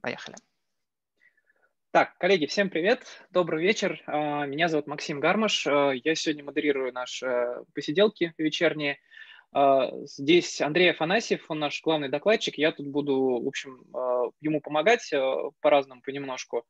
Поехали. Так, коллеги, всем привет, добрый вечер. А, меня зовут Максим Гармаш. А, я сегодня модерирую наши э, посиделки вечерние. А, здесь Андрей Афанасьев, он наш главный докладчик. Я тут буду, в общем, ему помогать э, по-разному, понемножку.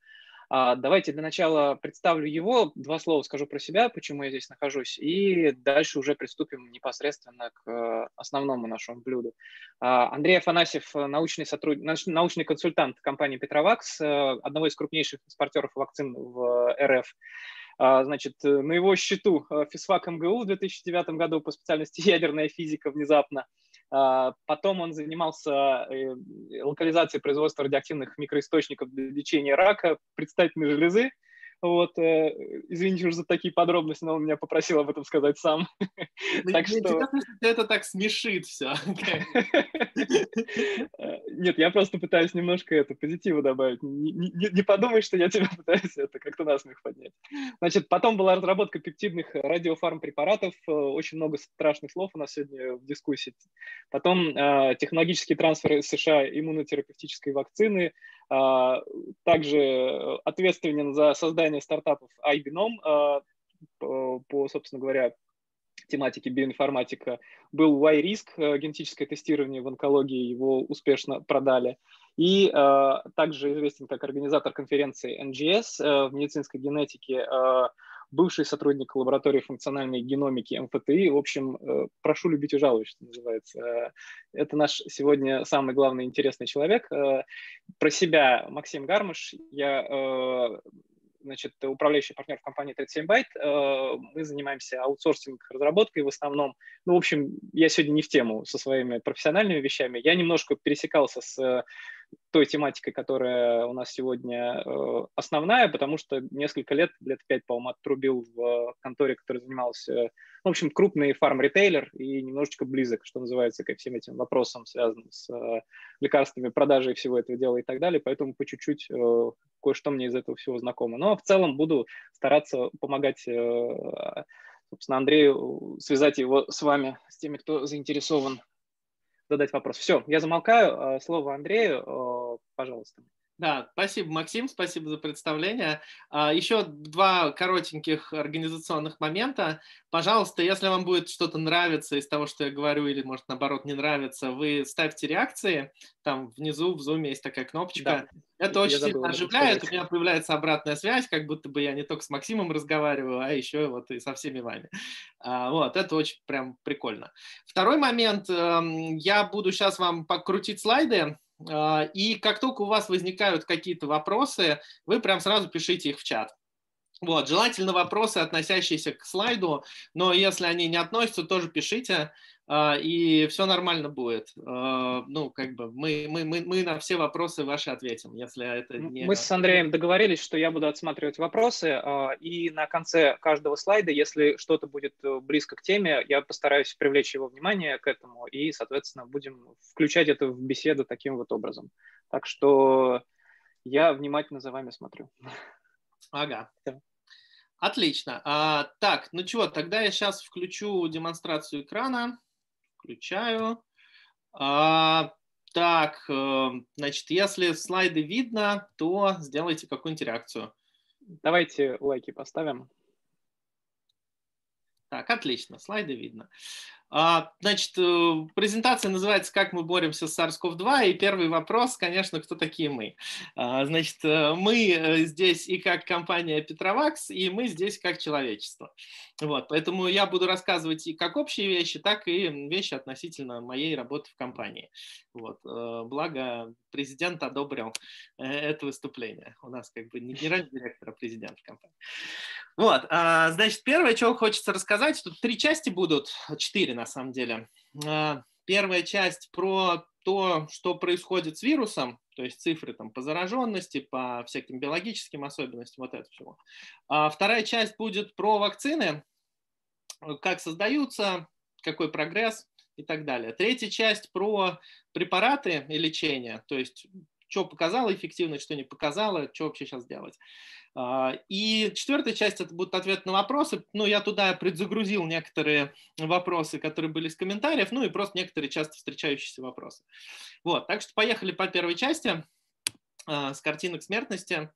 А, давайте для начала представлю его, два слова скажу про себя, почему я здесь нахожусь, и дальше уже приступим непосредственно к э, основному нашему блюду. А, Андрей Афанасьев, научный, сотруд... научный консультант компании Петровакс, э, одного из крупнейших экспортеров вакцин в РФ. А, значит, на его счету э, физфак МГУ в 2009 году по специальности ядерная физика внезапно – потом он занимался э, локализацией производства радиоактивных микроисточников для лечения рака предстательной железы. Вот, э, извините уже за такие подробности, но он меня попросил об этом сказать сам. Ну, так что... Это так смешит все. Нет, я просто пытаюсь немножко это позитива добавить. Не, не, не подумай, что я тебя пытаюсь это как-то насмех поднять. Значит, потом была разработка пептидных радиофармпрепаратов. Э, очень много страшных слов у нас сегодня в дискуссии. Потом э, технологический трансфер из США иммунотерапевтической вакцины, также ответственен за создание стартапов iBinom а, по, собственно говоря, тематике биоинформатика. Был Y-Risk, э, генетическое тестирование в онкологии, его успешно продали. И э, также известен как организатор конференции NGS э, в медицинской генетике, э, бывший сотрудник лаборатории функциональной геномики МФТИ. В общем, э, прошу любить и жаловать, что называется. Э, это наш сегодня самый главный интересный человек. Э, про себя Максим Гармаш. Я значит, управляющий партнер в компании 37 Byte. Мы занимаемся аутсорсинг разработкой в основном. Ну, в общем, я сегодня не в тему со своими профессиональными вещами. Я немножко пересекался с той тематикой, которая у нас сегодня э, основная, потому что несколько лет, лет пять, по-моему, отрубил в конторе, которая занималась, э, в общем, крупный фарм-ритейлер и немножечко близок, что называется, ко всем этим вопросам, связанным с э, лекарствами, продажей всего этого дела и так далее, поэтому по чуть-чуть кое-что мне из этого всего знакомо. Но в целом буду стараться помогать собственно, Андрею связать его с вами, с теми, кто заинтересован задать вопрос. Все, я замолкаю. Э, слово Андрею, э, пожалуйста. Да, спасибо, Максим, спасибо за представление. А, Еще два коротеньких организационных момента. Пожалуйста, если вам будет что-то нравиться из того, что я говорю, или, может, наоборот, не нравится, вы ставьте реакции. Там внизу в Zoom есть такая кнопочка. Да. Это очень сильно оживляет. У меня появляется обратная связь, как будто бы я не только с Максимом разговариваю, а еще вот и со всеми вами. А, вот, это очень прям прикольно. Второй момент. Эм, я буду сейчас вам покрутить слайды и как только у вас возникают какие-то вопросы, вы прям сразу пишите их в чат. Вот, желательно вопросы, относящиеся к слайду, но если они не относятся, тоже пишите. А, и все нормально будет. А, ну, как бы мы, мы, мы, мы на все вопросы ваши ответим, если это не... Мы с Андреем договорились, что я буду отсматривать вопросы, а, и на конце каждого слайда, если что-то будет э, близко к теме, я постараюсь привлечь его внимание к этому, и, соответственно, будем включать это в беседу таким вот образом. Так что я внимательно за вами смотрю. Ага. Отлично. А, так, ну чего, тогда я сейчас включу демонстрацию экрана. Включаю. А, так, э, значит, если слайды видно, то сделайте какую-нибудь реакцию. Давайте лайки поставим. Так, отлично, слайды видно. А, значит, э, презентация называется «Как мы боремся с SARS-CoV-2», и первый вопрос, конечно, кто такие мы. А, значит, э, мы э, здесь и как компания Petrovax, и мы здесь как человечество. Вот, поэтому я буду рассказывать и как общие вещи, так и вещи относительно моей работы в компании. Вот, благо президент одобрил это выступление. У нас как бы не генеральный директор, а президент компании. Вот, а, значит, первое, чего хочется рассказать, тут три части будут, четыре на самом деле. А, первая часть про то, что происходит с вирусом, то есть цифры там по зараженности, по всяким биологическим особенностям, вот это всего. А вторая часть будет про вакцины, как создаются, какой прогресс и так далее. Третья часть про препараты и лечение, то есть что показало эффективность, что не показало, что вообще сейчас делать. А, и четвертая часть это будет ответ на вопросы. Ну, я туда предзагрузил некоторые вопросы, которые были из комментариев, ну и просто некоторые часто встречающиеся вопросы. Вот, так что поехали по первой части. с картинок смертности.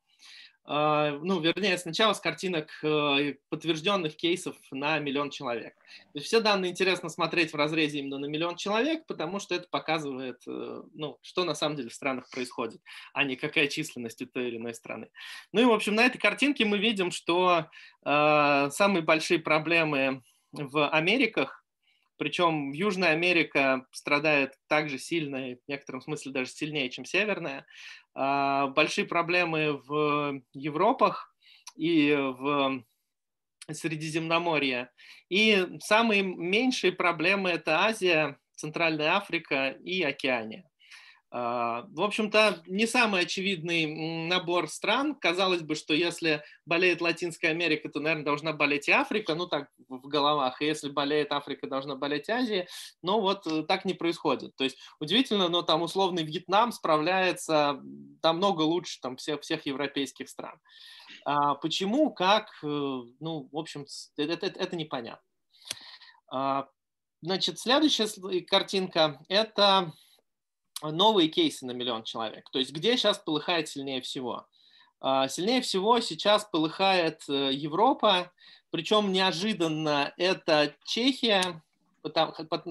А, ну, вернее, сначала с картинок э, подтвержденных кейсов на миллион человек. То есть все данные интересно смотреть в разрезе именно на миллион человек, потому что это показывает, э, ну, что на самом деле в странах происходит, а не какая численность у той или иной страны. Ну и, в общем, на этой картинке мы видим, что э, самые большие проблемы в Америках причем Южная Америка страдает так же сильно, и в некотором смысле даже сильнее, чем Северная. А, большие проблемы в Европах и в Средиземноморье. И самые меньшие проблемы – это Азия, Центральная Африка и Океания. А, в общем-то, не самый очевидный набор стран. Казалось бы, что если болеет Латинская Америка, то, наверное, должна болеть и Африка, ну так в головах. И если болеет Африка, должна болеть Азия. Но вот э, так не происходит. То есть удивительно, но там условный Вьетнам справляется там много лучше там, всех, всех европейских стран. А почему, как, э, ну, в общем, это, это, это непонятно. А, значит, следующая картинка – это новые кейсы на миллион человек. То есть где сейчас полыхает сильнее всего? А, сильнее всего сейчас полыхает э, Европа, причем неожиданно это Чехия,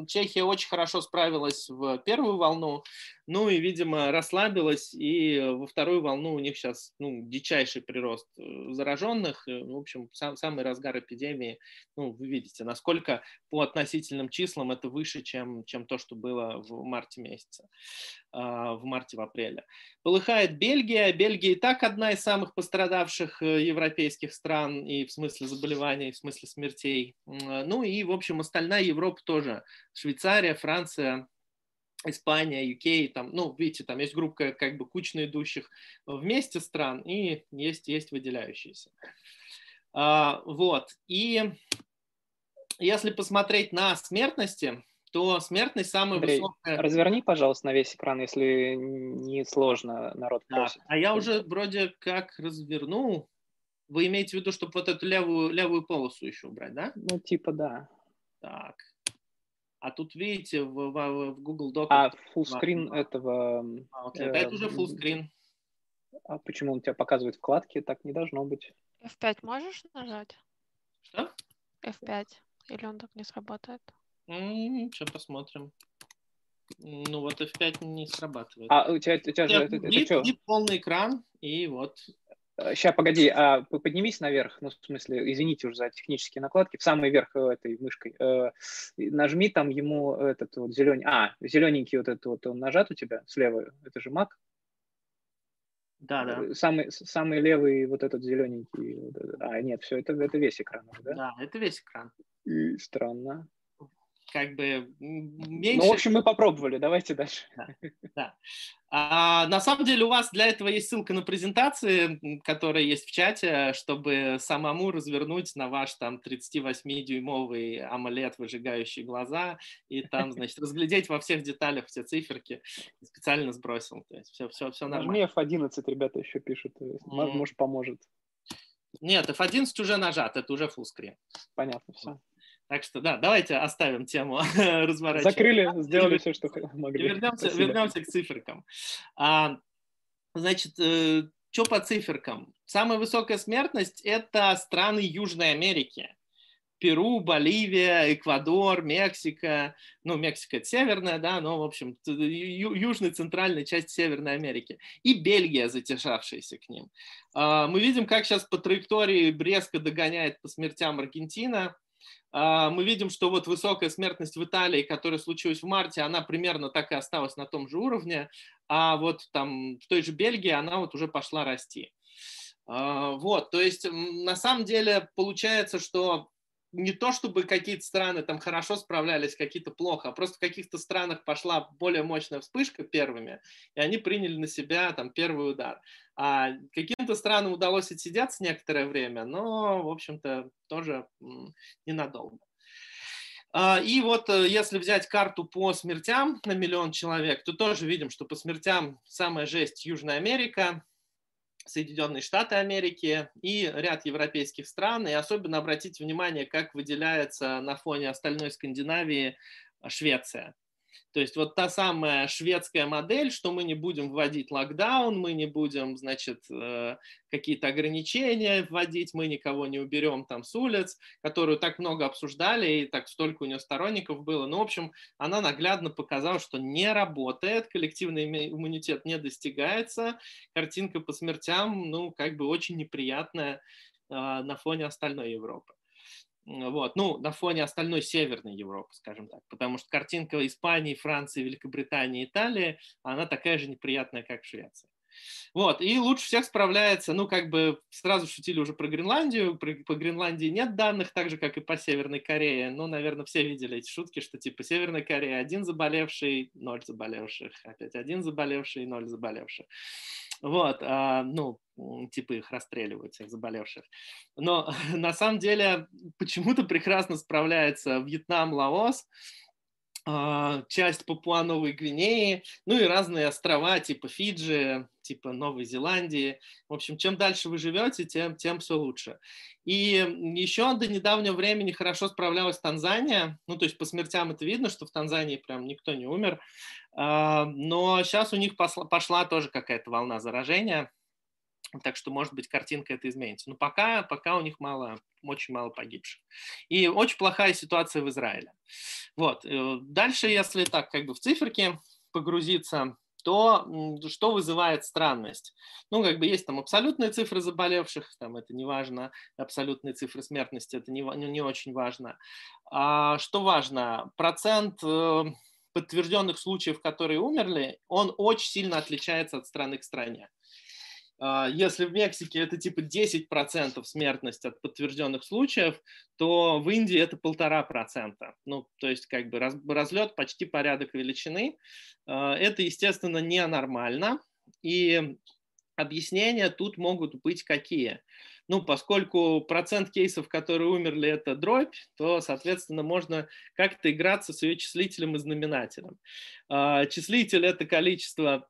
Чехия очень хорошо справилась в первую волну, ну и, видимо, расслабилась, и во вторую волну у них сейчас ну, дичайший прирост э, зараженных. Э, в общем, сам, самый разгар эпидемии, ну, вы видите, насколько по относительным числам это выше, чем, чем то, что было в марте месяце, а, в марте, в апреле. Полыхает Бельгия. Бельгия и так одна из самых пострадавших э, европейских стран и в смысле заболеваний, и в смысле смертей. Ну и, в общем, остальная Европа тоже. Швейцария, Франция, Испания, UK, там, ну, видите, там есть группа как бы кучно идущих вместе стран и есть, есть выделяющиеся. А, вот, и если посмотреть на смертности, то смертность самая Андрей, высокая... разверни, пожалуйста, на весь экран, если не сложно, народ просит. А я уже вроде как развернул. Вы имеете в виду, чтобы вот эту левую, левую полосу еще убрать, да? Ну, типа да. Так, а тут, видите, в, в, в Google Docs... А фуллскрин этого... А, okay. э, это уже фуллскрин. А почему он тебя показывает вкладки? Так не должно быть. F5 можешь нажать? Что? F5. Или он так не сработает? Mm, сейчас посмотрим. Ну вот F5 не срабатывает. А у тебя, у тебя же... Это, это, это что? полный экран, и вот Сейчас, погоди, а поднимись наверх, ну, в смысле, извините уже за технические накладки, в самый верх этой мышкой. Э, нажми там ему этот вот зеленый, а, зелененький вот этот вот, он нажат у тебя слева, это же Mac? Да, да. Э, самый, самый левый вот этот зелененький. А, нет, все, это, это весь экран, да? Да, это весь экран. И странно как бы меньше... Ну, в общем, мы попробовали, давайте дальше. Да, да. А, на самом деле у вас для этого есть ссылка на презентации, которая есть в чате, чтобы самому развернуть на ваш там 38-дюймовый AMOLED, выжигающий глаза, и там, значит, разглядеть во всех деталях все циферки. Специально сбросил, то есть все, все, все нормально. Нажми F11, ребята еще пишут, может, поможет. Нет, F11 уже нажат, это уже фуллскрин. Понятно, все. Так что да, давайте оставим тему разворачивания. Закрыли, сделали все, что могли. вернемся, вернемся к циферкам. А, значит, э, что по циферкам? Самая высокая смертность – это страны Южной Америки. Перу, Боливия, Эквадор, Мексика. Ну, Мексика – это северная, да, но, в общем, ю- южная, центральная часть Северной Америки. И Бельгия, затешавшаяся к ним. А, мы видим, как сейчас по траектории резко догоняет по смертям Аргентина. А, мы видим, что вот высокая смертность в Италии, которая случилась в марте, она примерно так и осталась на том же уровне, а вот там в той же Бельгии она вот уже пошла расти. А, вот, то есть на самом деле получается, что не то чтобы какие-то страны там хорошо справлялись, какие-то плохо, а просто в каких-то странах пошла более мощная вспышка первыми, и они приняли на себя там первый удар. А каким-то странам удалось отсидеться некоторое время, но, в общем-то, тоже ненадолго. А, и вот э, если взять карту по смертям на миллион человек, то тоже видим, что по смертям самая жесть Южная Америка, Соединенные Штаты Америки и ряд европейских стран. И особенно обратите внимание, как выделяется на фоне остальной Скандинавии Швеция. То есть вот та самая шведская модель, что мы не будем вводить локдаун, мы не будем, значит, э, какие-то ограничения вводить, мы никого не уберем там с улиц, которую так много обсуждали и так столько у нее сторонников было. Ну, в общем, она наглядно показала, что не работает, коллективный иммунитет не достигается, картинка по смертям, ну, как бы очень неприятная а, на фоне остальной Европы. Вот. Ну, на фоне остальной Северной Европы, скажем так. Потому что картинка Испании, Франции, Великобритании, Италии, она такая же неприятная, как Швеция. Вот, и лучше всех справляется, ну, как бы сразу шутили уже про Гренландию, по Гренландии нет данных, так же, как и по Северной Корее. Ну, наверное, все видели эти шутки, что типа Северная Корея один заболевший, ноль заболевших, опять один заболевший, ноль заболевших. Вот, а, ну, типа их расстреливают, всех заболевших. Но на самом деле почему-то прекрасно справляется Вьетнам, Лаос, часть Папуа-Новой Гвинеи, ну и разные острова типа Фиджи, типа Новой Зеландии. В общем, чем дальше вы живете, тем, тем все лучше. И еще до недавнего времени хорошо справлялась Танзания. Ну, то есть по смертям это видно, что в Танзании прям никто не умер. А, но сейчас у них пошла тоже какая-то волна заражения. Так что, может быть, картинка это изменится. Но пока, пока у них мало, очень мало погибших. И очень плохая ситуация в Израиле. Вот. Э, дальше, если так как бы в циферки погрузиться, то что вызывает странность? Ну, как бы есть там абсолютные цифры заболевших, там это не важно, абсолютные цифры смертности, это не, не очень важно. А что важно? Процент э, подтвержденных случаев, которые умерли, он очень сильно отличается от страны к стране. А, если в Мексике это типа 10% смертность от подтвержденных случаев, то в Индии это полтора процента. Ну, то есть как бы разлет почти порядок величины. А, это, естественно, ненормально. И объяснения тут могут быть какие? Ну, поскольку процент кейсов, которые умерли, это дробь, то, соответственно, можно как-то играться с ее числителем и знаменателем. А, числитель – это количество,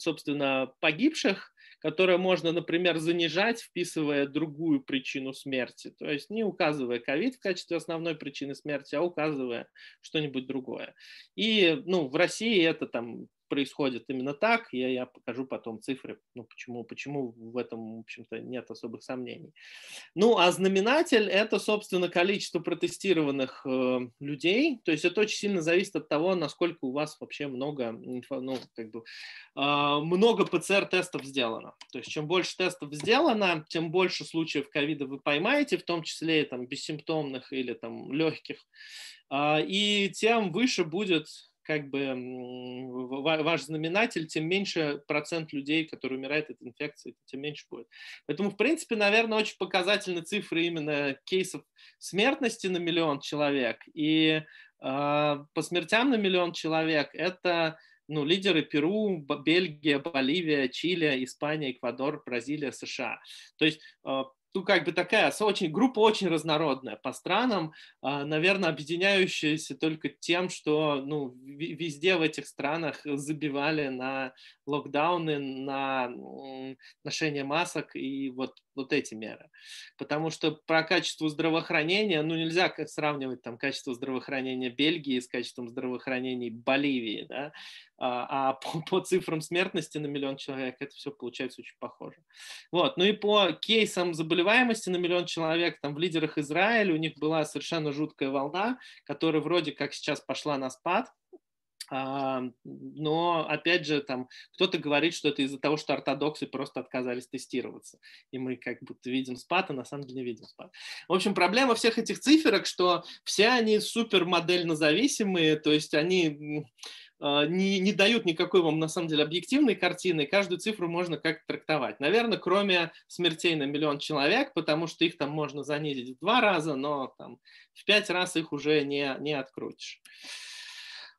собственно, погибших, которое можно, например, занижать, вписывая другую причину смерти. То есть не указывая ковид в качестве основной причины смерти, а указывая что-нибудь другое. И ну, в России это там происходит именно так. Я, я покажу потом цифры, ну, почему, почему в этом, в общем-то, нет особых сомнений. Ну, а знаменатель – это, собственно, количество протестированных э, людей. То есть это очень сильно зависит от того, насколько у вас вообще много, ну, как бы, э, много ПЦР-тестов сделано. То есть чем больше тестов сделано, тем больше случаев ковида вы поймаете, в том числе там бессимптомных или там легких, э, и тем выше будет как бы ваш знаменатель, тем меньше процент людей, которые умирают от инфекции, тем меньше будет. Поэтому, в принципе, наверное, очень показательны цифры именно кейсов смертности на миллион человек. И э, по смертям на миллион человек это ну, лидеры Перу, Бельгия, Боливия, Чили, Испания, Эквадор, Бразилия, США. То есть а, ну, как бы такая очень, группа очень разнородная по странам, а, наверное, объединяющаяся только тем, что ну, везде в этих странах забивали на локдауны, на ношение масок и вот, вот эти меры. Потому что про качество здравоохранения, ну, нельзя сравнивать там качество здравоохранения Бельгии с качеством здравоохранения Боливии, да, а, а по, по цифрам смертности на миллион человек это все получается очень похоже. Вот. Ну и по кейсам заболеваемости на миллион человек, там в лидерах Израиля у них была совершенно жуткая волна, которая вроде как сейчас пошла на спад, а, но, опять же, там кто-то говорит, что это из-за того, что ортодоксы просто отказались тестироваться. И мы как будто видим спад, а на самом деле не видим спад. В общем, проблема всех этих циферок, что все они супер модельно зависимые, то есть они не, не дают никакой вам, на самом деле, объективной картины, каждую цифру можно как-то трактовать. Наверное, кроме смертей на миллион человек, потому что их там можно занизить в два раза, но там, в пять раз их уже не, не открутишь.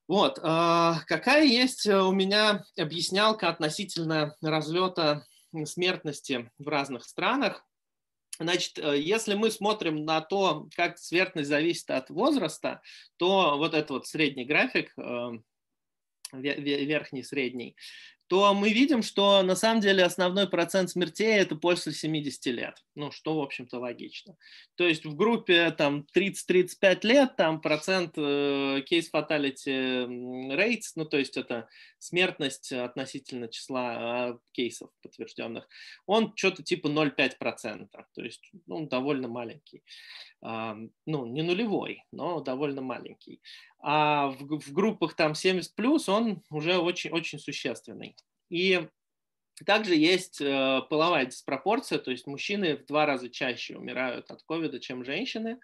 Вот, а, какая есть у меня объяснялка относительно разлета смертности в разных странах. Значит, э, если мы смотрим на то, как смертность зависит от возраста, то вот этот вот средний график, э, верхний, средний, то мы видим, что на самом деле основной процент смертей это после 70 лет. Ну, что, в общем-то, логично. То есть в группе там 30-35 лет там процент э, case fatality rates, ну, то есть это смертность относительно числа э, кейсов подтвержденных, он что-то типа 0,5%. То есть, ну, довольно маленький. Э, ну, не нулевой, но довольно маленький а в, в группах там 70 плюс он уже очень, очень существенный. И также есть э, половая диспропорция, то есть мужчины в два раза чаще умирают от ковида, чем женщины.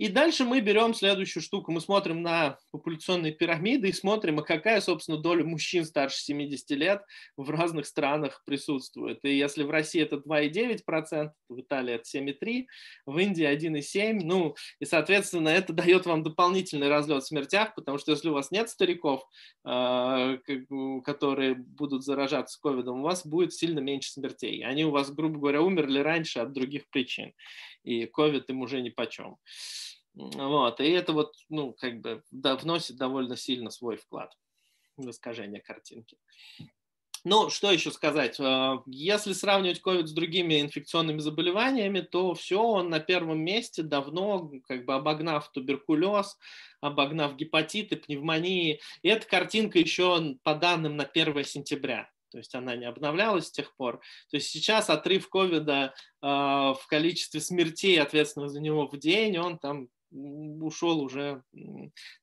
И дальше мы берем следующую штуку. Мы смотрим на популяционные пирамиды и смотрим, а какая, собственно, доля мужчин старше 70 лет в разных странах присутствует. И если в России это 2,9%, в Италии это 7,3%, в Индии 1,7%. Ну, и, соответственно, это дает вам дополнительный разлет в смертях, потому что если у вас нет стариков, а, которые будут заражаться ковидом, у вас будет сильно меньше смертей. Они у вас, грубо говоря, умерли раньше от других причин и COVID им уже ни по чем. Вот, и это вот, ну, как бы да, вносит довольно сильно свой вклад в искажение картинки. Ну, что еще сказать? А, если сравнивать COVID с другими инфекционными заболеваниями, то все, он на первом месте давно, как бы обогнав туберкулез, обогнав гепатиты, пневмонии. И эта картинка еще по данным на 1 сентября то есть она не обновлялась с тех пор. То есть сейчас отрыв ковида э, в количестве смертей, ответственных за него в день, он там ушел уже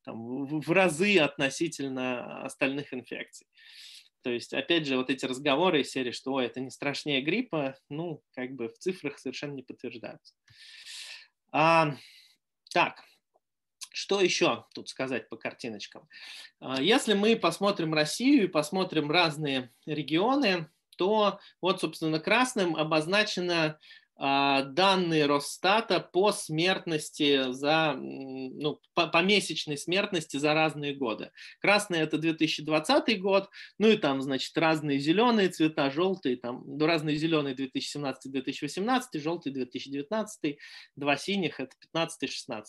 там, в разы относительно остальных инфекций. То есть, опять же, вот эти разговоры из серии, что Ой, это не страшнее гриппа, ну, как бы в цифрах совершенно не подтверждаются. А, так, что еще тут сказать по картиночкам? А, если мы посмотрим Россию и посмотрим разные регионы, то вот, собственно, красным обозначено а, данные Росстата по смертности за, ну, по, по месячной смертности за разные годы. Красный это 2020 год, ну и там, значит, разные зеленые цвета, желтые, там, ну, разные зеленые 2017-2018, желтый 2019, два синих это 15-16.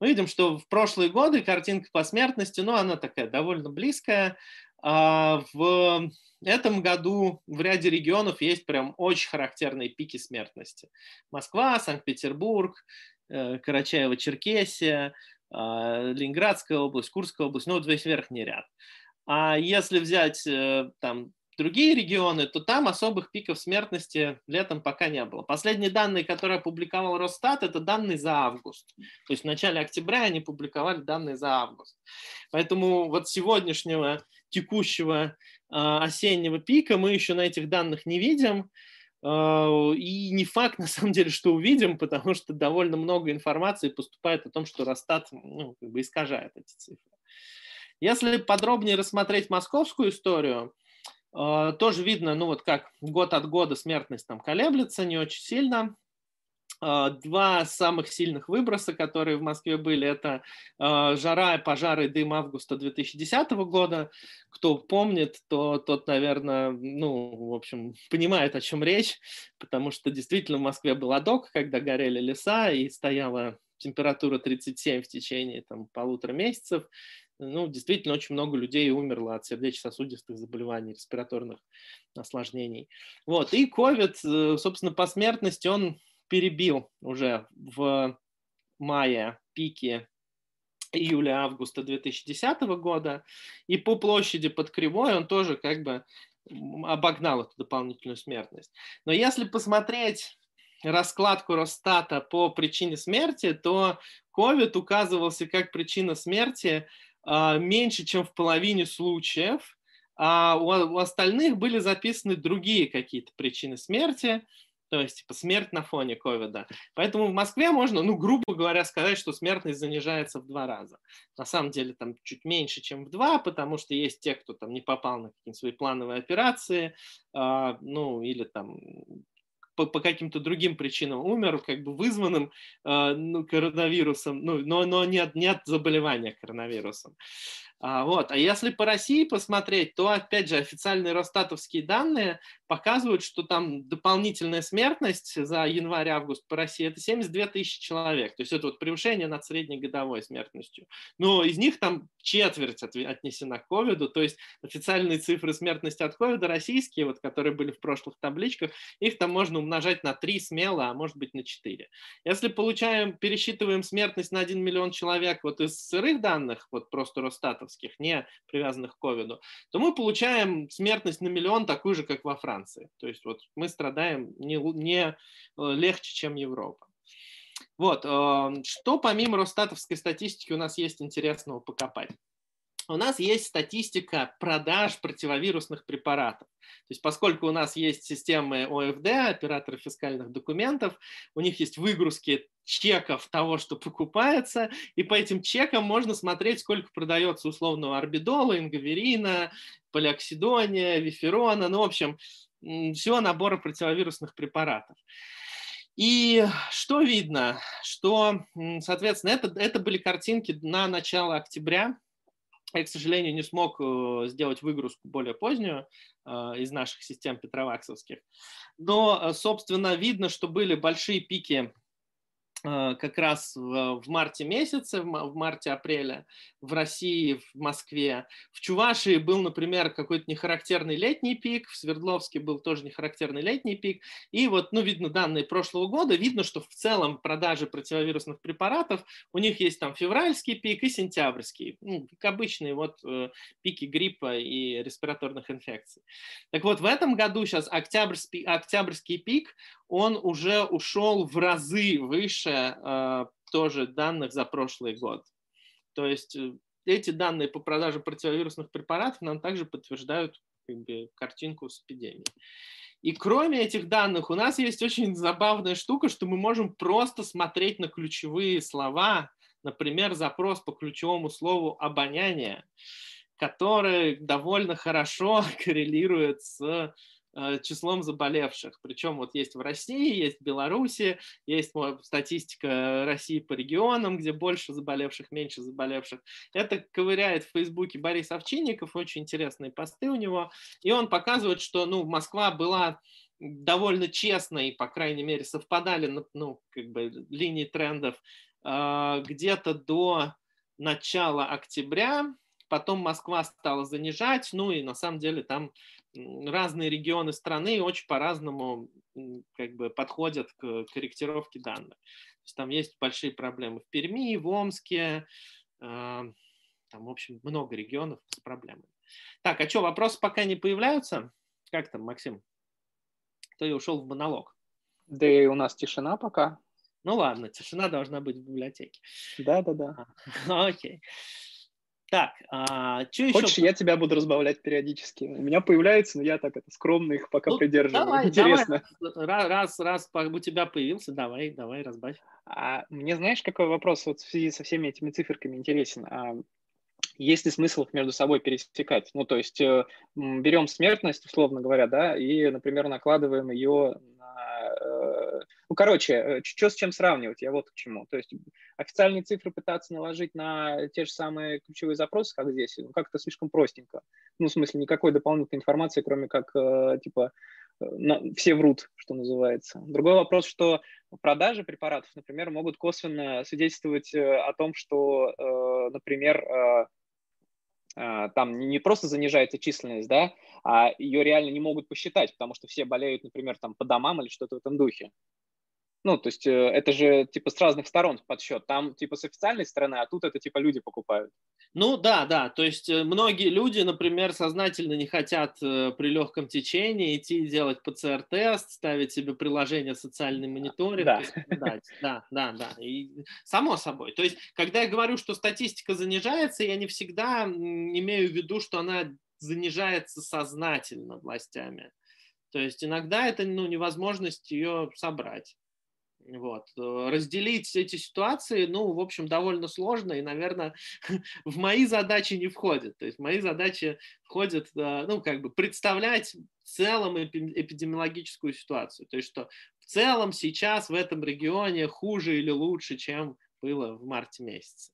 Мы видим, что в прошлые годы картинка по смертности, ну, она такая довольно близкая, а в этом году в ряде регионов есть прям очень характерные пики смертности. Москва, Санкт-Петербург, э, Карачаево-Черкесия, а, Ленинградская область, Курская область, ну вот весь верхний ряд. А если взять э, там другие регионы, то там особых пиков смертности летом пока не было. Последние данные, которые опубликовал Росстат, это данные за август. То есть в начале октября они публиковали данные за август. Поэтому вот сегодняшнего текущего а, осеннего пика мы еще на этих данных не видим. А, и не факт, на самом деле, что увидим, потому что довольно много информации поступает о том, что Росстат ну, как бы искажает эти цифры. Если подробнее рассмотреть московскую историю, а, тоже видно, ну вот как год от года смертность там колеблется не очень сильно. А, два самых сильных выброса, которые в Москве были, это а, жара, пожары и дым августа 2010 года. Кто помнит, то тот, наверное, ну, в общем, понимает, о чем речь, потому что действительно в Москве был адок, когда горели леса и стояла температура 37 в течение там, полутора месяцев. Ну, действительно, очень много людей умерло от сердечно-сосудистых заболеваний, респираторных осложнений. Вот. И COVID, э, собственно, по смертности он перебил уже в мае пики июля-августа 2010 года, и по площади под кривой он тоже как бы обогнал эту дополнительную смертность. Но если посмотреть раскладку Росстата по причине смерти, то COVID указывался как причина смерти а, меньше, чем в половине случаев, а у, у остальных были записаны другие какие-то причины смерти, то есть типа смерть на фоне ковида. Поэтому в Москве можно, ну, грубо говоря, сказать, что смертность занижается в два раза. На самом деле там чуть меньше, чем в два, потому что есть те, кто там не попал на какие-то свои плановые операции, э, ну, или там по, по каким-то другим причинам умер, как бы вызванным э, ну, коронавирусом, ну, но, но не, от, не от заболевания коронавирусом. А, вот. а если по России посмотреть, то, опять же, официальные росстатовские данные показывают, что там дополнительная смертность за январь-август по России – это 72 тысячи человек. То есть это вот превышение над среднегодовой смертностью. Но из них там четверть отнесена к ковиду, то есть официальные цифры смертности от ковида российские, вот, которые были в прошлых табличках, их там можно умножать на 3 смело, а может быть на 4. Если получаем, пересчитываем смертность на 1 миллион человек вот из сырых данных, вот просто Росстатовских, не привязанных к ковиду, то мы получаем смертность на миллион такую же, как во Франции. То есть вот мы страдаем не, не э, легче, чем Европа. Вот, э, что помимо Росстатовской статистики у нас есть интересного покопать? у нас есть статистика продаж противовирусных препаратов. То есть поскольку у нас есть системы ОФД, операторы фискальных документов, у них есть выгрузки чеков того, что покупается, и по этим чекам можно смотреть, сколько продается условного орбидола, ингаверина, полиоксидония, виферона, ну, в общем, всего набора противовирусных препаратов. И что видно? Что, соответственно, это, это были картинки на начало октября, я, к сожалению, не смог э, сделать выгрузку более позднюю э, из наших систем петроваксовских. Но, э, собственно, видно, что были большие пики как раз в, в марте месяце, в марте-апреле в России, в Москве. В Чувашии был, например, какой-то нехарактерный летний пик, в Свердловске был тоже нехарактерный летний пик. И вот, ну, видно данные прошлого года, видно, что в целом продажи противовирусных препаратов, у них есть там февральский пик и сентябрьский, ну, как обычные вот э, пики гриппа и респираторных инфекций. Так вот, в этом году сейчас октябрьский, октябрьский пик, он уже ушел в разы выше э, тоже данных за прошлый год. То есть э, эти данные по продаже противовирусных препаратов нам также подтверждают как бы, картинку с эпидемией. И кроме этих данных у нас есть очень забавная штука, что мы можем просто смотреть на ключевые слова, например, запрос по ключевому слову «обоняние», который довольно хорошо коррелирует с числом заболевших. Причем вот есть в России, есть в Беларуси, есть статистика России по регионам, где больше заболевших, меньше заболевших. Это ковыряет в Фейсбуке Борис Овчинников, очень интересные посты у него. И он показывает, что ну, Москва была довольно честной, по крайней мере, совпадали ну, как бы, линии трендов э, где-то до начала октября, потом Москва стала занижать, ну и на самом деле там разные регионы страны очень по-разному как бы подходят к корректировке данных. То есть там есть большие проблемы в Перми, в Омске, а, там, в общем, много регионов с проблемами. Так, а что, вопросы пока не появляются? Как там, Максим? То я ушел в монолог. Да и у нас тишина пока. Ну ладно, тишина должна быть в библиотеке. Да, да, да. Окей. Так, а, что еще? Хочешь, я тебя буду разбавлять периодически? У меня появляются, но я так это скромно их пока ну, придерживаю. Давай, Интересно. Давай. Раз, раз, раз у тебя появился, давай, давай, разбавь. А мне знаешь, какой вопрос вот в связи со всеми этими циферками интересен? А, есть ли смысл их между собой пересекать? Ну, то есть э, берем смертность, условно говоря, да, и, например, накладываем ее ну, короче, э, что с чем сравнивать, я вот к чему. То есть официальные цифры пытаться наложить на те же самые ключевые запросы, как здесь, ну, как-то слишком простенько. Ну, в смысле, никакой дополнительной информации, кроме как, э, типа, на, все врут, что называется. Другой вопрос, что продажи препаратов, например, могут косвенно свидетельствовать о том, что, например, там не просто занижается численность, да, а ее реально не могут посчитать, потому что все болеют, например, там по домам или что-то в этом духе. Ну, то есть э, это же типа с разных сторон подсчет. Там типа с официальной стороны, а тут это типа люди покупают. Ну да, да. То есть э, многие люди, например, сознательно не хотят э, при легком течении идти делать ПЦР-тест, ставить себе приложение социальный мониторинг. Да. да, да, да, да. И само собой. То есть, когда я говорю, что статистика занижается, я не всегда имею в виду, что она занижается сознательно властями. То есть иногда это ну, невозможность ее собрать. Вот. Э, разделить эти ситуации, ну, в общем, довольно сложно и, наверное, в мои задачи не входит. То есть в мои задачи входит, э, ну, как бы представлять в целом эпидемиологическую ситуацию. То есть что в целом сейчас в этом регионе хуже или лучше, чем было в марте месяце.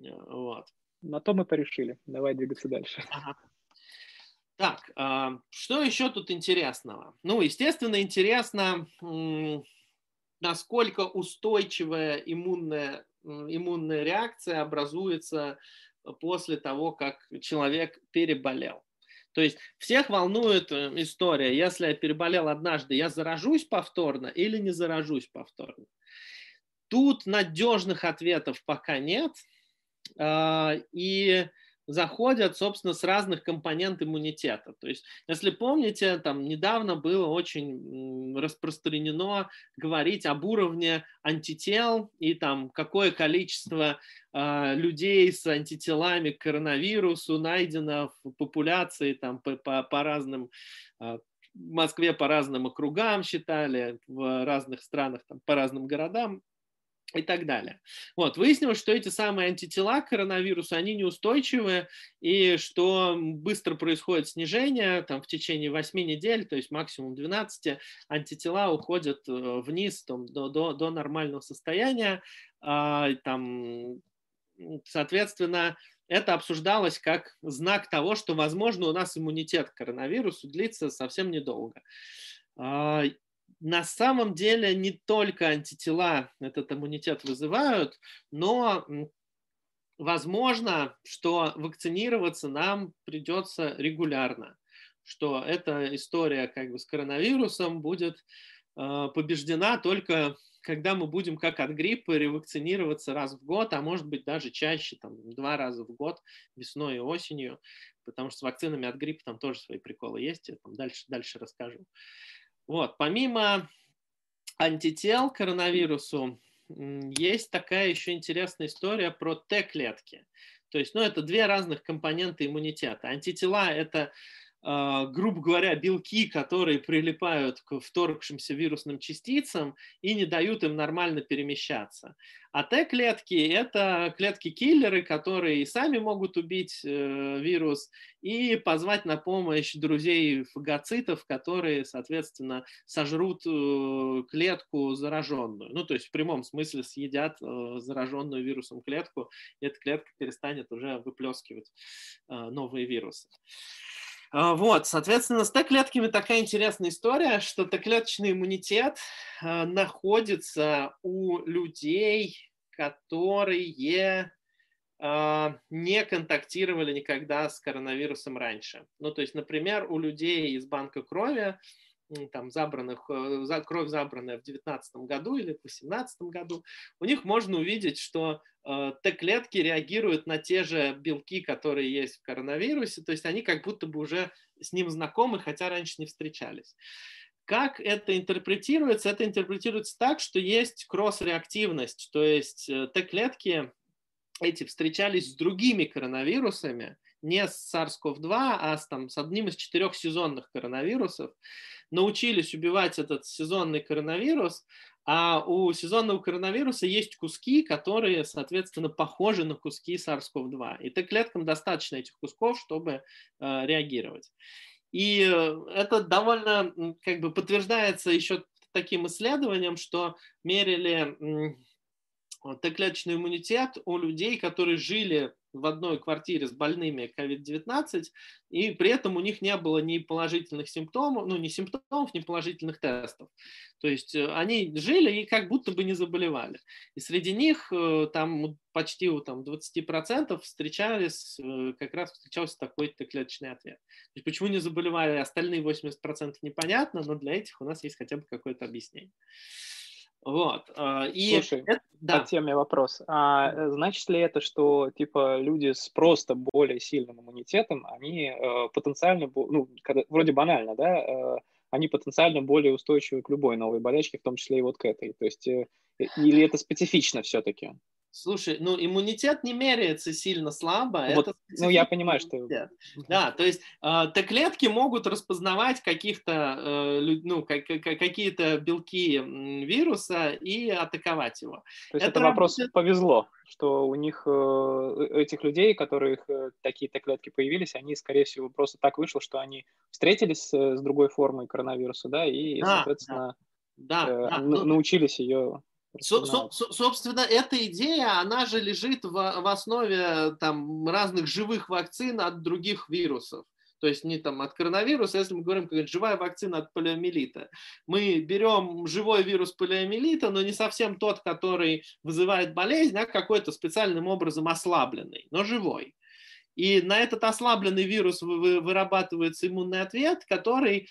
Э, вот. на то мы порешили. Давай двигаться дальше. Ага. Так, что еще тут интересного? Ну, естественно, интересно, насколько устойчивая иммунная, иммунная реакция образуется после того, как человек переболел. То есть всех волнует э, история, если я переболел однажды, я заражусь повторно или не заражусь повторно. Тут надежных ответов пока нет. А, и заходят, собственно, с разных компонент иммунитета. То есть, если помните, там недавно было очень распространено говорить об уровне антител и там какое количество э, людей с антителами к коронавирусу найдено в популяции там по, по, по разным э, в Москве по разным округам считали, в разных странах там, по разным городам и так далее. Вот, выяснилось, что эти самые антитела к коронавирусу, они неустойчивы, и что быстро происходит снижение, там, в течение 8 недель, то есть максимум 12, антитела уходят э, вниз там, до, до, до нормального состояния, а, там, соответственно, это обсуждалось как знак того, что, возможно, у нас иммунитет к коронавирусу длится совсем недолго. На самом деле не только антитела этот иммунитет вызывают, но возможно, что вакцинироваться нам придется регулярно, что эта история как бы с коронавирусом будет э, побеждена только когда мы будем как от гриппа ревакцинироваться раз в год, а может быть даже чаще, там, два раза в год, весной и осенью, потому что с вакцинами от гриппа там тоже свои приколы есть, я там дальше, дальше расскажу. Вот, помимо антител к коронавирусу, есть такая еще интересная история про Т-клетки. То есть, ну, это две разных компонента иммунитета. Антитела – это грубо говоря, белки, которые прилипают к вторгшимся вирусным частицам и не дают им нормально перемещаться. А Т-клетки – это клетки-киллеры, которые и сами могут убить э, вирус, и позвать на помощь друзей фагоцитов, которые, соответственно, сожрут э, клетку зараженную. Ну, то есть в прямом смысле съедят э, зараженную вирусом клетку, и эта клетка перестанет уже выплескивать новые вирусы. А, вот, соответственно, с Т-клетками такая интересная история, что Т-клеточный иммунитет а, находится у людей, которые а, не контактировали никогда с коронавирусом раньше. Ну, то есть, например, у людей из банка крови там забранных, э, за, кровь забранная в 2019 году или в 2018 году, у них можно увидеть, что э, Т-клетки реагируют на те же белки, которые есть в коронавирусе, то есть они как будто бы уже с ним знакомы, хотя раньше не встречались. Как это интерпретируется? Это интерпретируется так, что есть кросс-реактивность, то есть э, Т-клетки эти встречались с другими коронавирусами, не с SARS-CoV-2, а с, там, с одним из четырех сезонных коронавирусов, научились убивать этот сезонный коронавирус, а у сезонного коронавируса есть куски, которые, соответственно, похожи на куски SARS-CoV-2. И Т-клеткам достаточно этих кусков, чтобы э, реагировать. И э, это довольно как бы подтверждается еще таким исследованием, что мерили Т-клеточный иммунитет у людей, которые жили в одной квартире с больными COVID-19, и при этом у них не было ни положительных симптомов, ну, ни симптомов, ни положительных тестов. То есть э, они жили и как будто бы не заболевали. И среди них э, там почти у там, 20% встречались, э, как раз встречался такой клеточный ответ. То есть почему не заболевали остальные 80% непонятно, но для этих у нас есть хотя бы какое-то объяснение. Вот. А, и Слушай, это, да. по теме вопрос. А, э, значит ли это, что типа люди с просто более сильным иммунитетом, они э, потенциально, ну, когда, вроде банально, да, э, они потенциально более устойчивы к любой новой болячке, в том числе и вот к этой. То есть, э, или это специфично все-таки? Слушай, ну иммунитет не меряется сильно слабо. Вот, это ну я понимаю, что... Да, то есть э, Т-клетки могут распознавать каких-то, э, ну, как, какие-то белки вируса и атаковать его. То есть это, это вопрос работает... повезло, что у них, э, этих людей, которых э, такие Т-клетки появились, они, скорее всего, просто так вышло, что они встретились с другой формой коронавируса, да, и, да, соответственно, да. Да, э, да, ну, научились ее Со, со, собственно, эта идея, она же лежит в, в основе там, разных живых вакцин от других вирусов. То есть не там от коронавируса, если мы говорим, как живая вакцина от полиомиелита. Мы берем живой вирус полиомиелита, но не совсем тот, который вызывает болезнь, а какой-то специальным образом ослабленный, но живой. И на этот ослабленный вирус вырабатывается иммунный ответ, который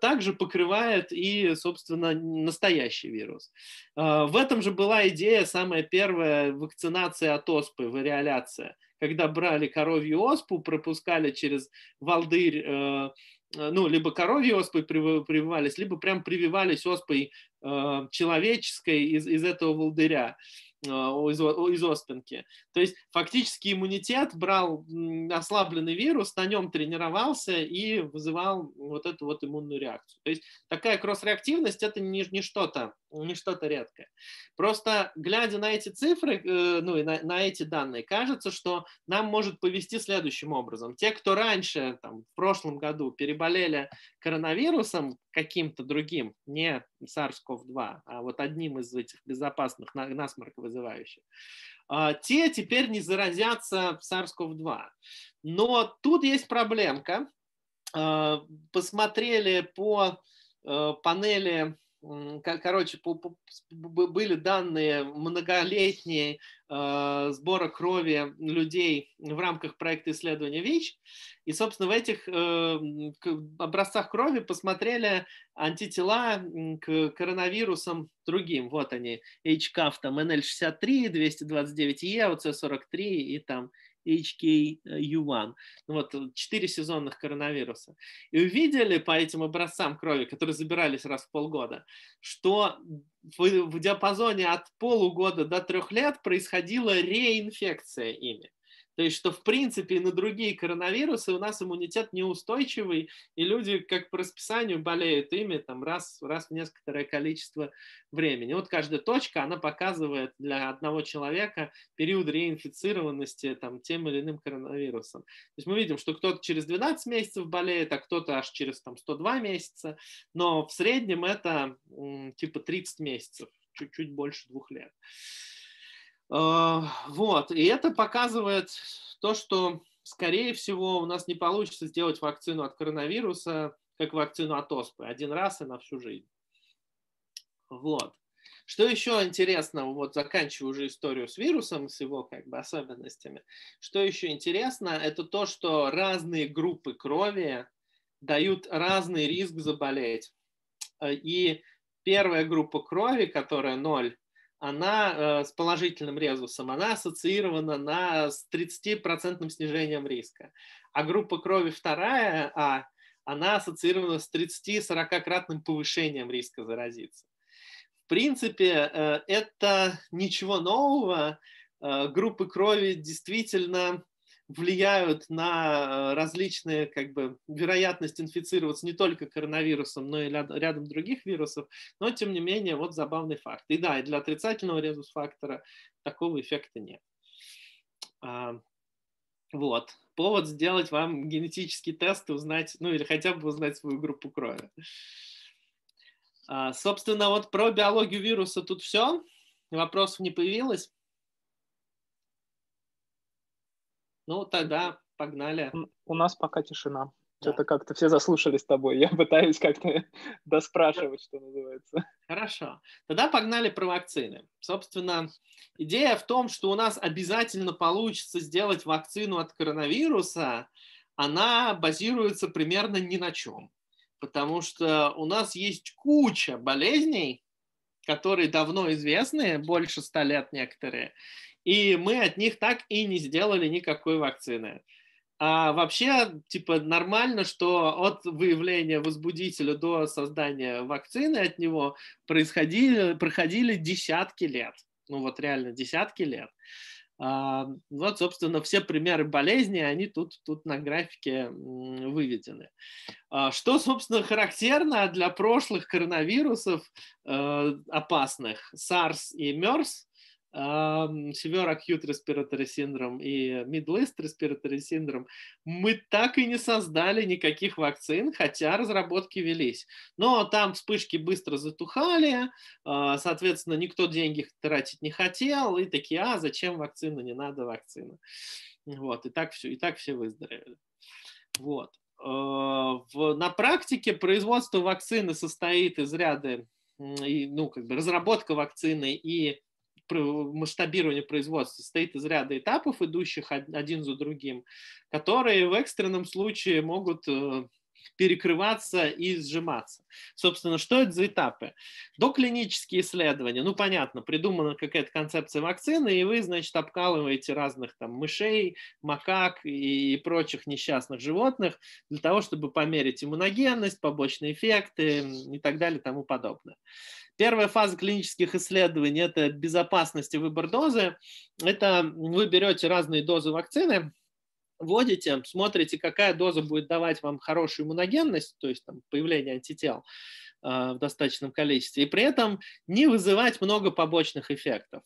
также покрывает и, собственно, настоящий вирус. Э, в этом же была идея, самая первая вакцинация от оспы, вариоляция, когда брали коровью оспу, пропускали через волдырь э, ну, либо коровьей оспой прививались, либо прям прививались оспой человеческой из, из этого волдыря. А, из, из оспинки. То есть фактически иммунитет брал ослабленный вирус, на нем тренировался и вызывал вот эту вот иммунную реакцию. То есть такая кросс-реактивность это не, не что-то не что-то редкое. Просто глядя на эти цифры, э, ну и на, на эти данные, кажется, что нам может повести следующим образом. Те, кто раньше, там, в прошлом году переболели коронавирусом каким-то другим, не SARS-CoV-2, а вот одним из этих безопасных насморк вызывающих, а, те теперь не заразятся SARS-CoV-2. Но тут есть проблемка. А, посмотрели по э, панели короче, были данные многолетние э, сбора крови людей в рамках проекта исследования ВИЧ. И, собственно, в этих э, образцах крови посмотрели антитела к коронавирусам другим. Вот они, HCAF, там, NL63, 229E, OC43 и там HKU1. Ну, вот э, четыре сезонных коронавируса. И увидели по этим образцам крови, которые забирались раз в полгода, что в, в диапазоне от полугода до трех лет происходила реинфекция ими. То есть, что в принципе на другие коронавирусы у нас иммунитет неустойчивый, и люди как по расписанию болеют ими там раз, раз в некоторое количество времени. Вот каждая точка, она показывает для одного человека период реинфицированности там, тем или иным коронавирусом. То есть мы видим, что кто-то через 12 месяцев болеет, а кто-то аж через там, 102 месяца, но в среднем это типа 30 месяцев, чуть-чуть больше двух лет. А, вот, и это показывает то, что, скорее всего, у нас не получится сделать вакцину от коронавируса, как вакцину от оспы, один раз и на всю жизнь. Вот. Что еще интересно, вот заканчиваю уже историю с вирусом, с его как бы особенностями. Что еще интересно, это то, что разные группы крови дают разный риск заболеть. И первая группа крови, которая 0, она э, с положительным резусом, она ассоциирована на, с 30% снижением риска. А группа крови вторая, А, она ассоциирована с 30-40-кратным повышением риска заразиться. В принципе, э, это ничего нового. Э, группы крови действительно влияют на э, различные как бы, вероятность инфицироваться не только коронавирусом, но и рядом других вирусов, но тем не менее вот забавный факт. И да, и для отрицательного резус-фактора такого эффекта нет. А, вот. Повод сделать вам генетический тест и узнать, ну или хотя бы узнать свою группу крови. А, собственно, вот про биологию вируса тут все. Вопросов не появилось. Ну, тогда погнали. У нас пока тишина. Да. Что-то как-то все заслушали с тобой. Я пытаюсь как-то доспрашивать, что называется. Хорошо. Тогда погнали про вакцины. Собственно, идея в том, что у нас обязательно получится сделать вакцину от коронавируса, она базируется примерно ни на чем. Потому что у нас есть куча болезней, которые давно известны, больше ста лет некоторые, и мы от них так и не сделали никакой вакцины. А вообще, типа, нормально, что от выявления возбудителя до создания вакцины от него происходили, проходили десятки лет. Ну вот реально десятки лет. А, вот, собственно, все примеры болезни, они тут, тут на графике выведены. А, что, собственно, характерно для прошлых коронавирусов э, опасных, SARS и MERS, Severe Acute Respiratory Syndrome и Middle East Respiratory Syndrome, мы так и не создали никаких вакцин, хотя разработки велись. Но там вспышки быстро затухали, а, соответственно, никто деньги тратить не хотел, и такие, а, зачем вакцина, не надо вакцины. Вот, и так все, и так все выздоровели. Вот. А, на практике производство вакцины состоит из ряда, ну, как бы разработка вакцины и масштабирование производства состоит из ряда этапов, идущих один за другим, которые в экстренном случае могут э, перекрываться и сжиматься. Собственно, что это за этапы? Доклинические исследования. Ну, понятно, придумана какая-то концепция вакцины, и вы, значит, обкалываете разных там мышей, макак и прочих несчастных животных для того, чтобы померить иммуногенность, побочные эффекты и так далее и тому подобное. Первая фаза клинических исследований – это безопасность и выбор дозы. Это вы берете разные дозы вакцины, вводите, смотрите, какая доза будет давать вам хорошую иммуногенность, то есть там, появление антител э, в достаточном количестве, и при этом не вызывать много побочных эффектов.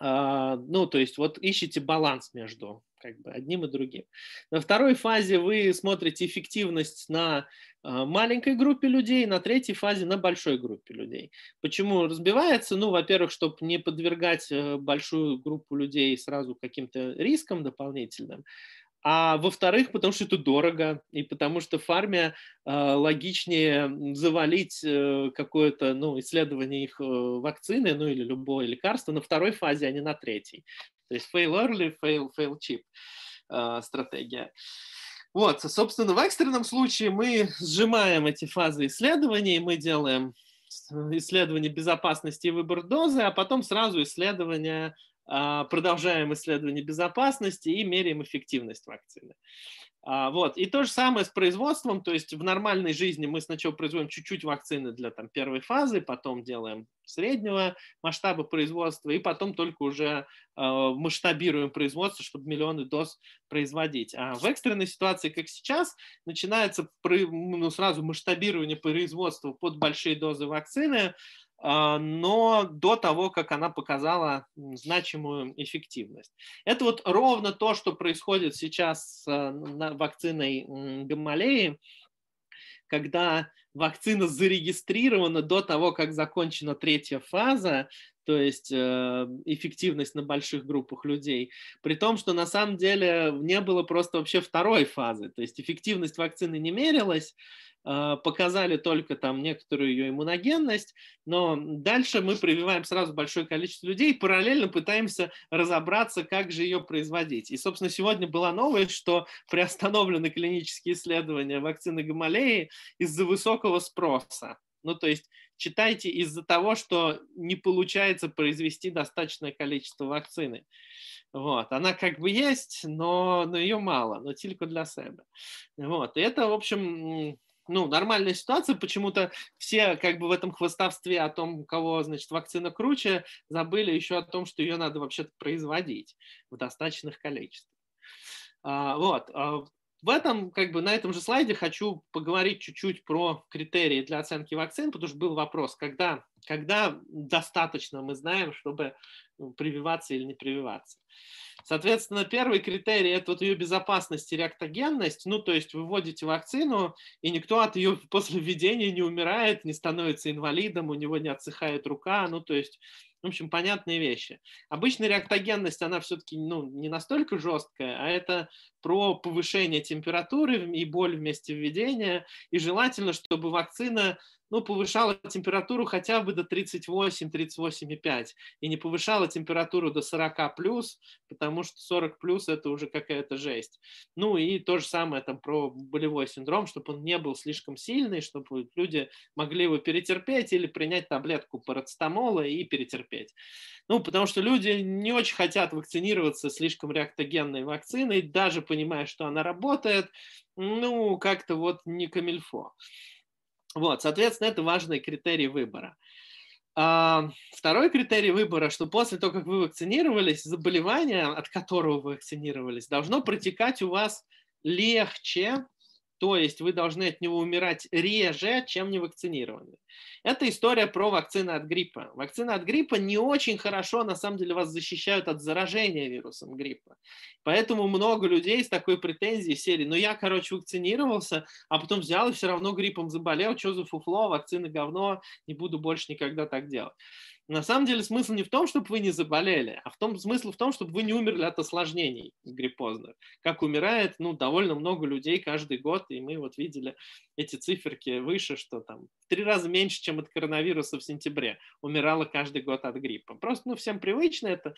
Э, ну, то есть вот ищите баланс между как бы одним и другим. На второй фазе вы смотрите эффективность на а, маленькой группе людей, на третьей фазе на большой группе людей. Почему разбивается? Ну, во-первых, чтобы не подвергать э, большую группу людей сразу каким-то рискам дополнительным, а во-вторых, потому что это дорого, и потому что фарме э, логичнее завалить э, какое-то ну, исследование их э, вакцины, ну или любое лекарство на второй фазе, а не на третьей. То есть fail early, fail, fail cheap э, стратегия. Вот, собственно, в экстренном случае мы сжимаем эти фазы исследований, мы делаем исследование безопасности и выбор дозы, а потом сразу исследование, продолжаем исследование безопасности и меряем эффективность вакцины. А, вот. И то же самое с производством, то есть в нормальной жизни мы сначала производим чуть-чуть вакцины для там, первой фазы, потом делаем среднего масштаба производства, и потом только уже э, масштабируем производство, чтобы миллионы доз производить. А в экстренной ситуации, как сейчас, начинается ну, сразу масштабирование производства под большие дозы вакцины, а, но до того, как она показала значимую эффективность. Это вот ровно то, что происходит сейчас с вакциной Гамалеи, когда вакцина зарегистрирована до того, как закончена третья фаза, то есть э, эффективность на больших группах людей, при том, что на самом деле не было просто вообще второй фазы, то есть эффективность вакцины не мерилась, а, показали только там некоторую ее иммуногенность, но дальше мы прививаем сразу большое количество людей, параллельно пытаемся разобраться, как же ее производить. И, собственно, сегодня была новость, что приостановлены клинические исследования вакцины Гамалеи из-за высокого спроса. Ну, то есть читайте из-за того, что не получается произвести достаточное количество вакцины. Вот. Она как бы есть, но, но ее мало, но только для себя. Вот. И это, в общем, ну, нормальная ситуация, почему-то все как бы в этом хвостовстве о том, у кого, значит, вакцина круче, забыли еще о том, что ее надо вообще-то производить в достаточных количествах. А, вот. В этом, как бы на этом же слайде хочу поговорить чуть-чуть про критерии для оценки вакцин, потому что был вопрос, когда, когда достаточно мы знаем, чтобы ну, прививаться или не прививаться. Соответственно, первый критерий – это вот ее безопасность и реактогенность. Ну, то есть вы вводите вакцину, и никто от ее после введения не умирает, не становится инвалидом, у него не отсыхает рука. Ну, то есть в общем, понятные вещи. Обычно реактогенность, она все-таки ну, не настолько жесткая, а это про повышение температуры и боль вместе введения. И желательно, чтобы вакцина ну, повышала температуру хотя бы до 38-38,5 и не повышала температуру до 40 плюс, потому что 40 плюс это уже какая-то жесть. Ну и то же самое там про болевой синдром, чтобы он не был слишком сильный, чтобы люди могли его перетерпеть или принять таблетку парацетамола и перетерпеть. Ну, потому что люди не очень хотят вакцинироваться слишком реактогенной вакциной, даже понимая, что она работает, ну, как-то вот не камильфо. Вот, соответственно, это важный критерий выбора. А, второй критерий выбора, что после того, как вы вакцинировались, заболевание, от которого вы вакцинировались, должно протекать у вас легче, то есть вы должны от него умирать реже, чем не вакцинированные. Это история про вакцины от гриппа. Вакцины от гриппа не очень хорошо, на самом деле, вас защищают от заражения вирусом гриппа. Поэтому много людей с такой претензией сели, ну я, короче, вакцинировался, а потом взял и все равно гриппом заболел, что за фуфло, вакцины говно, не буду больше никогда так делать. На самом деле смысл не в том, чтобы вы не заболели, а в том, смысл в том, чтобы вы не умерли от осложнений гриппозных. Как умирает ну, довольно много людей каждый год, и мы вот видели эти циферки выше, что там в три раза меньше, чем от коронавируса в сентябре умирало каждый год от гриппа. Просто ну, всем привычно, это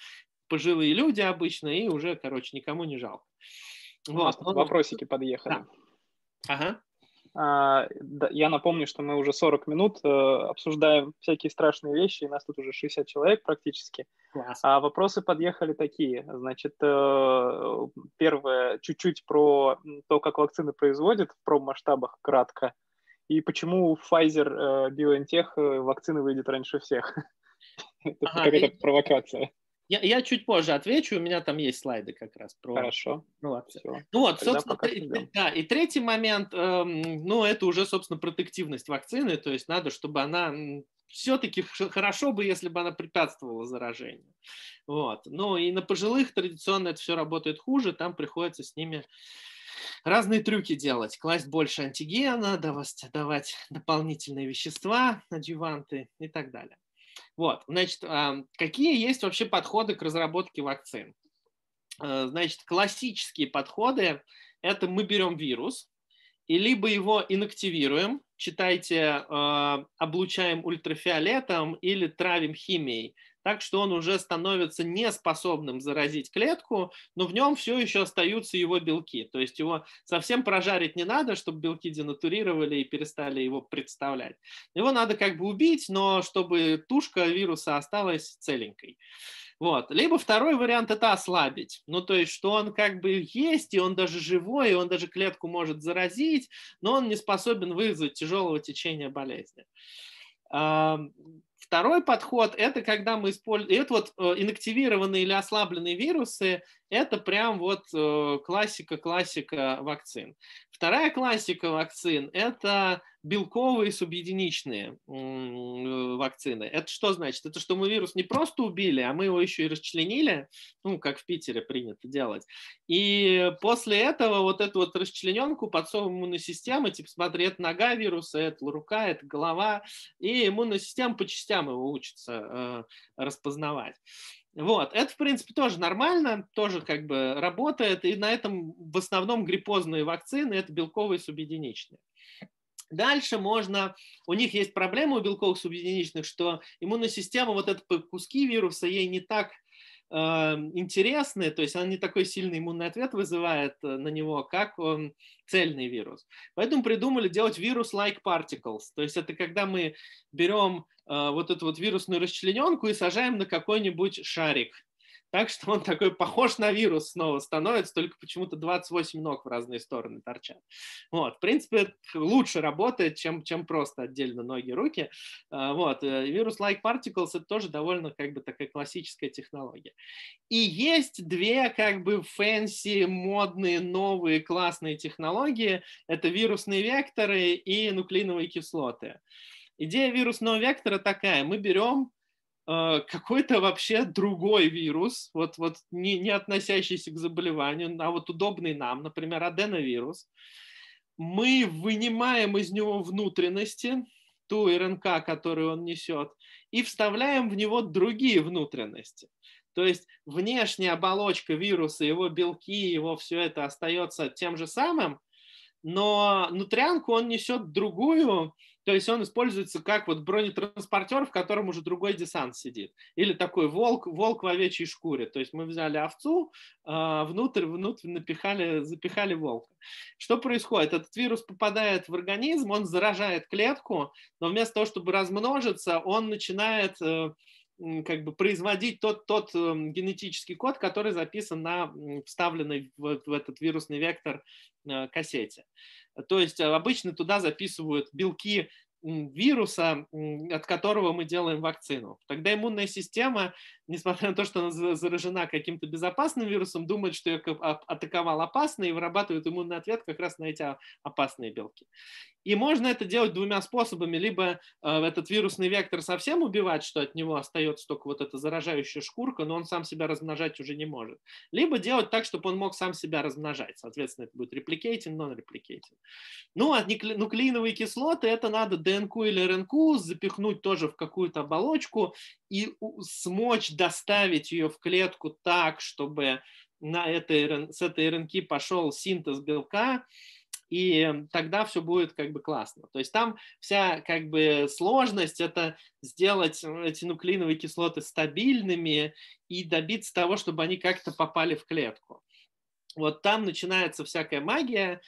пожилые люди обычно, и уже, короче, никому не жалко. Вот. Вопросики подъехали. Да. Ага. А, я напомню, что мы уже 40 минут э, обсуждаем всякие страшные вещи, и нас тут уже 60 человек практически. Класс. А вопросы подъехали такие. Значит, э, первое, чуть-чуть про то, как вакцины производят в промасштабах, кратко. И почему Pfizer, э, BioNTech вакцины выйдет раньше всех. Это какая-то провокация. Я, я чуть позже отвечу, у меня там есть слайды как раз про... Хорошо. Ну, Все. ну вот, Тогда собственно, и, да, и третий момент, эм, ну, это уже, собственно, протективность вакцины, то есть надо, чтобы она все-таки хорошо бы, если бы она препятствовала заражению. Вот. Ну и на пожилых традиционно это все работает хуже, там приходится с ними разные трюки делать, класть больше антигена, давать, давать дополнительные вещества, адъюванты и так далее. Вот, значит, какие есть вообще подходы к разработке вакцин? Э, значит, классические подходы – это мы берем вирус, и либо его инактивируем, читайте, э, облучаем ультрафиолетом или травим химией, так что он уже становится неспособным заразить клетку, но в нем все еще остаются его белки. То есть его совсем прожарить не надо, чтобы белки денатурировали и перестали его представлять. Его надо как бы убить, но чтобы тушка вируса осталась целенькой. Вот. Либо второй вариант – это ослабить. Ну, то есть, что он как бы есть, и он даже живой, и он даже клетку может заразить, но он не способен вызвать тяжелого течения болезни. Второй подход – это когда мы используем… Это вот э, инактивированные или ослабленные вирусы – это прям вот классика-классика э, вакцин. Вторая классика вакцин – это белковые субъединичные э, вакцины. Это что значит? Это что мы вирус не просто убили, а мы его еще и расчленили, ну, как в Питере принято делать. И после этого вот эту вот расчлененку подсовываем иммунной системы, типа, смотри, это нога вируса, это рука, это голова, и иммунная система по частям его учится э, распознавать. Вот, это, в принципе, тоже нормально, тоже как бы работает, и на этом в основном гриппозные вакцины – это белковые субъединичные. Дальше можно, у них есть проблема у белковых субъединичных, что иммунная система, вот это куски вируса, ей не так э, интересны, то есть она не такой сильный иммунный ответ вызывает э, на него, как он, цельный вирус. Поэтому придумали делать вирус-like particles, то есть это когда мы берем э, вот эту вот вирусную расчлененку и сажаем на какой-нибудь шарик, так что он такой похож на вирус снова становится, только почему-то 28 ног в разные стороны торчат. Вот, в принципе, лучше работает, чем, чем просто отдельно ноги, руки. А, вот, э, вирус-like particles это тоже довольно как бы такая классическая технология. И есть две как бы fancy, модные, новые, классные технологии. Это вирусные векторы и нуклеиновые кислоты. Идея вирусного вектора такая. Мы берем Э, какой-то вообще другой вирус, вот, вот не, не относящийся к заболеванию, а вот удобный нам, например, аденовирус, мы вынимаем из него внутренности, ту РНК, которую он несет, и вставляем в него другие внутренности. То есть внешняя оболочка вируса, его белки, его все это остается тем же самым, но нутрянку он несет другую, то есть он используется как вот бронетранспортер, в котором уже другой десант сидит. Или такой волк, волк в овечьей шкуре. То есть мы взяли овцу, а, внутрь, внутрь напихали, запихали волка. Что происходит? Этот вирус попадает в организм, он заражает клетку, но вместо того, чтобы размножиться, он начинает э, как бы производить тот, тот эм, генетический код, который записан на вставленной в, в этот вирусный вектор э, кассете. То есть э, обычно туда записывают белки вируса, от которого мы делаем вакцину. Тогда иммунная система, несмотря на то, что она заражена каким-то безопасным вирусом, думает, что ее атаковал опасный и вырабатывает иммунный ответ как раз на эти опасные белки. И можно это делать двумя способами. Либо э, этот вирусный вектор совсем убивать, что от него остается только вот эта заражающая шкурка, но он сам себя размножать уже не может. Либо делать так, чтобы он мог сам себя размножать. Соответственно, это будет репликейтинг, non-репликейтинг. Ну, а нуклеиновые кислоты, это надо ДНК или РНК запихнуть тоже в какую-то оболочку и смочь доставить ее в клетку так, чтобы на этой, с этой РНК пошел синтез белка, и тогда все будет как бы классно. То есть там вся как бы сложность это сделать эти нуклеиновые кислоты стабильными и добиться того, чтобы они как-то попали в клетку. Вот там начинается всякая магия,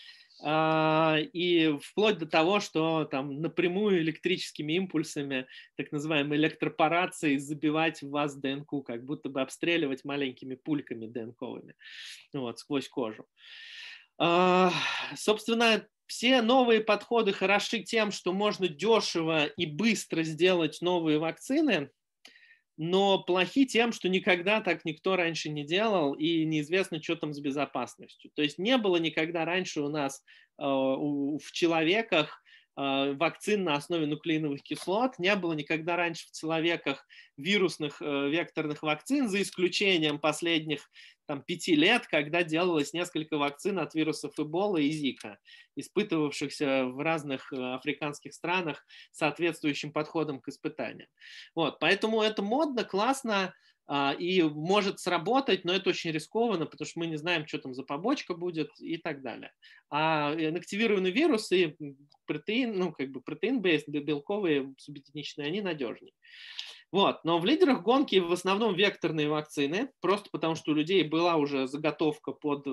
а, и вплоть до того, что там напрямую электрическими импульсами, так называемой электропорацией, забивать в вас ДНК, как будто бы обстреливать маленькими пульками ДНКовыми вот, сквозь кожу. А, собственно, все новые подходы хороши тем, что можно дешево и быстро сделать новые вакцины, но плохи тем, что никогда так никто раньше не делал, и неизвестно, что там с безопасностью. То есть не было никогда раньше у нас э, в человеках вакцин на основе нуклеиновых кислот, не было никогда раньше в человеках вирусных э, векторных вакцин, за исключением последних там, пяти лет, когда делалось несколько вакцин от вирусов Эбола и Зика, испытывавшихся в разных э, африканских странах соответствующим подходом к испытаниям. Вот, поэтому это модно, классно, и может сработать, но это очень рискованно, потому что мы не знаем, что там за побочка будет и так далее. А инактивированные вирусы, протеин, ну, как бы протеин-бейст, белковые, субъединичные, они надежнее. Вот. Но в лидерах гонки в основном векторные вакцины, просто потому что у людей была уже заготовка под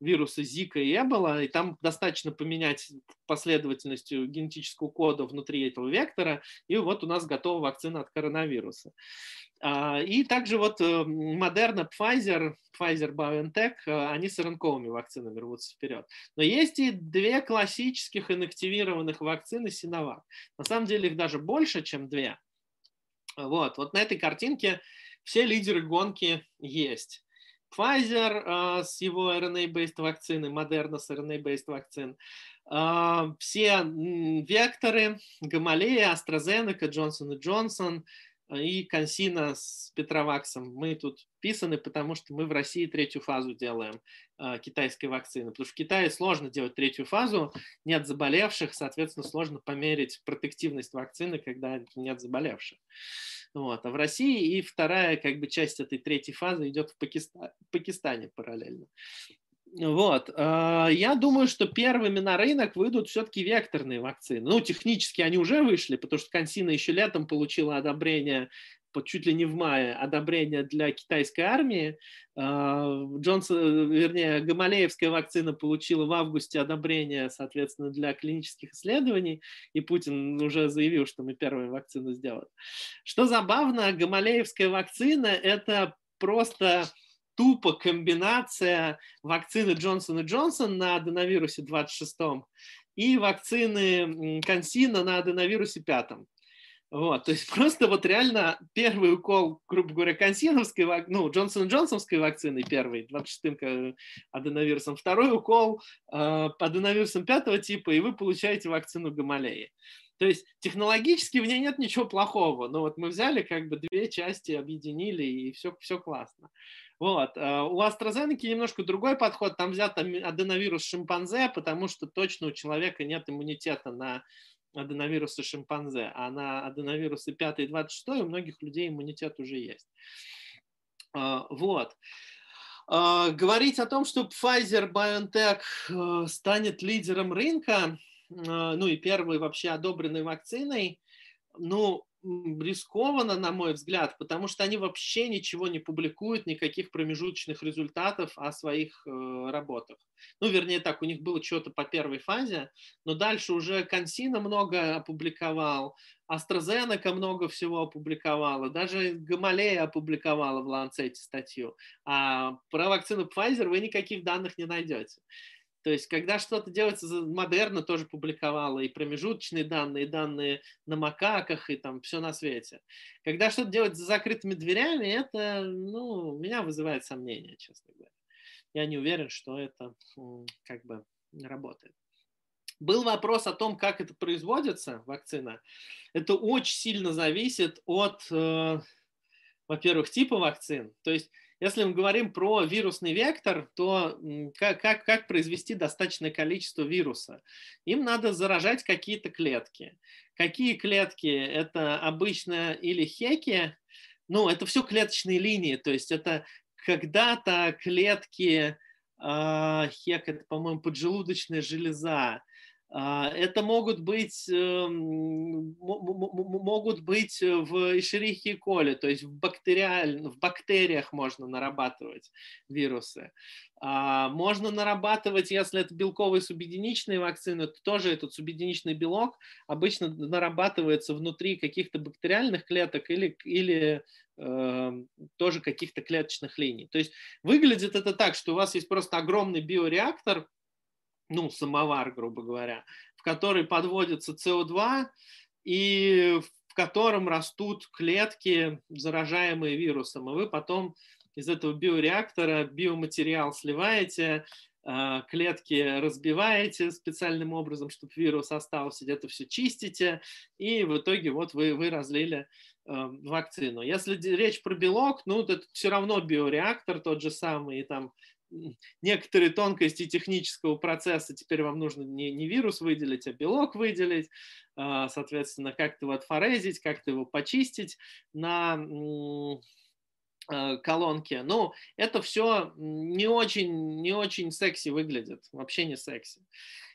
вирусы Зика и Эбола, и там достаточно поменять последовательность генетического кода внутри этого вектора, и вот у нас готова вакцина от коронавируса. А, и также вот Moderna, Pfizer, Pfizer BioNTech, а, они с рынковыми вакцинами рвутся вперед. Но есть и две классических инактивированных вакцины Sinovac. На самом деле их даже больше, чем две. Вот, вот на этой картинке все лидеры гонки есть. Pfizer э, с его RNA-based вакцины, Moderna с RNA-based вакцин, э, все векторы, Гамалея, AstraZeneca, Johnson Johnson и Консина с Петроваксом. Мы тут писаны, потому что мы в России третью фазу делаем э, китайской вакцины. Потому что в Китае сложно делать третью фазу, нет заболевших, соответственно, сложно померить протективность вакцины, когда нет заболевших. Вот. А в России и вторая как бы, часть этой третьей фазы идет в Пакистане, Пакистане параллельно. Вот. А, я думаю, что первыми на рынок выйдут все-таки векторные вакцины. Ну, технически они уже вышли, потому что Консина еще летом получила одобрение чуть ли не в мае одобрение для китайской армии. А, Джонсон, вернее, Гамалеевская вакцина получила в августе одобрение, соответственно, для клинических исследований, и Путин уже заявил, что мы первую вакцину сделаем. Что забавно, Гамалеевская вакцина – это просто тупо комбинация вакцины Джонсон и Джонсон на аденовирусе 26 и вакцины Консина на аденовирусе 5. Вот, то есть просто вот реально первый укол, грубо говоря, консиновской, ну, Джонсон Джонсонской вакцины первый, 26-м аденовирусом, второй укол э, аденовирусом пятого типа, и вы получаете вакцину Гамалеи. То есть технологически в ней нет ничего плохого, но вот мы взяли как бы две части, объединили, и все, все классно. Вот. Э, у AstraZeneca немножко другой подход, там взят аденовирус шимпанзе, потому что точно у человека нет иммунитета на аденовирусы шимпанзе, а на аденовирусы 5 и 26 у многих людей иммунитет уже есть. А, вот. А, говорить о том, что Pfizer BioNTech э, станет лидером рынка, э, ну и первой вообще одобренной вакциной, ну, рискованно, на мой взгляд, потому что они вообще ничего не публикуют, никаких промежуточных результатов о своих э, работах. Ну, вернее так, у них было что-то по первой фазе, но дальше уже Консина много опубликовал, AstraZeneca много всего опубликовала, даже Гамалея опубликовала в Lancet статью. А про вакцину Pfizer вы никаких данных не найдете. То есть, когда что-то делается, модерна тоже публиковала и промежуточные данные, и данные на макаках, и там все на свете. Когда что-то делать за закрытыми дверями, это, ну, меня вызывает сомнения, честно говоря. Я не уверен, что это как бы работает. Был вопрос о том, как это производится, вакцина. Это очень сильно зависит от, э, во-первых, типа вакцин. То есть если мы говорим про вирусный вектор, то как, как, как произвести достаточное количество вируса? Им надо заражать какие-то клетки. Какие клетки? Это обычно или хеки, ну, это все клеточные линии, то есть это когда-то клетки, э, хек, это, по-моему, поджелудочная железа, это могут быть, эм, могут быть в Escherichia coli, то есть в, в бактериях можно нарабатывать вирусы. А, можно нарабатывать, если это белковые субъединичные вакцины, то тоже этот субъединичный белок обычно нарабатывается внутри каких-то бактериальных клеток или, или э, тоже каких-то клеточных линий. То есть выглядит это так, что у вас есть просто огромный биореактор, ну, самовар, грубо говоря, в который подводится СО2 и в котором растут клетки, заражаемые вирусом, и вы потом из этого биореактора биоматериал сливаете, а, клетки разбиваете специальным образом, чтобы вирус остался, где-то все чистите, и в итоге вот вы, вы разлили а, вакцину. Если речь про белок, ну, это все равно биореактор тот же самый, и там некоторые тонкости технического процесса теперь вам нужно не, не вирус выделить, а белок выделить, а, соответственно, как-то его отфорезить, как-то его почистить на а, колонке. Ну, это все не очень, не очень секси выглядит, вообще не секси.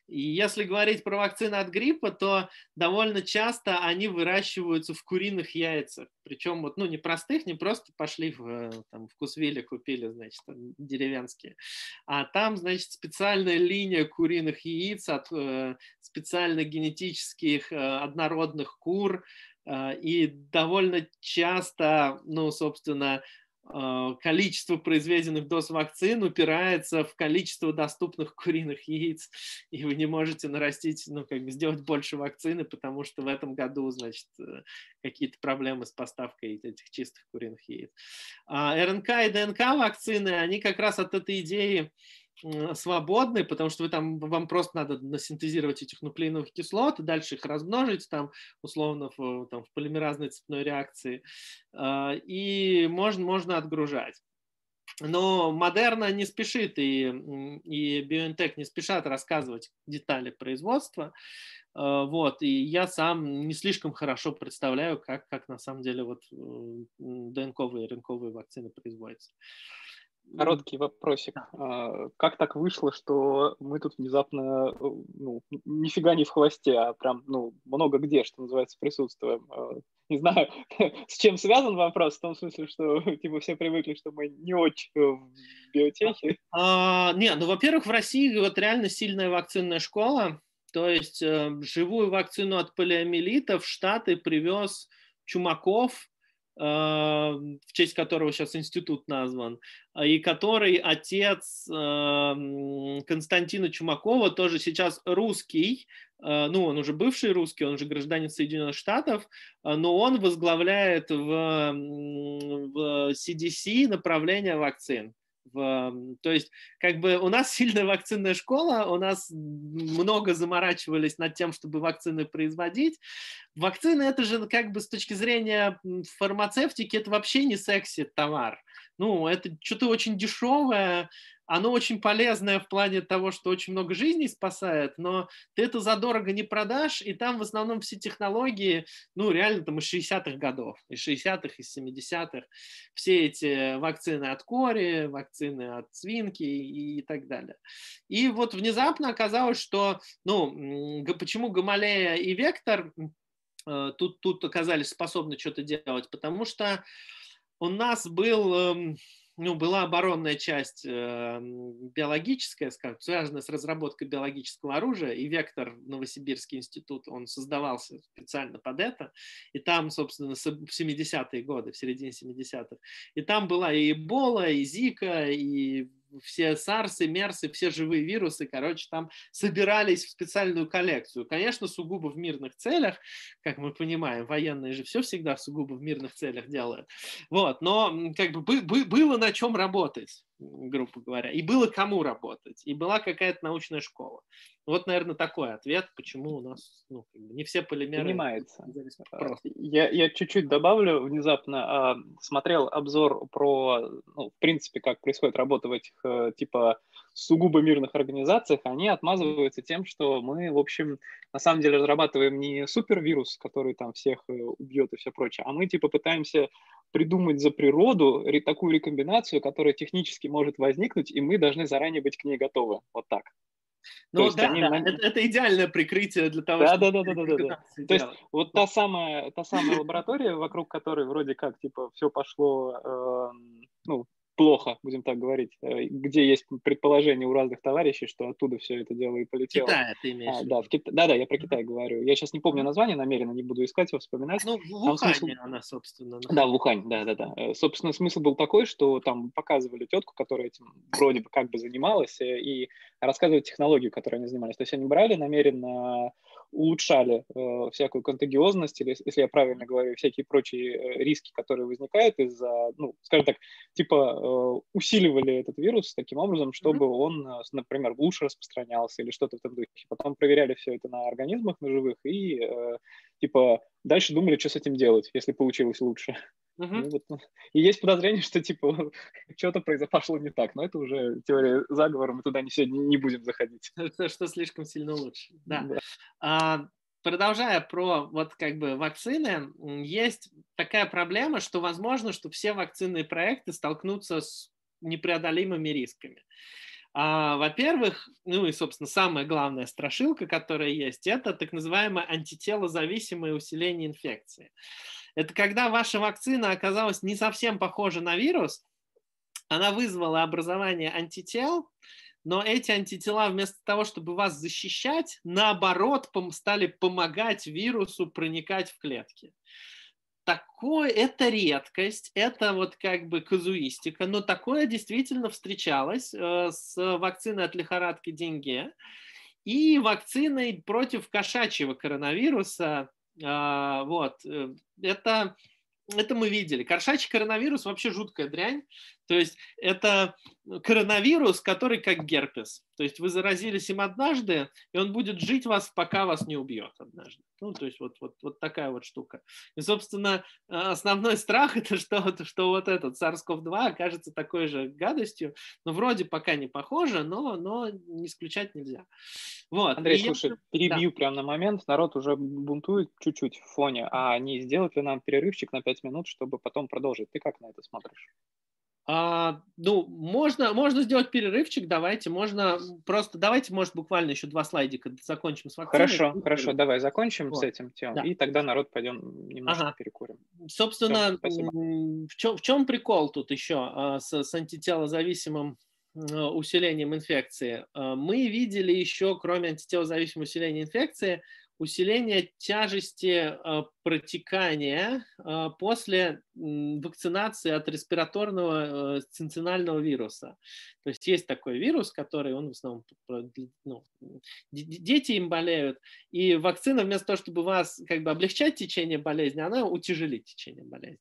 И если говорить про вакцины от гриппа, то довольно часто они выращиваются в куриных яйцах. Причем вот, ну, не простых, не просто пошли в там, вкусвилле, купили, значит, деревенские. А там, значит, специальная линия куриных яиц от э, специальных генетических э, однородных кур. Э, и довольно часто, ну, собственно, а, количество произведенных доз вакцин упирается в количество доступных куриных яиц, и вы не можете нарастить, ну, как бы сделать больше вакцины, потому что в этом году, значит, э, какие-то проблемы с поставкой этих чистых куриных яиц. А РНК и ДНК вакцины, они как раз от этой идеи свободны, потому что вы там, вам просто надо насинтезировать этих нуклеиновых кислот, дальше их размножить там, условно, в, там, в полимеразной цепной реакции, а, и можно, можно отгружать. Но Модерна не спешит и, и BioNTech не спешат рассказывать детали производства. А, вот, и я сам не слишком хорошо представляю, как, как на самом деле вот ДНКовые и РНКовые вакцины производятся. Короткий вопросик. А, как так вышло, что мы тут внезапно, э, ну, нифига не в хвосте, а прям, ну, много где, что называется, присутствуем? А, не знаю, с чем связан вопрос, в том смысле, что, типа, все привыкли, что мы не очень в биотехе. А, не, ну, во-первых, в России вот реально сильная вакцинная школа, то есть э, живую вакцину от полиомиелита в Штаты привез Чумаков, в честь которого сейчас институт назван, а, и который отец Константина Чумакова, тоже сейчас русский, а, ну, он уже бывший русский, он уже гражданин Соединенных Штатов, а, но он возглавляет в, в CDC направление вакцин. В, то есть, как бы у нас сильная вакцинная школа, у нас много заморачивались над тем, чтобы вакцины производить. Вакцины это же как бы с точки зрения фармацевтики это вообще не секси товар. Ну, это что-то очень дешевое, оно очень полезное в плане того, что очень много жизней спасает, но ты это задорого не продашь, и там в основном все технологии, ну, реально там из 60-х годов, из 60-х, из 70-х, все эти вакцины от кори, вакцины от свинки и, и так далее. И вот внезапно оказалось, что, ну, почему Гамалея и Вектор э, тут, тут оказались способны что-то делать, потому что у нас был эм, ну, была оборонная часть э, биологическая, скажем, связанная с разработкой биологического оружия, и Вектор Новосибирский институт, он создавался специально под это, и там, собственно, в 70-е годы, в середине 70-х, и там была и Эбола, и Зика, и все SARS, MERS, все живые вирусы, короче, там собирались в специальную коллекцию. Конечно, сугубо в мирных целях, как мы понимаем, военные же все всегда сугубо в мирных целях делают. Вот, но как бы было на чем работать грубо говоря, и было кому работать, и была какая-то научная школа. Вот, наверное, такой ответ, почему у нас ну, не все полимеры... Понимается. Я, я чуть-чуть добавлю внезапно. А, смотрел обзор про, ну, в принципе, как происходит работа в этих э, типа сугубо мирных организациях, они отмазываются тем, что мы, в общем, на самом деле разрабатываем не супервирус, который там всех э, убьет и все прочее, а мы типа пытаемся придумать за природу такую рекомбинацию, которая технически может возникнуть, и мы должны заранее быть к ней готовы. Вот так. Ну да, они... да. Это, это идеальное прикрытие для того, да, чтобы... Да, да, да, да, да, да. То есть вот та самая, та самая лаборатория, вокруг которой вроде как, типа, все пошло, э, ну, плохо, будем так говорить, э, где есть предположение у разных товарищей, что оттуда все это дело и полетело. Китай ты имеешь а, да, в Кит... да, да, я про Китай говорю. Я сейчас не помню название намеренно, не буду искать его, вспоминать. Ну, в Ухане смысл... она, собственно. Да, в Ухане, да, да, да. Э, собственно, смысл был такой, что там показывали тетку, которая этим вроде бы как бы занималась, э, и рассказывали технологию, которой они занимались. То есть они брали намеренно улучшали э, всякую контагиозность, или, если я правильно говорю, всякие прочие э, риски, которые возникают из-за, ну, скажем так, типа э, усиливали этот вирус таким образом, чтобы mm-hmm. он, э, например, лучше распространялся или что-то в этом духе. Потом проверяли все это на организмах, на живых, и э, типа дальше думали, что с этим делать, если получилось лучше. Uh-huh. Ну, вот. Ну, и есть подозрение, что типа что-то произошло не так, но это уже теория заговора, мы туда не, сегодня не будем заходить. Что, что слишком сильно лучше. Да. да. А, продолжая про вот как бы вакцины, есть такая проблема, что возможно, что все вакцинные проекты столкнутся с непреодолимыми рисками. А, во-первых, ну и, собственно, самая главная страшилка, которая есть, это так называемое антителозависимое усиление инфекции. Это когда ваша вакцина оказалась не совсем похожа на вирус, она вызвала образование антител, но эти антитела вместо того, чтобы вас защищать, наоборот, стали помогать вирусу проникать в клетки. Такое, это редкость, это вот как бы казуистика, но такое действительно встречалось э, с вакциной от лихорадки деньги и вакциной против кошачьего коронавируса а, вот, э, это, это мы видели. Кошачий коронавирус вообще жуткая дрянь. То есть это коронавирус, который как герпес. То есть вы заразились им однажды, и он будет жить вас, пока вас не убьет однажды. Ну, то есть вот, вот, вот такая вот штука. И, собственно, основной страх это что, что вот этот SARS-CoV-2 окажется такой же гадостью. Ну, вроде пока не похоже, но, но не исключать нельзя. Вот. Андрей, и слушай, я... перебью да. прямо на момент. Народ уже бунтует чуть-чуть в фоне. А не сделать ли нам перерывчик на 5 минут, чтобы потом продолжить? Ты как на это смотришь? А, ну, можно, можно сделать перерывчик, давайте, можно просто, давайте, может, буквально еще два слайдика закончим с вакциной. Хорошо, хорошо, давай закончим вот. с этим тем, да. и тогда народ пойдем немножко ага. перекурим. Собственно, Все, в, чем, в чем прикол тут еще а, с, с антителозависимым а, усилением инфекции? А, мы видели еще, кроме антителозависимого усиления инфекции, усиление тяжести э, протекания э, после вакцинации от респираторного э, цинцинального вируса. То есть есть такой вирус, который он в основном ну, дети им болеют, и вакцина вместо того, чтобы вас как бы облегчать течение болезни, она утяжелит течение болезни.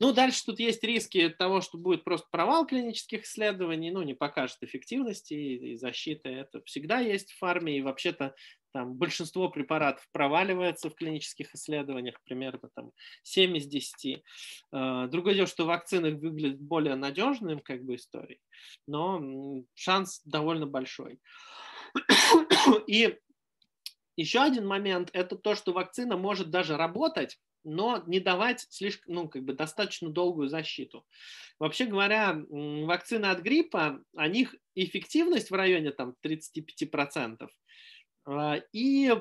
Ну, дальше тут есть риски того, что будет просто провал клинических исследований, ну, не покажет эффективности и защиты. Это всегда есть в фарме, и вообще-то там большинство препаратов проваливается в клинических исследованиях, примерно там 7 из 10. А, другое дело, что вакцины выглядят более надежным как бы историей, но шанс довольно большой. И еще один момент – это то, что вакцина может даже работать, но не давать слишком, ну, как бы достаточно долгую защиту. Вообще говоря, вакцины от гриппа, у них эффективность в районе там 35%, а, и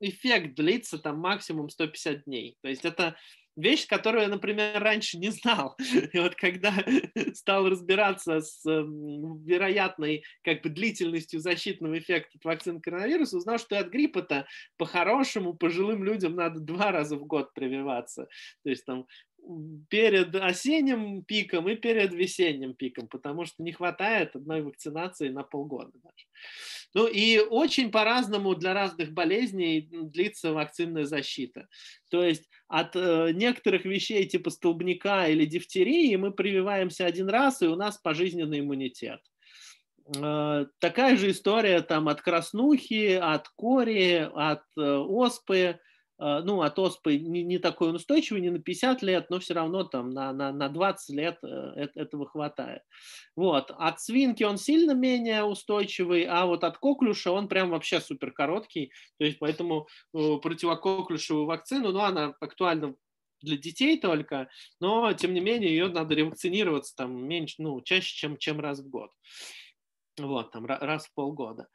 эффект длится там максимум 150 дней. То есть это вещь, которую я, например, раньше не знал. И вот когда стал разбираться с вероятной как бы длительностью защитного эффекта от вакцины коронавируса, узнал, что от гриппа-то по-хорошему пожилым людям надо два раза в год прививаться. То есть там перед осенним пиком и перед весенним пиком, потому что не хватает одной вакцинации на полгода даже. Ну и очень по-разному для разных болезней длится вакцинная защита. То есть от э, некоторых вещей типа столбняка или дифтерии мы прививаемся один раз, и у нас пожизненный иммунитет. Э, такая же история там от краснухи, от кори, от э, оспы, ну, от оспы не, не такой устойчивый, не на 50 лет, но все равно там на, на, на 20 лет э, этого хватает. Вот. От свинки он сильно менее устойчивый, а вот от коклюша он прям вообще супер короткий, то есть поэтому э, противококлюшевую вакцину, ну, она актуальна для детей только, но тем не менее ее надо ревакцинироваться там меньше, ну, чаще, чем, чем раз в год. Вот, там раз в полгода.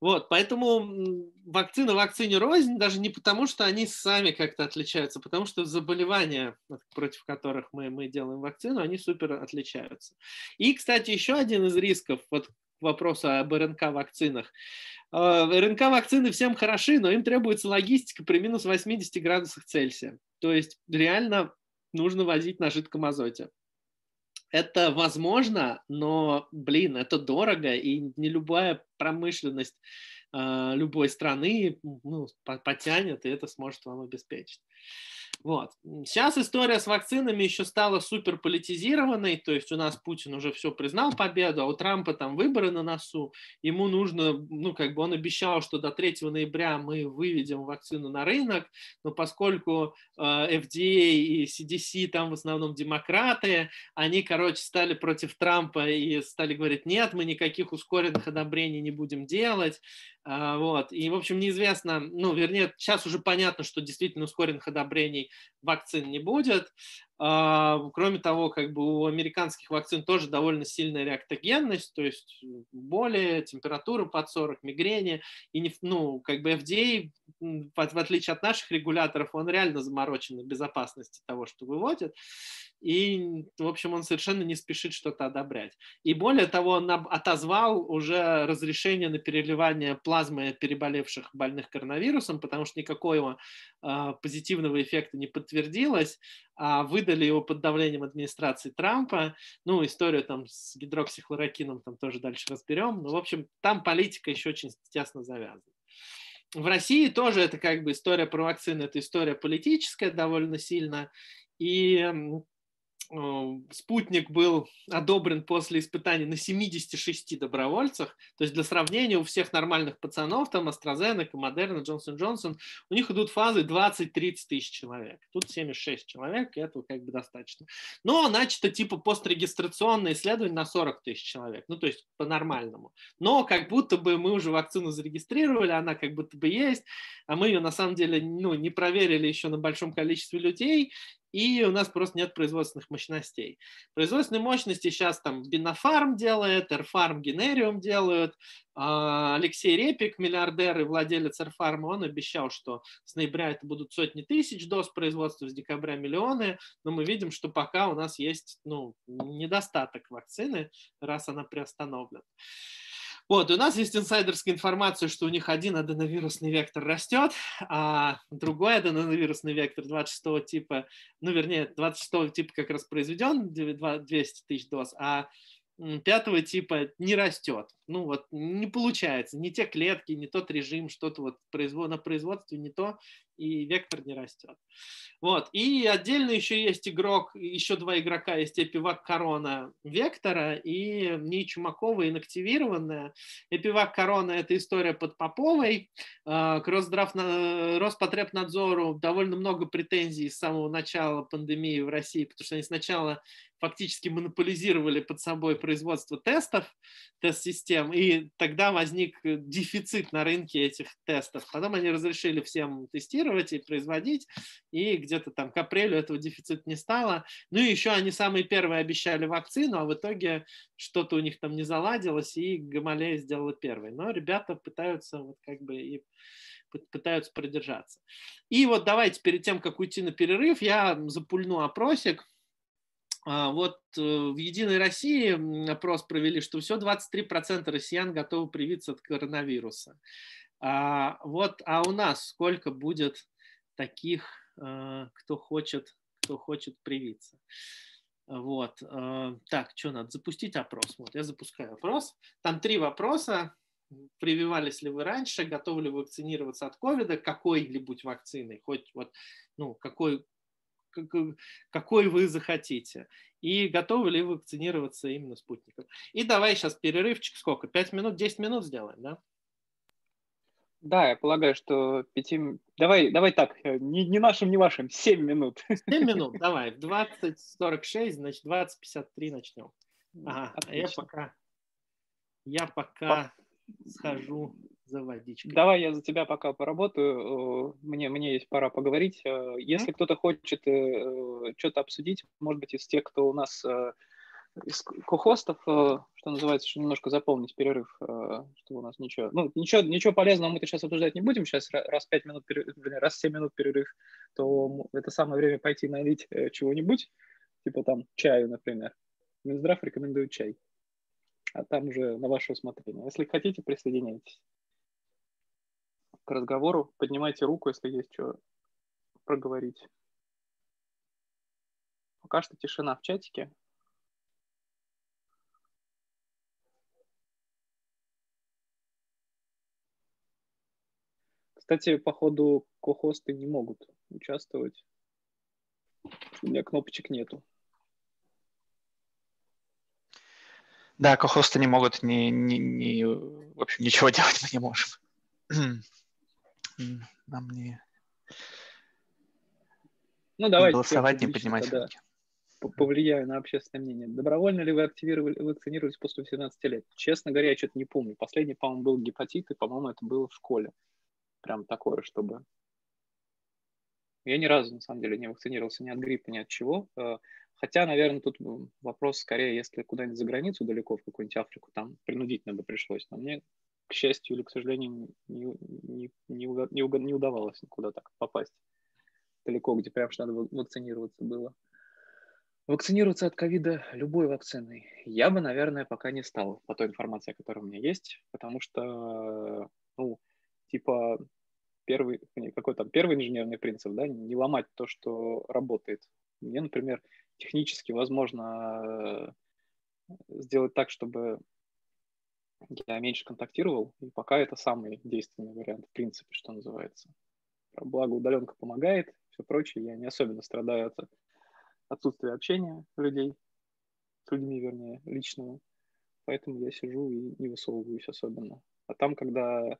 Вот, поэтому вакцина вакцине рознь, даже не потому, что они сами как-то отличаются, потому что заболевания, против которых мы, мы делаем вакцину, они супер отличаются. И, кстати, еще один из рисков, вот вопросу об РНК-вакцинах. А, РНК-вакцины всем хороши, но им требуется логистика при минус 80 градусах Цельсия. То есть реально нужно возить на жидком азоте это возможно, но, блин, это дорого, и не любая промышленность э, любой страны ну, потянет, и это сможет вам обеспечить. Вот. Сейчас история с вакцинами еще стала супер политизированной, то есть у нас Путин уже все признал победу, а у Трампа там выборы на носу, ему нужно, ну как бы он обещал, что до 3 ноября мы выведем вакцину на рынок, но поскольку э, FDA и CDC там в основном демократы, они, короче, стали против Трампа и стали говорить, нет, мы никаких ускоренных одобрений не будем делать, вот. И, в общем, неизвестно, ну, вернее, сейчас уже понятно, что действительно ускоренных одобрений вакцин не будет. А, кроме того, как бы у американских вакцин тоже довольно сильная реактогенность, то есть боли, температура под 40, мигрени. И, не, ну, как бы FDA, в, отличие от наших регуляторов, он реально заморочен на безопасности того, что выводит и, в общем, он совершенно не спешит что-то одобрять. И более того, он отозвал уже разрешение на переливание плазмы переболевших больных коронавирусом, потому что никакого э, позитивного эффекта не подтвердилось, выдали его под давлением администрации Трампа. Ну, историю там с гидроксихлорокином там тоже дальше разберем. Но, в общем, там политика еще очень тесно завязана. В России тоже это как бы история про вакцины, это история политическая довольно сильно. И спутник был одобрен после испытаний на 76 добровольцах. То есть для сравнения у всех нормальных пацанов, там AstraZeneca, Moderna, Johnson Johnson, у них идут фазы 20-30 тысяч человек. Тут 76 человек, и этого как бы достаточно. Но начато типа пострегистрационное исследование на 40 тысяч человек. Ну то есть по-нормальному. Но как будто бы мы уже вакцину зарегистрировали, она как будто бы есть, а мы ее на самом деле ну, не проверили еще на большом количестве людей, и у нас просто нет производственных мощностей. Производственные мощности сейчас там Бинофарм делает, Эрфарм Генериум делают. А, Алексей Репик, миллиардер и владелец Эрфарма, он обещал, что с ноября это будут сотни тысяч доз производства, с декабря миллионы, но мы видим, что пока у нас есть ну, недостаток вакцины, раз она приостановлена. Вот, у нас есть инсайдерская информация, что у них один аденовирусный вектор растет, а другой аденовирусный вектор 26 типа, ну, вернее, 26 типа как раз произведен 200 тысяч доз, а пятого типа не растет. Ну вот не получается, не те клетки, не тот режим, что-то вот на производстве не то, и вектор не растет. Вот. И отдельно еще есть игрок, еще два игрока есть Эпивак Корона Вектора и не Чумакова инактивированная. Эпивак Корона – это история под Поповой. А, к Росздрав... Роспотребнадзору довольно много претензий с самого начала пандемии в России, потому что они сначала фактически монополизировали под собой производство тестов, тест-систем, и тогда возник дефицит на рынке этих тестов. Потом они разрешили всем тестировать и производить, и где-то там к апрелю этого дефицита не стало. Ну и еще они самые первые обещали вакцину, а в итоге что-то у них там не заладилось, и Гамалея сделала первой. Но ребята пытаются вот как бы и пытаются продержаться. И вот давайте перед тем, как уйти на перерыв, я запульну опросик, вот э, в «Единой России» опрос провели, что все 23% россиян готовы привиться от коронавируса. А, вот, а у нас сколько будет таких, э, кто хочет кто хочет привиться. Вот. Э, так, что надо? Запустить опрос. Вот, я запускаю опрос. Там три вопроса. Прививались ли вы раньше? Готовы ли вы вакцинироваться от ковида? Какой-нибудь вакциной? Хоть вот, ну, какой, какой вы захотите. И готовы ли вы вакцинироваться именно спутником. И давай сейчас перерывчик сколько? Пять минут, 10 минут сделаем, да? Да, я полагаю, что пяти... Давай, давай так, э, не, не нашим, не вашим, семь минут. Семь минут, давай. В 20.46, значит, 20.53 начнем. Ага, а я пока... Я пока схожу за водичкой. Давай я за тебя пока поработаю. Мне, мне есть пора поговорить. Э, если mm-hmm. кто-то хочет э, что-то обсудить, может быть, из тех, кто у нас из кохостов, э, что называется, что немножко заполнить перерыв, э, чтобы у нас ничего, ну, ничего, ничего полезного мы-то сейчас обсуждать не будем, сейчас раз 5 минут, перерыв, раз 7 минут перерыв, то это самое время пойти налить э, чего-нибудь, типа там чаю, например. Минздрав рекомендует чай, а там уже на ваше усмотрение. Если хотите, присоединяйтесь к разговору, поднимайте руку, если есть что проговорить. Пока что тишина в чатике. Кстати, по ходу кохосты не могут участвовать. У меня кнопочек нету. Да, кохосты не могут ни, ни, ни, в общем, ничего делать мы не можем. Нам не... Ну, давайте. Голосовать, не поднимать да. руки. Повлияю на общественное мнение. Добровольно ли вы активировали, вакцинировались после 18 лет? Честно говоря, я что-то не помню. Последний, по-моему, был гепатит, и, по-моему, это было в школе прям такое, чтобы... Я ни разу, на самом деле, не вакцинировался ни от гриппа, ни от чего. Э, хотя, наверное, тут вопрос скорее, если куда-нибудь за границу далеко, в какую-нибудь Африку, там принудительно бы пришлось. Но мне, к счастью или к сожалению, не, не, не, не, не удавалось никуда так попасть далеко, где прям надо вакцинироваться было. Вакцинироваться от ковида любой вакциной я бы, наверное, пока не стал, по той информации, которая у меня есть, потому что, ну, типа первый, какой там первый инженерный принцип, да, не ломать то, что работает. Мне, например, технически возможно э, сделать так, чтобы я меньше контактировал, и пока это самый действенный вариант, в принципе, что называется. Благо удаленка помогает, все прочее, я не особенно страдаю от отсутствия общения людей, с людьми, вернее, личного, поэтому я сижу и не высовываюсь особенно. А там, когда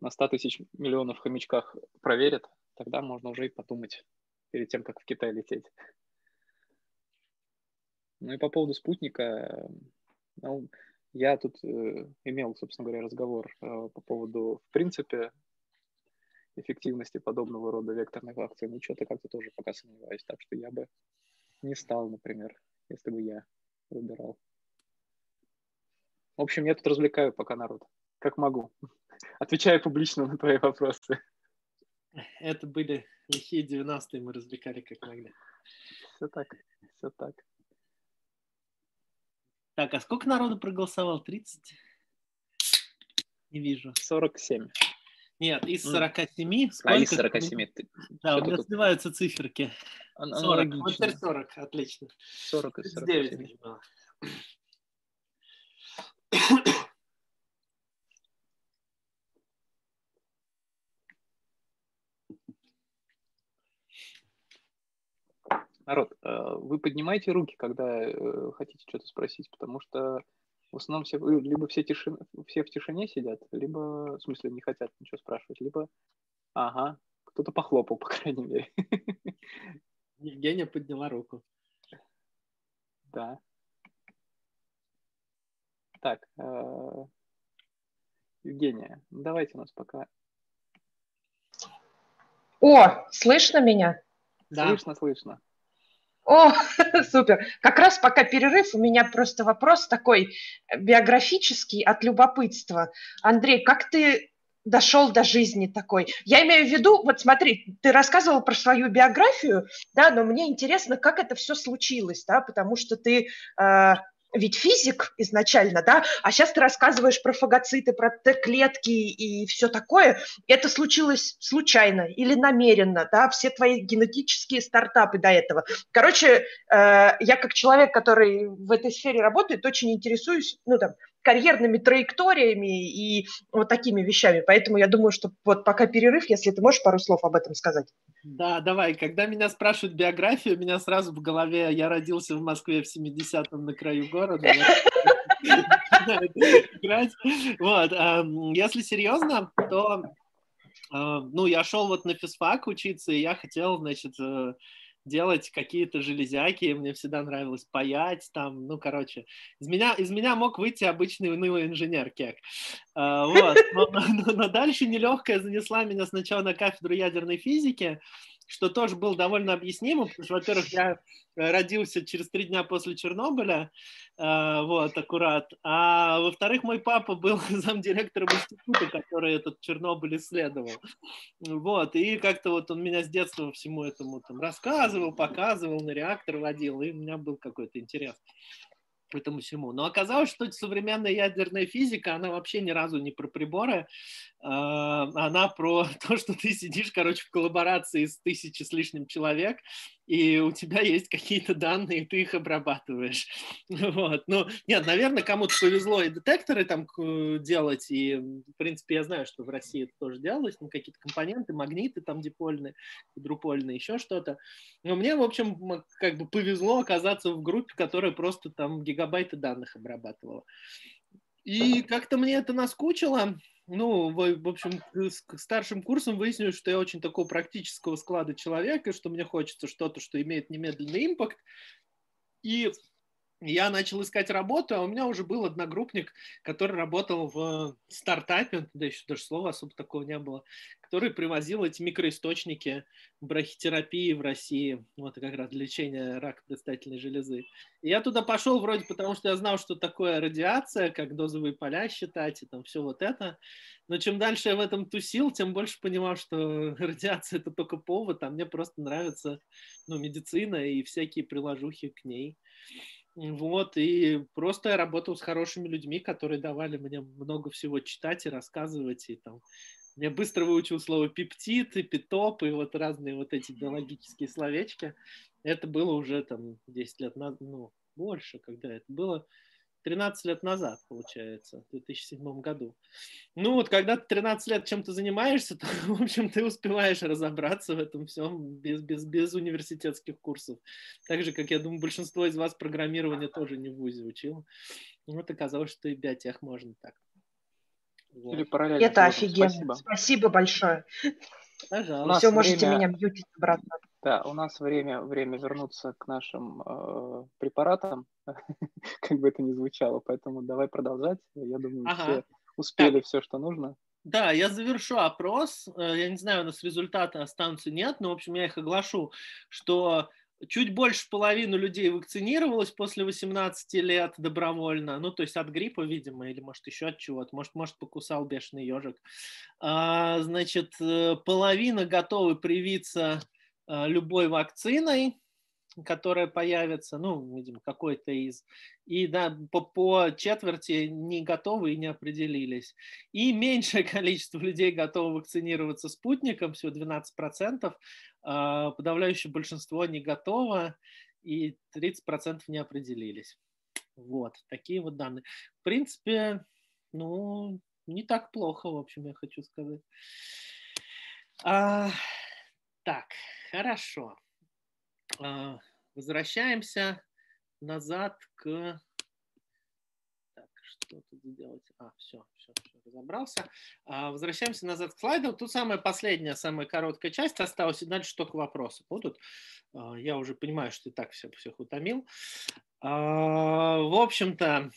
на 100 тысяч миллионов хомячках проверят, тогда можно уже и подумать перед тем, как в Китай лететь. Ну и по поводу спутника, ну, я тут э, имел, собственно говоря, разговор э, по поводу, в принципе, эффективности подобного рода векторных вакцин. Ну, что-то как-то тоже пока сомневаюсь. Так что я бы не стал, например, если бы я выбирал. В общем, я тут развлекаю пока народ, как могу. Отвечаю публично на твои вопросы. Это были лихие 90-е, мы развлекали как могли. Все так, все так. Так, а сколько народу проголосовал? 30? Не вижу. 47. Нет, из 47. Сколько? А, из 47. Да, у меня тут... сливаются циферки. 40. Вот теперь 40, отлично. 40 из 47. было. Народ, э, вы поднимайте руки, когда э, хотите что-то спросить, потому что в основном все, либо все, тишин, все в тишине сидят, либо, в смысле, не хотят ничего спрашивать, либо, ага, кто-то похлопал, по крайней мере. Евгения подняла руку. Да. Так, э, Евгения, ну давайте у нас пока... О, слышно меня? Да. Слышно, слышно. О, супер. Как раз пока перерыв, у меня просто вопрос такой биографический от любопытства. Андрей, как ты дошел до жизни такой. Я имею в виду, вот смотри, ты рассказывал про свою биографию, да, но мне интересно, как это все случилось, да, потому что ты э, ведь физик изначально, да, а сейчас ты рассказываешь про фагоциты, про Т-клетки и все такое. Это случилось случайно или намеренно, да, все твои генетические стартапы до этого. Короче, э, я как человек, который в этой сфере работает, очень интересуюсь, ну, там, карьерными траекториями и вот такими вещами. Поэтому я думаю, что вот пока перерыв, если ты можешь пару слов об этом сказать. Да, давай. Когда меня спрашивают биографию, у меня сразу в голове я родился в Москве в 70-м на краю города. Вот. Если серьезно, то ну, я шел вот на физфак учиться, и я хотел, значит, э, делать какие-то железяки, мне всегда нравилось паять там, ну, короче, из меня, из меня мог выйти обычный унылый инженер кек. Uh, вот. но, но, но дальше нелегкая занесла меня сначала на кафедру ядерной физики, что тоже было довольно объяснимо, потому что, во-первых, я э, родился через три дня после Чернобыля, э, вот, аккурат, а во-вторых, мой папа был замдиректором института, который этот Чернобыль исследовал, вот, и как-то вот он меня с детства всему этому там рассказывал, показывал, на реактор водил, и у меня был какой-то интерес к этому всему. Но оказалось, что современная ядерная физика, она вообще ни разу не про приборы, она про то, что ты сидишь, короче, в коллаборации с тысячи с лишним человек, и у тебя есть какие-то данные, и ты их обрабатываешь. Вот. Ну, нет, наверное, кому-то повезло и детекторы там делать, и, в принципе, я знаю, что в России это тоже делалось, ну, какие-то компоненты, магниты там дипольные, друпольные, еще что-то. Но мне, в общем, как бы повезло оказаться в группе, которая просто там гигабайты данных обрабатывала. И как-то мне это наскучило, ну, в, в общем, с старшим курсом выяснилось, что я очень такого практического склада человека, что мне хочется что-то, что имеет немедленный импакт. И я начал искать работу, а у меня уже был одногруппник, который работал в стартапе, да еще даже слова особо такого не было, который привозил эти микроисточники брахитерапии в России, вот как раз для лечения рака предстательной железы. И я туда пошел вроде потому, что я знал, что такое радиация, как дозовые поля считать и там все вот это. Но чем дальше я в этом тусил, тем больше понимал, что радиация это только повод, а мне просто нравится ну, медицина и всякие приложухи к ней. Вот, и просто я работал с хорошими людьми, которые давали мне много всего читать и рассказывать, и там я быстро выучил слово пептид и и вот разные вот эти биологические словечки. Это было уже там 10 лет назад, ну, больше, когда это было 13 лет назад, получается, в 2007 году. Ну вот, когда ты 13 лет чем-то занимаешься, то, в общем, ты успеваешь разобраться в этом всем без, без, без университетских курсов. Так же, как, я думаю, большинство из вас программирование тоже не в ВУЗе учил. Вот оказалось, что и биотех можно так. Вот. Или параллельно. Это офигенно. Спасибо. Спасибо большое. Пожалуйста. Все, можете время... меня мьютить обратно. Да, у нас время, время вернуться к нашим э, препаратам, как бы это ни звучало, поэтому давай продолжать. Я думаю, ага. все успели так. все, что нужно. Да, я завершу опрос. Э, я не знаю, у нас результаты останутся, нет, но, в общем, я их оглашу, что чуть больше половины людей вакцинировалось после 18 лет добровольно, ну, то есть от гриппа, видимо, или, может, еще от чего-то, может, может покусал бешеный ежик. А, значит, э, половина готовы привиться любой вакциной, которая появится, ну, видимо, какой-то из, и да, по, по четверти не готовы и не определились. И меньшее количество людей готовы вакцинироваться спутником, всего 12%, а подавляющее большинство не готово, и 30% не определились. Вот, такие вот данные. В принципе, ну, не так плохо, в общем, я хочу сказать. А, так, хорошо. А, возвращаемся назад к... Так, что тут сделать? А, все, все, все разобрался. А, возвращаемся назад к слайдам. Тут самая последняя, самая короткая часть осталась, и дальше только вопросы будут. А, я уже понимаю, что и так все, всех утомил. В общем-то,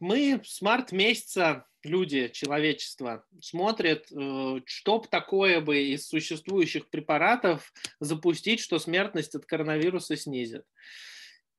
мы с март месяца люди, человечество, смотрят, э, что бы такое бы из существующих препаратов запустить, что смертность от коронавируса снизит.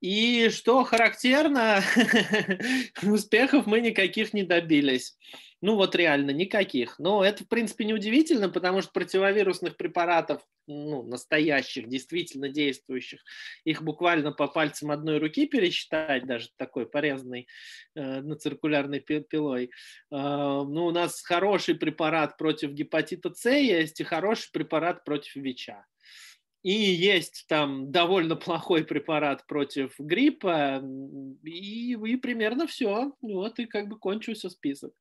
И что характерно, успехов мы никаких не добились. Ну вот реально никаких. Но это, в принципе, не удивительно, потому что противовирусных препаратов, ну, настоящих, действительно действующих, их буквально по пальцам одной руки пересчитать, даже такой порезанный э, на циркулярной пилой. Э, ну, у нас хороший препарат против гепатита С есть и хороший препарат против ВИЧа и есть там довольно плохой препарат против гриппа, и, и примерно все. Вот и как бы кончился список.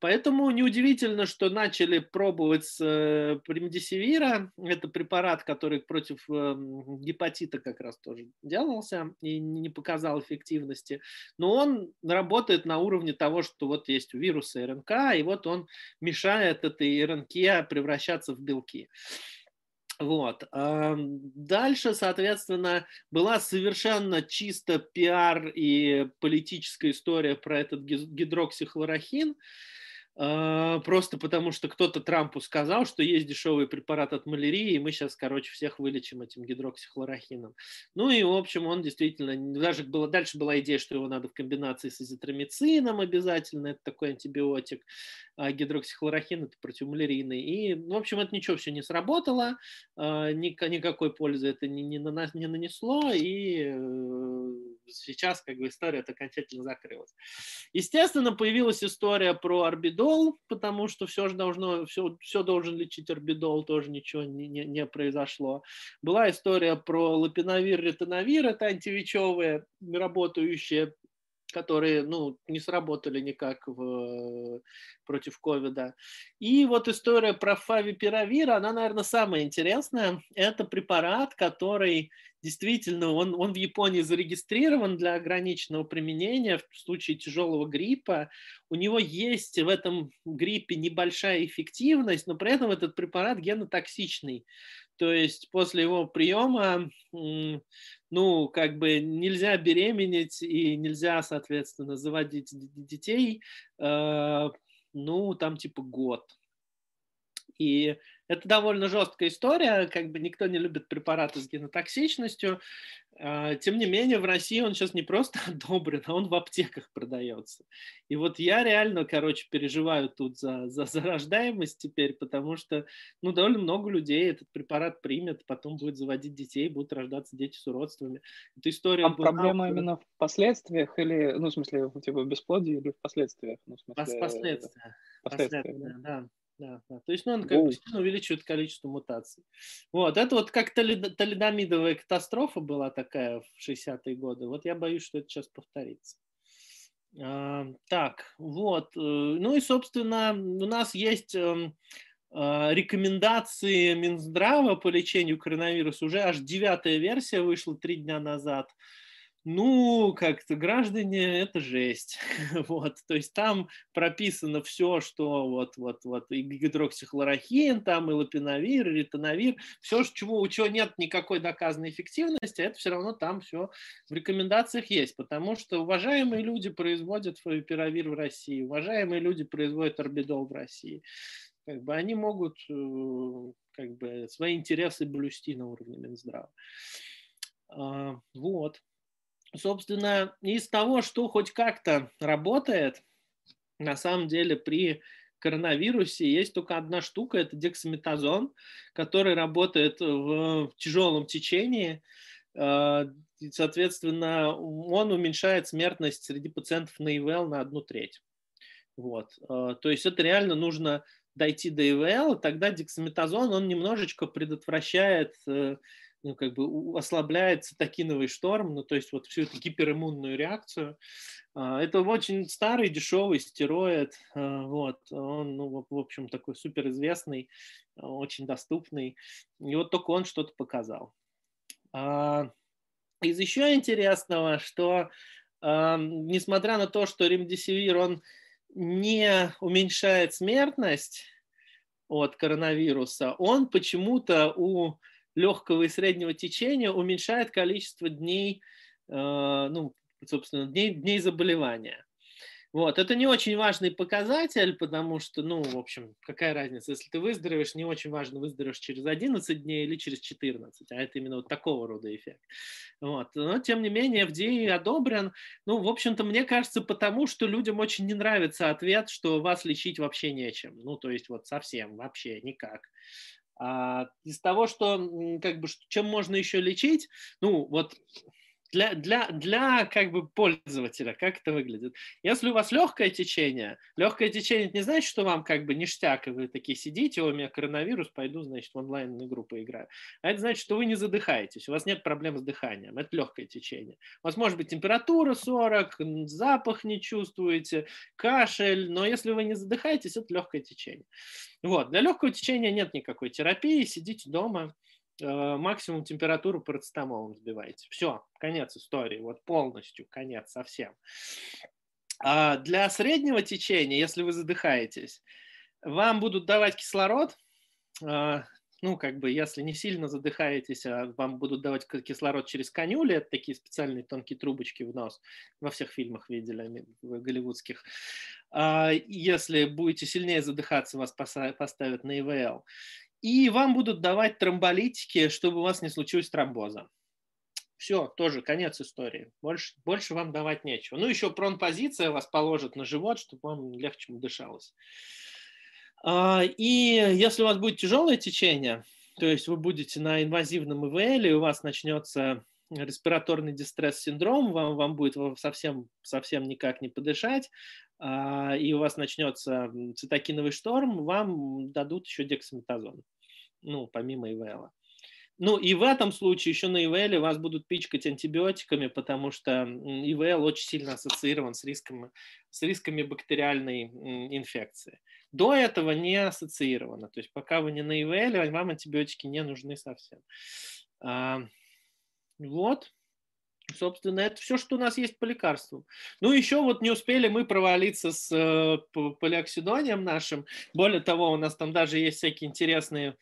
Поэтому неудивительно, что начали пробовать с э, примдисивира. Это препарат, который против э, гепатита как раз тоже делался и не показал эффективности. Но он работает на уровне того, что вот есть у вируса РНК, и вот он мешает этой РНК превращаться в белки. Вот. Дальше, соответственно, была совершенно чисто пиар и политическая история про этот гидроксихлорохин. А, просто потому что кто-то Трампу сказал, что есть дешевый препарат от малярии, и мы сейчас, короче, всех вылечим этим гидроксихлорохином. Ну и, в общем, он действительно, даже было, дальше была идея, что его надо в комбинации с азитромицином обязательно, это такой антибиотик, а гидроксихлорохин это противомалярийный. И, в общем, это ничего все не сработало, а, никакой пользы это не, не, не нанесло, и э, сейчас как бы история окончательно закрылась. Естественно, появилась история про орбидол, потому что все же должно, все, все должен лечить орбидол, тоже ничего не, не, не произошло. Была история про лапиновир, ретиновир, это антивичевые работающие которые ну, не сработали никак в, против ковида. И вот история про фавипиравир, она, наверное, самая интересная. Это препарат, который действительно, он, он в Японии зарегистрирован для ограниченного применения в случае тяжелого гриппа. У него есть в этом гриппе небольшая эффективность, но при этом этот препарат генотоксичный. То есть после его приема, ну, как бы нельзя беременеть и нельзя, соответственно, заводить детей, э, ну, там типа год. И это довольно жесткая история, как бы никто не любит препараты с генотоксичностью. А, тем не менее, в России он сейчас не просто одобрен, а он в аптеках продается. И вот я реально, короче, переживаю тут за, за зарождаемость теперь, потому что, ну, довольно много людей этот препарат примет, потом будет заводить детей, будут рождаться дети с уродствами. Эта история а была... проблема именно в последствиях или, ну, в смысле, тебя в бесплодии или в последствиях? Ну, в смысле... Последствия. Последствия, Последствия да. да. Да, да. То есть ну, он как бы увеличивает количество мутаций. Вот, это вот как талидомидовая катастрофа была такая в 60-е годы. Вот я боюсь, что это сейчас повторится. А, так, вот. Э, ну и, собственно, у нас есть эм, а, рекомендации Минздрава по лечению коронавируса. Уже аж девятая версия вышла три дня назад ну, как-то граждане, это жесть. вот, то есть там прописано все, что вот, вот, вот, и гидроксихлорохин, там и лапиновир, и ритоновир, все, чего, у чего нет никакой доказанной эффективности, это все равно там все в рекомендациях есть, потому что уважаемые люди производят фавипиравир в России, уважаемые люди производят орбидол в России. Как бы они могут э, как бы свои интересы блюсти на уровне Минздрава. А, вот собственно, из того, что хоть как-то работает, на самом деле при коронавирусе есть только одна штука, это дексаметазон, который работает в тяжелом течении. Э, соответственно, он уменьшает смертность среди пациентов на ИВЛ на одну треть. Вот. Э, то есть это реально нужно дойти до ИВЛ, тогда дексаметазон, он немножечко предотвращает э, ну, как бы ослабляет цитокиновый шторм, ну, то есть вот всю эту гипериммунную реакцию. А, это очень старый, дешевый стероид, а, вот, он, ну, в общем, такой суперизвестный, а, очень доступный, и вот только он что-то показал. Из еще интересного, что несмотря на то, что ремдисивир, он не уменьшает смертность от коронавируса, он почему-то у легкого и среднего течения уменьшает количество дней, э, ну, собственно, дней, дней заболевания. Вот, это не очень важный показатель, потому что, ну, в общем, какая разница, если ты выздоровеешь, не очень важно, выздоровеешь через 11 дней или через 14, а это именно вот такого рода эффект. Вот, но, тем не менее, FDA одобрен, ну, в общем-то, мне кажется, потому что людям очень не нравится ответ, что вас лечить вообще нечем, ну, то есть вот совсем, вообще никак. А из того, что, как бы, чем можно еще лечить, ну, вот для, для, для как бы пользователя, как это выглядит. Если у вас легкое течение, легкое течение это не значит, что вам как бы ништяк, и вы такие сидите, у меня коронавирус, пойду, значит, в онлайн игру поиграю. А это значит, что вы не задыхаетесь, у вас нет проблем с дыханием, это легкое течение. У вас может быть температура 40, запах не чувствуете, кашель, но если вы не задыхаетесь, это легкое течение. Вот, для легкого течения нет никакой терапии, сидите дома, максимум температуру парацетамолом сбиваете. Все, конец истории, вот полностью, конец совсем. А для среднего течения, если вы задыхаетесь, вам будут давать кислород, а, ну, как бы, если не сильно задыхаетесь, а вам будут давать кислород через конюли, это такие специальные тонкие трубочки в нос, во всех фильмах видели, голливудских. А если будете сильнее задыхаться, вас поставят на ИВЛ и вам будут давать тромболитики, чтобы у вас не случилось тромбоза. Все, тоже конец истории. Больше, больше вам давать нечего. Ну, еще пронпозиция вас положит на живот, чтобы вам легче дышалось. А, и если у вас будет тяжелое течение, то есть вы будете на инвазивном ИВЛ, и у вас начнется респираторный дистресс-синдром, вам, вам будет совсем, совсем никак не подышать, а, и у вас начнется цитокиновый шторм, вам дадут еще дексаметазон, ну, помимо ИВЛ. Ну, и в этом случае еще на ИВЛ вас будут пичкать антибиотиками, потому что ИВЛ очень сильно ассоциирован с, риском, с рисками бактериальной инфекции. До этого не ассоциировано. То есть пока вы не на ИВЛ, вам антибиотики не нужны совсем. Вот. Собственно, это все, что у нас есть по лекарствам. Ну, еще вот не успели мы провалиться с э, полиоксидонием нашим. Более того, у нас там даже есть всякие интересные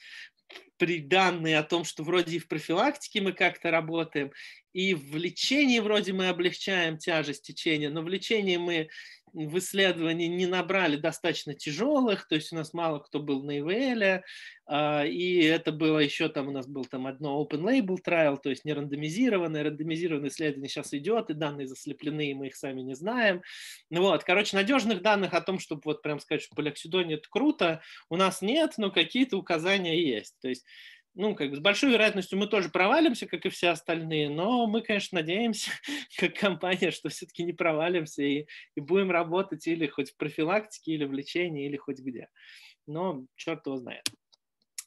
данные о том, что вроде и в профилактике мы как-то работаем, и в лечении вроде мы облегчаем тяжесть течения, но в лечении мы в исследовании не набрали достаточно тяжелых, то есть у нас мало кто был на ИВЛ, а, и это было еще там, у нас был там одно open label trial, то есть не рандомизированное, рандомизированное исследование сейчас идет, и данные заслеплены, и мы их сами не знаем. Ну вот, короче, надежных данных о том, чтобы вот прям сказать, что полиоксидония это круто, у нас нет, но какие-то указания есть. То есть ну, как бы с большой вероятностью мы тоже провалимся, как и все остальные, но мы, конечно, надеемся, как компания, что все-таки не провалимся и, и будем работать или хоть в профилактике, или в лечении, или хоть где. Но черт его знает.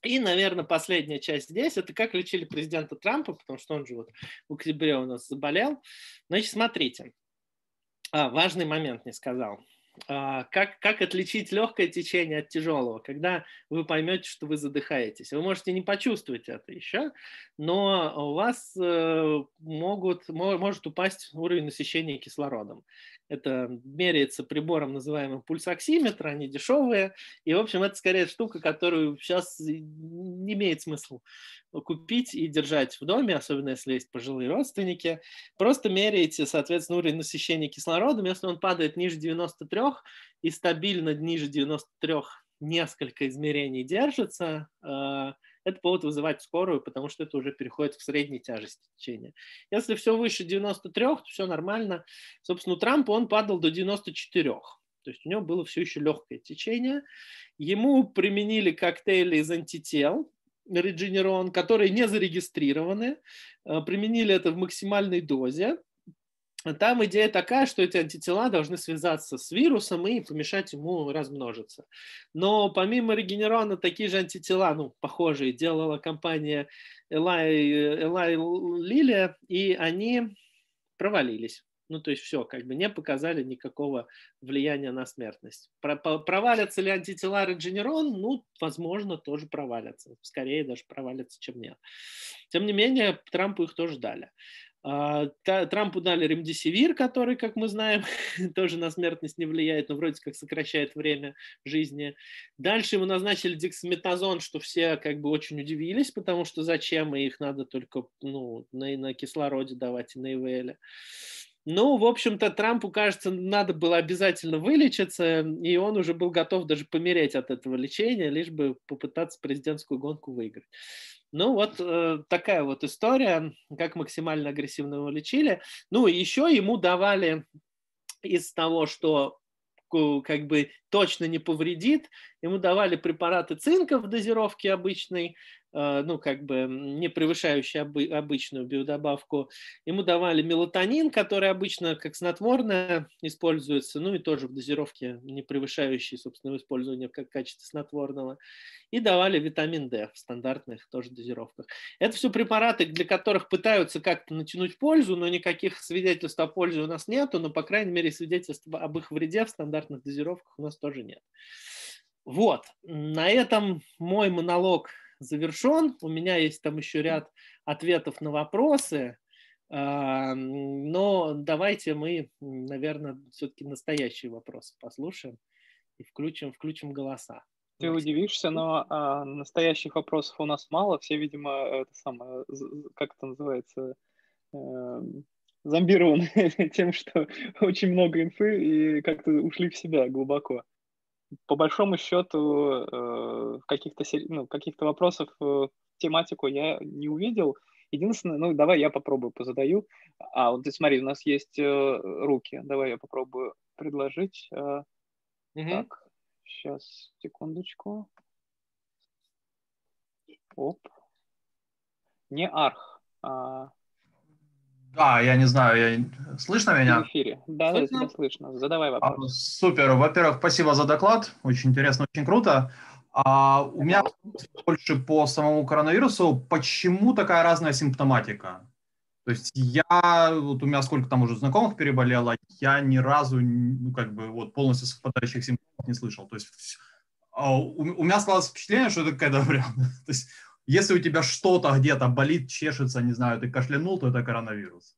И, наверное, последняя часть здесь – это как лечили президента Трампа, потому что он же вот в октябре у нас заболел. Значит, смотрите. А, важный момент не сказал. А, как, как отличить легкое течение от тяжелого, когда вы поймете, что вы задыхаетесь. Вы можете не почувствовать это еще, но у вас э, могут, может упасть уровень насыщения кислородом. Это меряется прибором, называемым пульсоксиметр, они дешевые. И, в общем, это скорее штука, которую сейчас не имеет смысла купить и держать в доме, особенно если есть пожилые родственники. Просто меряете, соответственно, уровень насыщения кислородом. Если он падает ниже 93 и стабильно ниже 93 несколько измерений держится, э, это повод вызывать скорую, потому что это уже переходит в средней тяжести течения. Если все выше 93, то все нормально. Собственно, у Трампа он падал до 94. То есть у него было все еще легкое течение. Ему применили коктейли из антител, Regeneron, которые не зарегистрированы, э, применили это в максимальной дозе. Там идея такая, что эти антитела должны связаться с вирусом и помешать ему размножиться. Но помимо регенерона такие же антитела, ну, похожие, делала компания Eli, Eli Lilly, и они провалились. Ну, то есть все, как бы не показали никакого влияния на смертность. Про, провалятся ли антитела Редженерон? Ну, возможно, тоже провалятся. Скорее даже провалятся, чем нет. Тем не менее, Трампу их тоже дали. А, Трампу дали ремдисивир, который, как мы знаем, тоже на смертность не влияет, но вроде как сокращает время жизни. Дальше ему назначили дексаметазон, что все как бы очень удивились, потому что зачем, и их надо только ну, на, на кислороде давать и на ИВЛ. Ну, в общем-то, Трампу, кажется, надо было обязательно вылечиться, и он уже был готов даже помереть от этого лечения, лишь бы попытаться президентскую гонку выиграть. Ну, вот э, такая вот история, как максимально агрессивно его лечили. Ну, еще ему давали из того, что как бы точно не повредит, ему давали препараты цинка в дозировке обычной, ну, как бы не превышающий обычную биодобавку. Ему давали мелатонин, который обычно как снотворное используется, ну и тоже в дозировке не превышающий, собственно, использование как в качестве снотворного. И давали витамин D в стандартных тоже дозировках. Это все препараты, для которых пытаются как-то натянуть пользу, но никаких свидетельств о пользе у нас нету, но, по крайней мере, свидетельств об их вреде в стандартных дозировках у нас тоже нет. Вот, на этом мой монолог завершен. У меня есть там еще ряд ответов на вопросы, а, но давайте мы, наверное, все-таки настоящие вопросы послушаем и включим, включим голоса. Ты удивишься, но а, настоящих вопросов у нас мало. Все, видимо, это самое, как это называется, э, зомбированы тем, что очень много инфы и как-то ушли в себя глубоко по большому счету э, каких-то ну, каких-то вопросов э, тематику я не увидел. Единственное, ну давай я попробую позадаю. А вот ты смотри, у нас есть э, руки. Давай я попробую предложить. Э, угу. Так, сейчас секундочку. Оп. Не арх, а да, я не знаю, я... слышно меня? В эфире. Да, слышно? да, слышно. Задавай вопрос. А, супер. Во-первых, спасибо за доклад. Очень интересно, очень круто. А, у меня больше по самому коронавирусу. Почему такая разная симптоматика? То есть я, вот у меня сколько там уже знакомых переболело, я ни разу, ну, как бы, вот полностью совпадающих симптомов не слышал. То есть а, у, у меня складывалось впечатление, что это какая-то прям, то есть если у тебя что-то где-то болит, чешется, не знаю, ты кашлянул, то это коронавирус.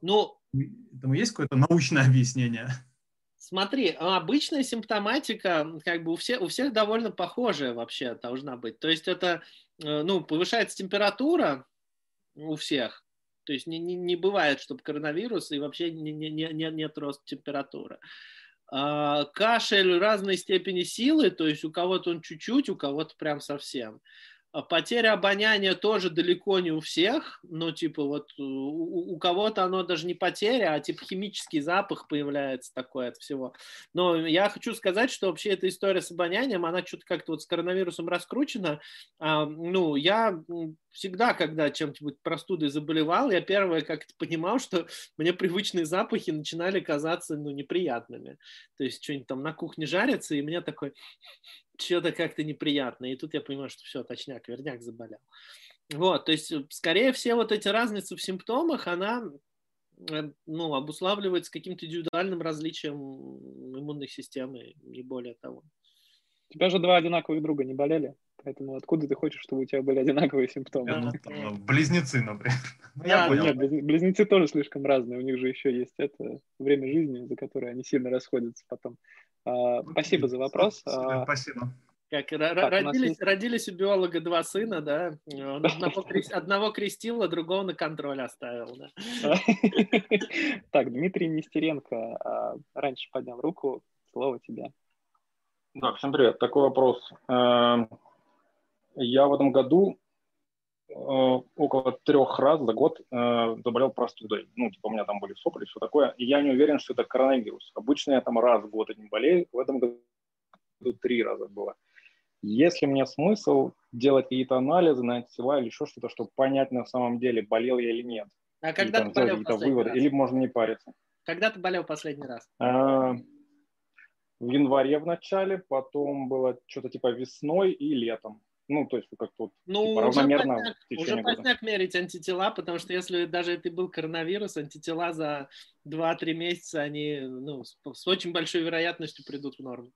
Ну, Этому есть какое-то научное объяснение? Смотри, обычная симптоматика как бы у всех, у всех довольно похожая вообще должна быть. То есть это, э, ну, повышается температура у всех. То есть не, не, не бывает, чтобы коронавирус и вообще не, не, не, нет роста температуры. А, кашель разной степени силы, то есть у кого-то он чуть-чуть, у кого-то прям совсем. А потеря обоняния тоже далеко не у всех, но типа вот у, у кого-то оно даже не потеря, а типа химический запах появляется такой от всего. Но я хочу сказать, что вообще эта история с обонянием, она что-то как-то вот с коронавирусом раскручена. А, ну, я всегда, когда чем-нибудь простудой заболевал, я первое как-то понимал, что мне привычные запахи начинали казаться ну, неприятными. То есть что-нибудь там на кухне жарится, и мне такой что-то как-то неприятно. И тут я понимаю, что все, точняк, верняк заболел. Вот, то есть, скорее всего, вот эти разницы в симптомах, она э, ну, обуславливается каким-то индивидуальным различием иммунной системы, не более того. У тебя же два одинаковых друга не болели? Поэтому откуда ты хочешь, чтобы у тебя были одинаковые симптомы? Ну, там, близнецы, например. Ну, я понял. Нет, близнецы тоже слишком разные. У них же еще есть это время жизни, за которое они сильно расходятся потом. А, спасибо за вопрос. А, спасибо. Как так, родились, есть... родились у биолога два сына, да? Он одного, одного крестил, а другого на контроль оставил, да? Так, Дмитрий Нестеренко а, раньше поднял руку. Слово тебе. Да, всем привет. Такой вопрос. Эм, я в этом году около трех раз за год э, заболел простудой. Ну, типа, у меня там были сопли, все такое. И я не уверен, что это коронавирус. Обычно я там раз в год не болею. В этом году три раза было. Есть ли мне смысл делать какие-то анализы на антитела или еще что-то, чтобы понять на самом деле, болел я или нет? А когда и, там, ты болел последний выводы, раз? Или можно не париться? Когда ты болел последний раз? А, в январе в начале, потом было что-то типа весной и летом. Ну, то есть как-то вот ну, типа, равномерно уже поздняк, уже поздняк мерить антитела, потому что если даже это был коронавирус, антитела за 2-3 месяца, они ну, с, с очень большой вероятностью придут в норму.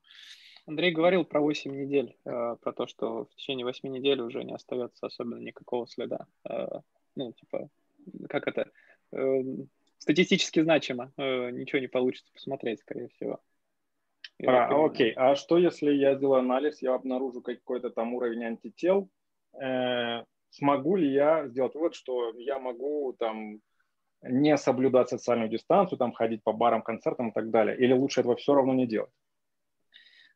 Андрей говорил про 8 недель, э, про то, что в течение 8 недель уже не остается особенно никакого следа. Э, ну, типа, как это, э, статистически значимо, э, ничего не получится посмотреть, скорее всего. А, окей. А что, если я сделаю анализ, я обнаружу какой-то там уровень антител? Э, смогу ли я сделать вывод, что я могу там не соблюдать социальную дистанцию, там ходить по барам, концертам и так далее? Или лучше этого все равно не делать?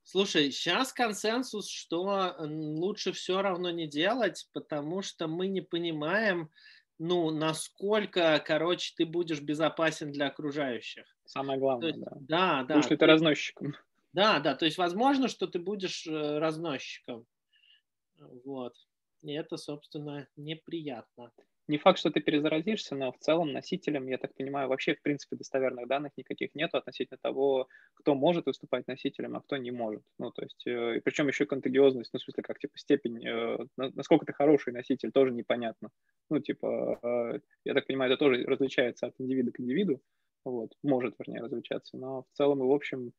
Слушай, сейчас консенсус, что лучше все равно не делать, потому что мы не понимаем, ну, насколько, короче, ты будешь безопасен для окружающих. Самое главное, есть, да. Да, да. Будешь ли ты разносчиком? Да, да, то есть возможно, что ты будешь э, разносчиком. Вот. И это, собственно, неприятно не факт, что ты перезаразишься, но в целом носителям, я так понимаю, вообще, в принципе, достоверных данных никаких нету относительно того, кто может выступать носителем, а кто не может. Ну, то есть, э, и причем еще контагиозность, ну, в смысле, как, типа, степень, э, насколько ты хороший носитель, тоже непонятно. Ну, типа, я так понимаю, это тоже различается от индивида к индивиду, вот, может, вернее, различаться, но в целом и в общем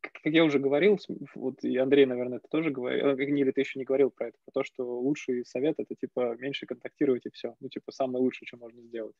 как я уже говорил, вот и Андрей, наверное, это тоже говорил, э, или ты еще не говорил про это, про то, что лучший совет это типа меньше контактировать и все. Ну, типа, самое лучшее, что можно сделать.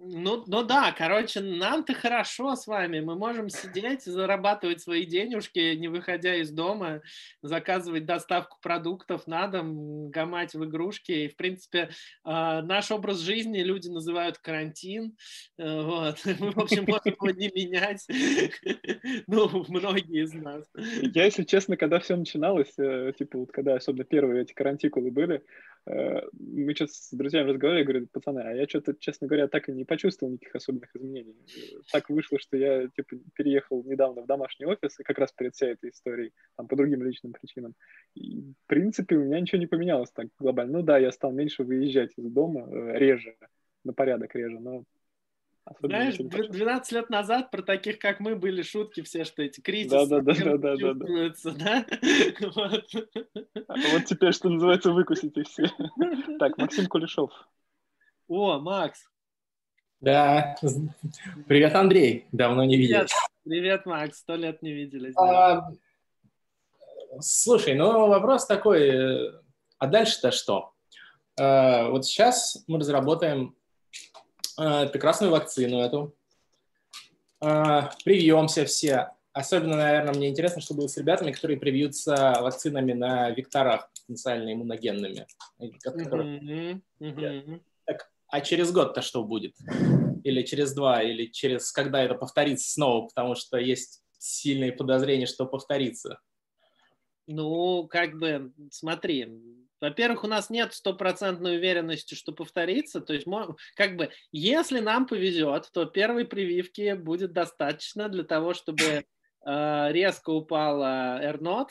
Ну, ну да, короче, нам-то хорошо с вами. Мы можем сидеть, зарабатывать свои денежки, не выходя из дома, заказывать доставку продуктов на дом, гамать в игрушки. И, в принципе, а, наш образ жизни люди называют карантин. Э, вот. Мы, в общем, можем его не менять. Ну, многие из нас. Я, если честно, когда все начиналось, э, типа вот когда особенно первые эти карантикулы были, мы сейчас с друзьями разговаривали, говорю, пацаны, а я что-то, честно говоря, так и не почувствовал никаких особенных изменений. Э, так вышло, что я, типа, переехал недавно в домашний офис, и как раз перед всей этой историей, там, по другим личным причинам. И, в принципе, у меня ничего не поменялось так глобально. Ну да, я стал меньше выезжать из дома, э, реже, на порядок реже, но знаешь, 12 лет назад про таких, как мы, были шутки все, что эти кризисы да, да, да, да, да, да. да? Вот. А вот теперь, что называется, выкусите все. Так, Максим Кулешов. О, Макс. Да. Привет, Андрей. Давно не виделись. Привет, Макс. Сто лет не виделись. А, слушай, ну вопрос такой, э, а дальше-то что? А, вот сейчас мы разработаем прекрасную вакцину эту. Э, привьемся все. Особенно, наверное, мне интересно, что будет с ребятами, которые привьются вакцинами на векторах потенциально иммуногенными. Которые... Mm-hmm. Так, а через год-то что будет? Или через два, или через когда это повторится снова, потому что есть сильные подозрения, что повторится. Ну, как бы, смотри, во-первых, у нас нет стопроцентной уверенности, что повторится. То есть, как бы, если нам повезет, то первой прививки будет достаточно для того, чтобы э, резко упала R0,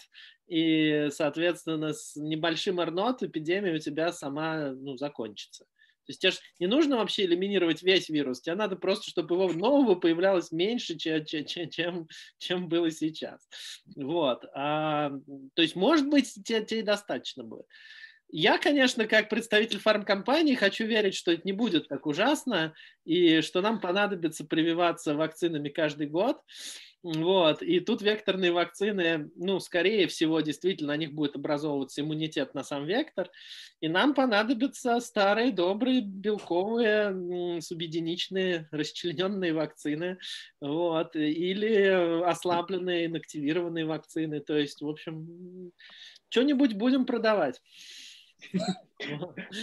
и, соответственно, с небольшим R0 эпидемия у тебя сама ну, закончится. То есть тебе же не нужно вообще элиминировать весь вирус, тебе надо просто, чтобы его нового появлялось меньше, чем, чем, чем, было сейчас. Вот. А, то есть, может быть, тебе, тебе достаточно будет. Я, конечно, как представитель фармкомпании хочу верить, что это не будет так ужасно, и что нам понадобится прививаться вакцинами каждый год. Вот. И тут векторные вакцины, ну, скорее всего, действительно, на них будет образовываться иммунитет на сам вектор. И нам понадобятся старые, добрые, белковые, субъединичные, расчлененные вакцины. Вот. Или ослабленные, инактивированные вакцины. То есть, в общем, что-нибудь будем продавать.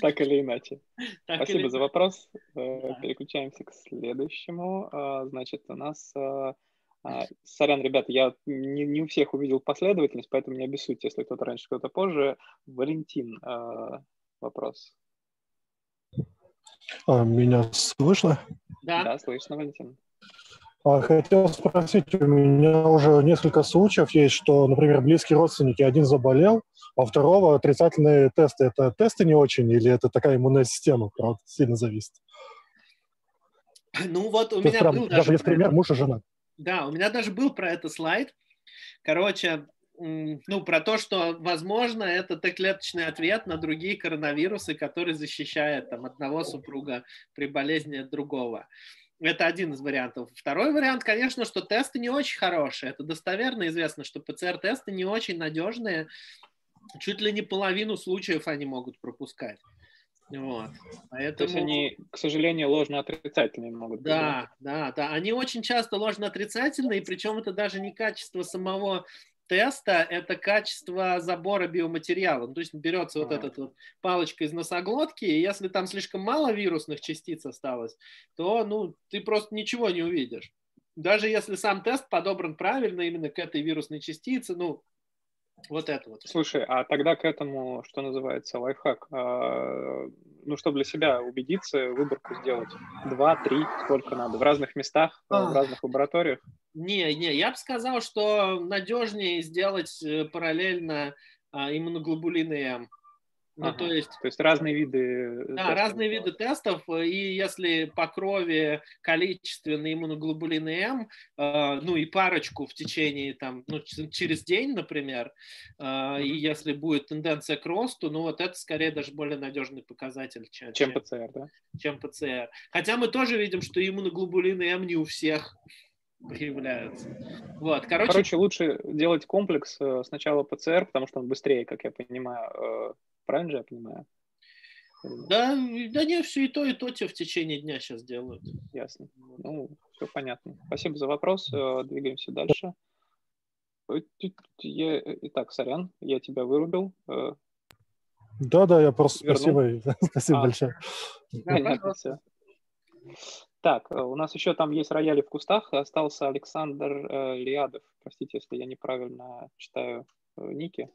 Так или иначе. Спасибо за вопрос. Э, переключаемся к следующему. А, значит, у нас... А, а, сорян, ребята, я не, не у всех увидел последовательность, поэтому не обессудьте, если кто-то раньше, кто-то позже. Валентин, вопрос. А, меня слышно? Да. Да, слышно, Валентин. Хотел спросить, у меня уже несколько случаев есть, что, например, близкие родственники, один заболел, а у второго отрицательные тесты. Это тесты не очень или это такая иммунная система, правда, сильно зависит? Ну вот у То меня прям, был даже... есть пример муж и жена. Да, у меня даже был про это слайд. Короче, ну, про то, что, возможно, это Т-клеточный ответ на другие коронавирусы, который защищает там, одного супруга при болезни другого. Это один из вариантов. Второй вариант, конечно, что тесты не очень хорошие. Это достоверно известно, что ПЦР-тесты не очень надежные. Чуть ли не половину случаев они могут пропускать. Вот. Поэтому... То есть они, к сожалению, ложно-отрицательные могут быть. Да, да, да. Они очень часто ложно-отрицательные, причем это даже не качество самого теста – это качество забора биоматериала. Ну, то есть берется вот А. эта вот палочка из носоглотки, и если там слишком мало вирусных частиц осталось, то ну, ты просто ничего не увидишь. Даже если сам тест подобран правильно именно к этой вирусной частице, ну, вот это вот. Слушай, а тогда к этому, что называется, лайфхак, а, ну, чтобы для себя убедиться, выборку сделать два, три, сколько надо, в разных местах, э, в А. разных лабораториях. Не, не, я бы сказал, что надежнее сделать э, параллельно а, иммуноглобулины М. Ну, Ага. то есть То есть разные виды... Да, тестов разные виды тестов, э, и если по крови количественные иммуноглобулины М, э, ну и парочку в течение там, ну, через день, например, э, и если будет тенденция к росту, ну вот это скорее даже более надежный показатель, чем, Чем ПЦР, да? чем ПЦР. Хотя мы тоже видим, что иммуноглобулины М не у всех появляются. Вот, короче, Короче, лучше делать комплекс э, сначала ПЦР, потому что он быстрее, как я понимаю. Э, Правильно же я понимаю? Да, да не, все и то, и то тебе в течение дня сейчас делают. Ясно. Ну, все понятно. Спасибо за вопрос. Э, Двигаемся дальше. Тю- я- э, Итак, сорян, я тебя вырубил. Э, Да-да, я просто Вернул? спасибо, спасибо А. большое. Понятно все. Так, э, у нас еще там есть рояли в кустах. Остался Александр э, Лиадов. Простите, если я неправильно читаю э, ники.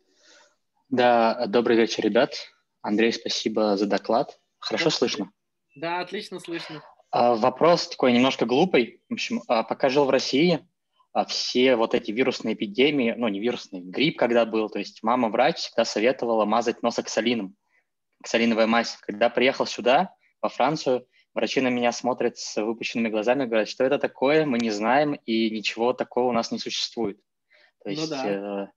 Да, добрый вечер, ребят. Андрей, спасибо за доклад. Хорошо Да. слышно? Да, отлично слышно. А, Вопрос такой немножко глупый. В общем, а, пока жил в России, а, все вот эти вирусные эпидемии, ну не вирусный, грипп когда был, то есть мама врач всегда советовала мазать нос оксалином, оксалиновая мазь. Когда приехал сюда, во Францию, врачи на меня смотрят с выпущенными глазами, говорят, что это такое, мы не знаем, и ничего такого у нас не существует. То Ну есть да. э,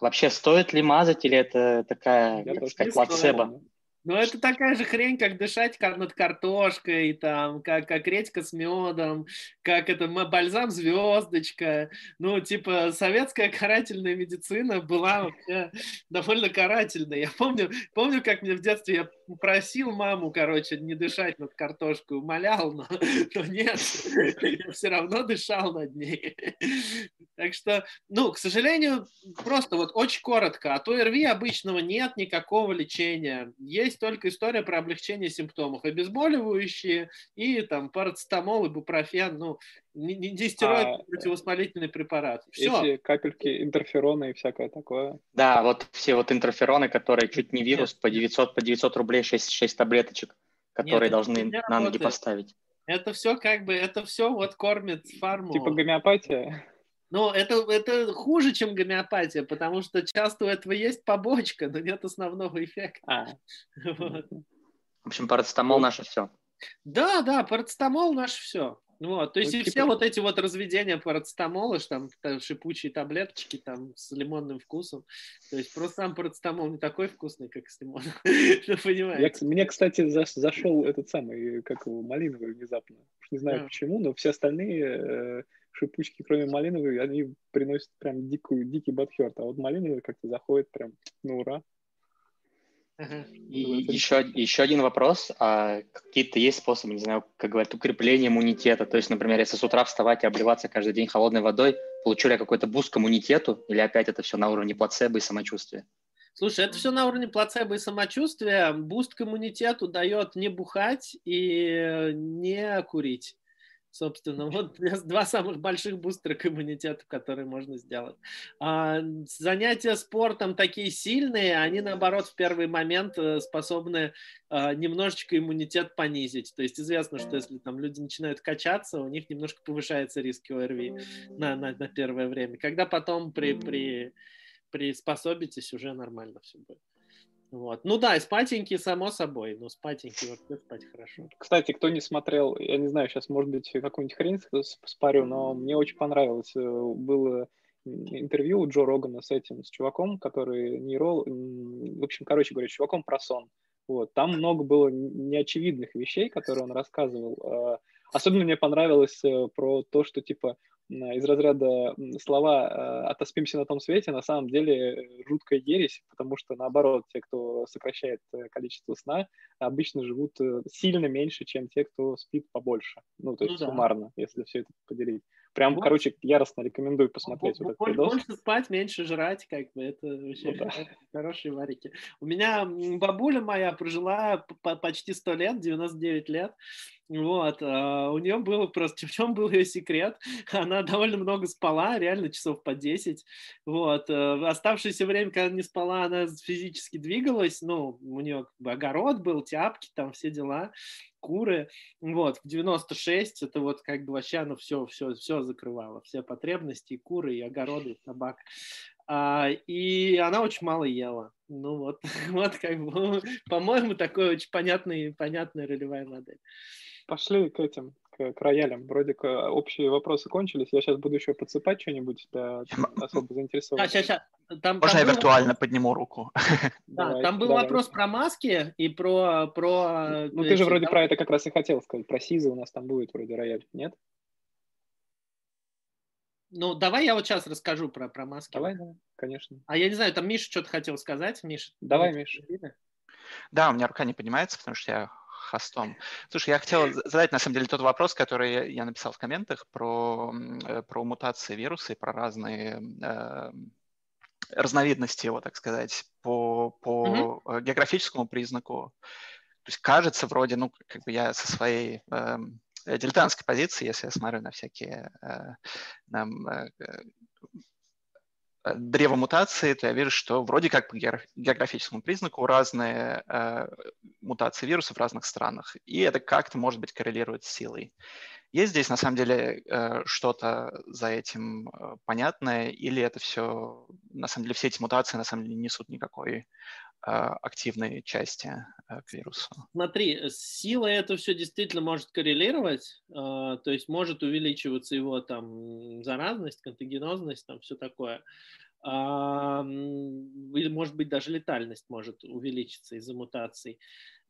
вообще стоит ли мазать, или это такая, Я тоже сказать, плацебо? Ну, это такая же хрень, как дышать над картошкой, там, как, как редька с медом, как это бальзам звездочка. Ну, типа, советская карательная медицина была вообще довольно карательной. Я помню, помню, как мне в детстве я просил маму, короче, не дышать над картошкой, умолял, но, но нет, я все равно дышал над ней. Так что, ну, к сожалению, просто вот очень коротко, от ОРВИ обычного нет никакого лечения. Есть только история про облегчение симптомов. Обезболивающие и там парацетамол, ибупрофен, ну, не, не, не стероидный А, противовоспалительный препарат. Все. Эти капельки интерферона и всякое такое. Да, вот все вот интерфероны, которые чуть не вирус, Нет. по 900, по 900 рублей 6, 6 таблеточек, которые это должны на ноги работает. поставить. Это все как бы, это все вот кормит фарму. Типа гомеопатия. Ну, это, это хуже, чем гомеопатия, потому что часто у этого есть побочка, но нет основного эффекта. А, Вот. В общем, парацетамол наше все. Да, да, парацетамол наш все. Вот, то есть Ну, и типа- все вот эти вот разведения парацетамола, что там, там шипучие таблеточки там с лимонным вкусом. То есть просто сам парацетамол не такой вкусный, как с лимоном. Ну, я, понимаете? мне, кстати, заш- зашел этот самый, как его, малиновый внезапно. Уж Не знаю почему, но все остальные э, шипучки, кроме малиновой, они приносят прям дикую, дикий бадхерт. А вот малиновый как-то заходит прям, ну ура. И Называется еще, еще один вопрос. А какие-то есть способы, не знаю, как говорят, укрепления иммунитета? То есть, например, если с утра вставать и обливаться каждый день холодной водой, получу ли я какой-то boost к иммунитету? Или опять это все на уровне плацебо и самочувствия? Слушай, это все на уровне плацебо и самочувствия. Boost к иммунитету дает не бухать и не курить. Собственно, вот два самых больших бустера к иммунитету, которые можно сделать. А, занятия спортом такие сильные, они, наоборот, в первый момент э, способны а, немножечко иммунитет понизить. То есть известно, что если там люди начинают качаться, у них немножко повышается риск ОРВИ на, на, на первое время. Когда потом при, при, приспособитесь, уже нормально все будет. Вот. Ну да, и спатенький, само собой. Но спатенький вообще спать хорошо. Кстати, кто не смотрел, я не знаю, сейчас, может быть, какую-нибудь хрень спарю, но мне очень понравилось. Э, Было интервью у Джо Рогана с этим, с чуваком, который нейрол... В общем, короче говоря, чуваком про сон. Вот. Там много было неочевидных вещей, которые он рассказывал. Э, Особенно мне понравилось э, про то, что, типа, из разряда слова «отоспимся на том свете» на самом деле жуткая ересь, потому что, наоборот, те, кто сокращает количество сна, обычно живут сильно меньше, чем те, кто спит побольше. Ну, то есть ну, да. суммарно, если все это поделить. Прям, больше, короче, яростно рекомендую посмотреть больше, вот этот видос. Больше спать, меньше жрать, как бы, это вообще ну, да. хорошие варики. У меня бабуля моя прожила почти 100 лет, 99 лет, вот, а у нее было просто, в чем был ее секрет? Она довольно много спала, реально часов по 10. Вот, э, оставшееся время, когда не спала, она физически двигалась, ну, у нее как бы огород был, тяпки, там все дела куры. Вот, в 96 это вот как бы вообще оно все, все, все закрывало, все потребности, и куры, и огороды, и собак. А, и она очень мало ела. Ну вот, вот как бы, по-моему, такой очень понятный, понятная ролевая модель. Пошли к этим, к, к роялям. Вроде как общие вопросы кончились. Я сейчас буду еще подсыпать что-нибудь для особо заинтересованных. А, сейчас, сейчас. Там, Можно там я был... виртуально подниму руку? Да, давай, там был давай. вопрос про маски и про... про ну, ты же вроде там... про это как раз и хотел сказать. Про Сизы у нас там будет вроде рояль, нет? Ну, давай я вот сейчас расскажу про, про маски. Давай, давай, конечно. А я не знаю, там Миша что-то хотел сказать. Миша, давай, Миша. Да, у меня рука не поднимается, потому что я хостом. Слушай, я хотел задать, на самом деле, тот вопрос, который я написал в комментах про, э, про мутации вируса и про разные э, разновидности его, так сказать, по, по mm-hmm. географическому признаку. То есть кажется вроде, ну, как бы я со своей э, дилетантской позиции, если я смотрю на всякие э, на, э, древо мутации, то я вижу, что вроде как по географическому признаку разные э, мутации вирусов в разных странах, и это как-то, может быть, коррелирует с силой. Есть здесь, на самом деле, э, что-то за этим э, понятное, или это все, на самом деле, все эти мутации, на самом деле, не несут никакой э, активной части к вирусу. Смотри, сила это все действительно может коррелировать, то есть может увеличиваться его там заразность, контагенозность, там все такое. Или, может быть, даже летальность может увеличиться из-за мутаций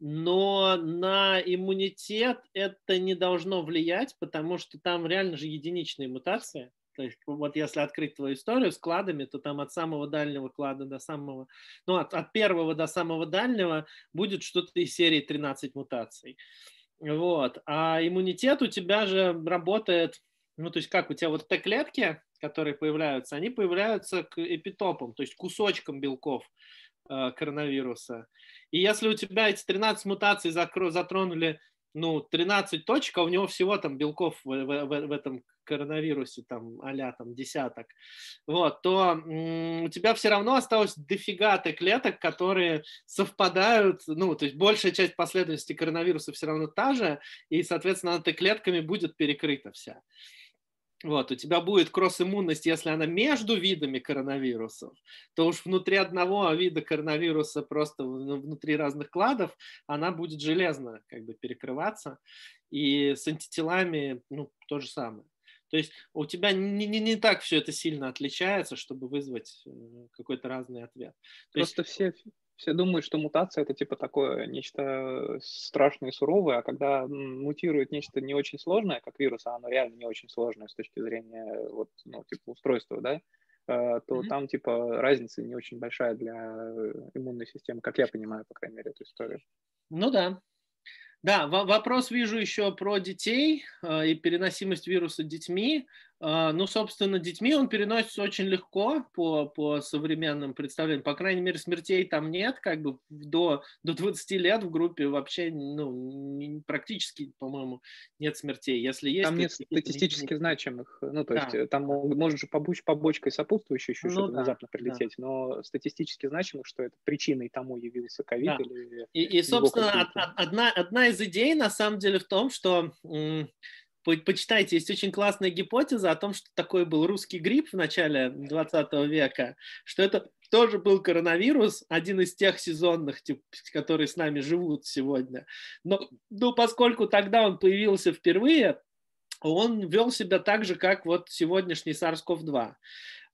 но на иммунитет это не должно влиять, потому что там реально же единичные мутации. То есть вот если открыть твою историю с кладами, то там от самого дальнего клада до самого, ну от, от первого до самого дальнего будет что-то из серии 13 мутаций. Вот. А иммунитет у тебя же работает, ну то есть как у тебя вот Т-клетки, которые появляются, они появляются к эпитопам, то есть кусочкам белков э, коронавируса. И если у тебя эти 13 мутаций затронули ну, 13 точек, а у него всего там белков в, в, в, в этом коронавирусе, там, а там, десяток, вот, то м- у тебя все равно осталось дофига клеток, которые совпадают, ну, то есть большая часть последовательности коронавируса все равно та же, и, соответственно, она клетками будет перекрыта вся. Вот, у тебя будет кросс-иммунность, если она между видами коронавирусов, то уж внутри одного вида коронавируса, просто ну, внутри разных кладов, она будет железно как бы перекрываться. И с антителами ну, то же самое. То есть у тебя не, не, не так все это сильно отличается, чтобы вызвать э, какой-то разный ответ. То Просто есть... все, все думают, что мутация это типа такое нечто страшное и суровое, а когда мутирует нечто не очень сложное, как вирус, а оно реально не очень сложное с точки зрения вот, ну, типа устройства, да, э, то mm-hmm. там типа разница не очень большая для э, иммунной системы, как я понимаю, по крайней мере, эту историю. Ну да, да, вопрос вижу еще про детей э, и переносимость вируса детьми. Э, ну, собственно, детьми он переносится очень легко по, по современным представлениям. По крайней мере, смертей там нет. Как бы до, до 20 лет в группе вообще ну, практически, по-моему, нет смертей. Если есть, там нет статистически значимых. Ну, то да. есть э, там может же побоч, побочкой сопутствующей еще ну, что-то да, внезапно прилететь, да. но статистически значимых, что это причиной тому явился ковид да. или... И, и собственно, одна, одна из идей на самом деле в том, что почитайте, есть очень классная гипотеза о том, что такой был русский грипп в начале 20 века, что это тоже был коронавирус, один из тех сезонных, тип, которые с нами живут сегодня. Но, но поскольку тогда он появился впервые, он вел себя так же, как вот сегодняшний SARS-CoV-2.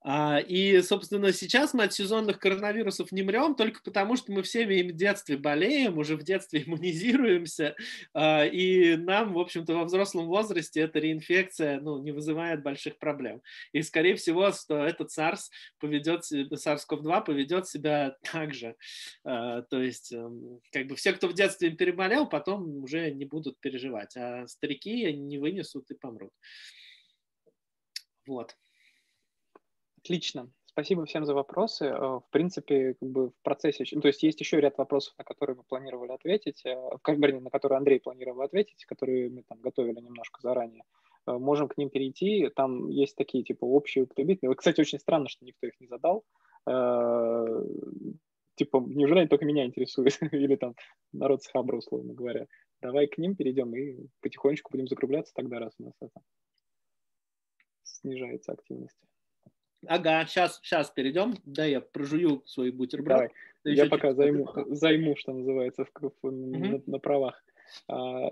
А, и, собственно, сейчас мы от сезонных коронавирусов не мрем только потому, что мы всеми им в детстве болеем, уже в детстве иммунизируемся, а, и нам, в общем-то, во взрослом возрасте эта реинфекция ну, не вызывает больших проблем. И, скорее всего, что этот SARS поведет, SARS-CoV-2 поведет себя так же. А, то есть, эм, как бы все, кто в детстве им переболел, потом уже не будут переживать, а старики не вынесут и помрут. Вот. Отлично. Спасибо всем за вопросы. Э, в принципе, как бы в процессе, ну, то есть есть еще ряд вопросов, на которые мы планировали ответить, э, вернее, на которые Андрей планировал ответить, которые мы там готовили немножко заранее. Э, можем к ним перейти. Там есть такие типа общие употребительные. Кстати, очень странно, что никто их не задал. Типа, неужели они только меня интересуют? Или там народ с Хабра, условно говоря. Давай к ним перейдем и потихонечку будем закругляться тогда, раз у нас это снижается активность. Ага, сейчас, сейчас перейдем. Да, я прожую свой бутерброд. Давай. Я пока займу, займу, что называется, в, в, угу. на, на правах. А,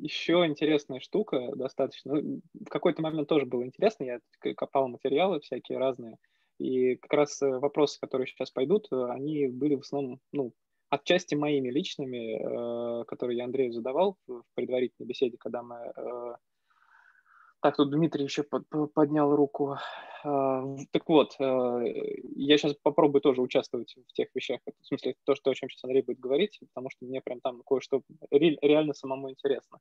еще интересная штука достаточно. Ну, в какой-то момент тоже было интересно. Я копал материалы всякие разные. И как раз э, вопросы, которые сейчас пойдут, они были в основном, ну, отчасти моими личными, э, которые я Андрею задавал в предварительной беседе, когда мы э, так, тут Дмитрий еще под, поднял руку. А, так вот, а, я сейчас попробую тоже участвовать в тех вещах, в смысле, то, что, о чем сейчас Андрей будет говорить, потому что мне прям там кое-что реально самому интересно.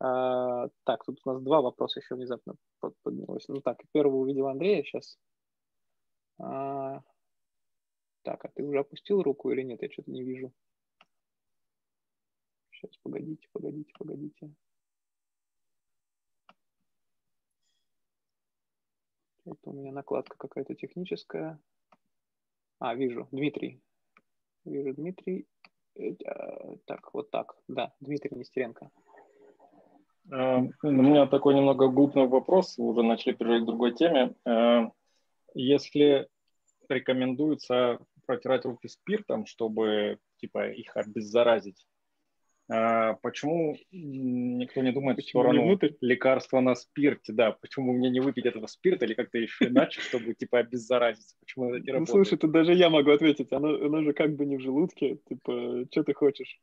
А, так, тут у нас два вопроса еще внезапно поднялось. Ну так, первый увидел Андрея сейчас. Так, а ты уже опустил руку или нет? Я что-то не вижу. Сейчас, погодите, погодите, погодите. Это у меня накладка какая-то техническая. А, вижу, Дмитрий. Вижу, Дмитрий. Э, так, вот так. Да, Дмитрий Нестеренко. Э, у меня такой немного глупный вопрос. Вы уже начали переходить к другой теме. Э, если рекомендуется протирать руки спиртом, чтобы типа их обеззаразить, а, почему никто не думает почему в сторону лекарства на спирте? Да, почему мне не выпить этого спирта или как-то еще иначе, чтобы типа обеззаразиться? Почему это не работает? Ну, слушай, тут даже я могу ответить. Оно, оно же как бы не в желудке. Типа, что ты хочешь?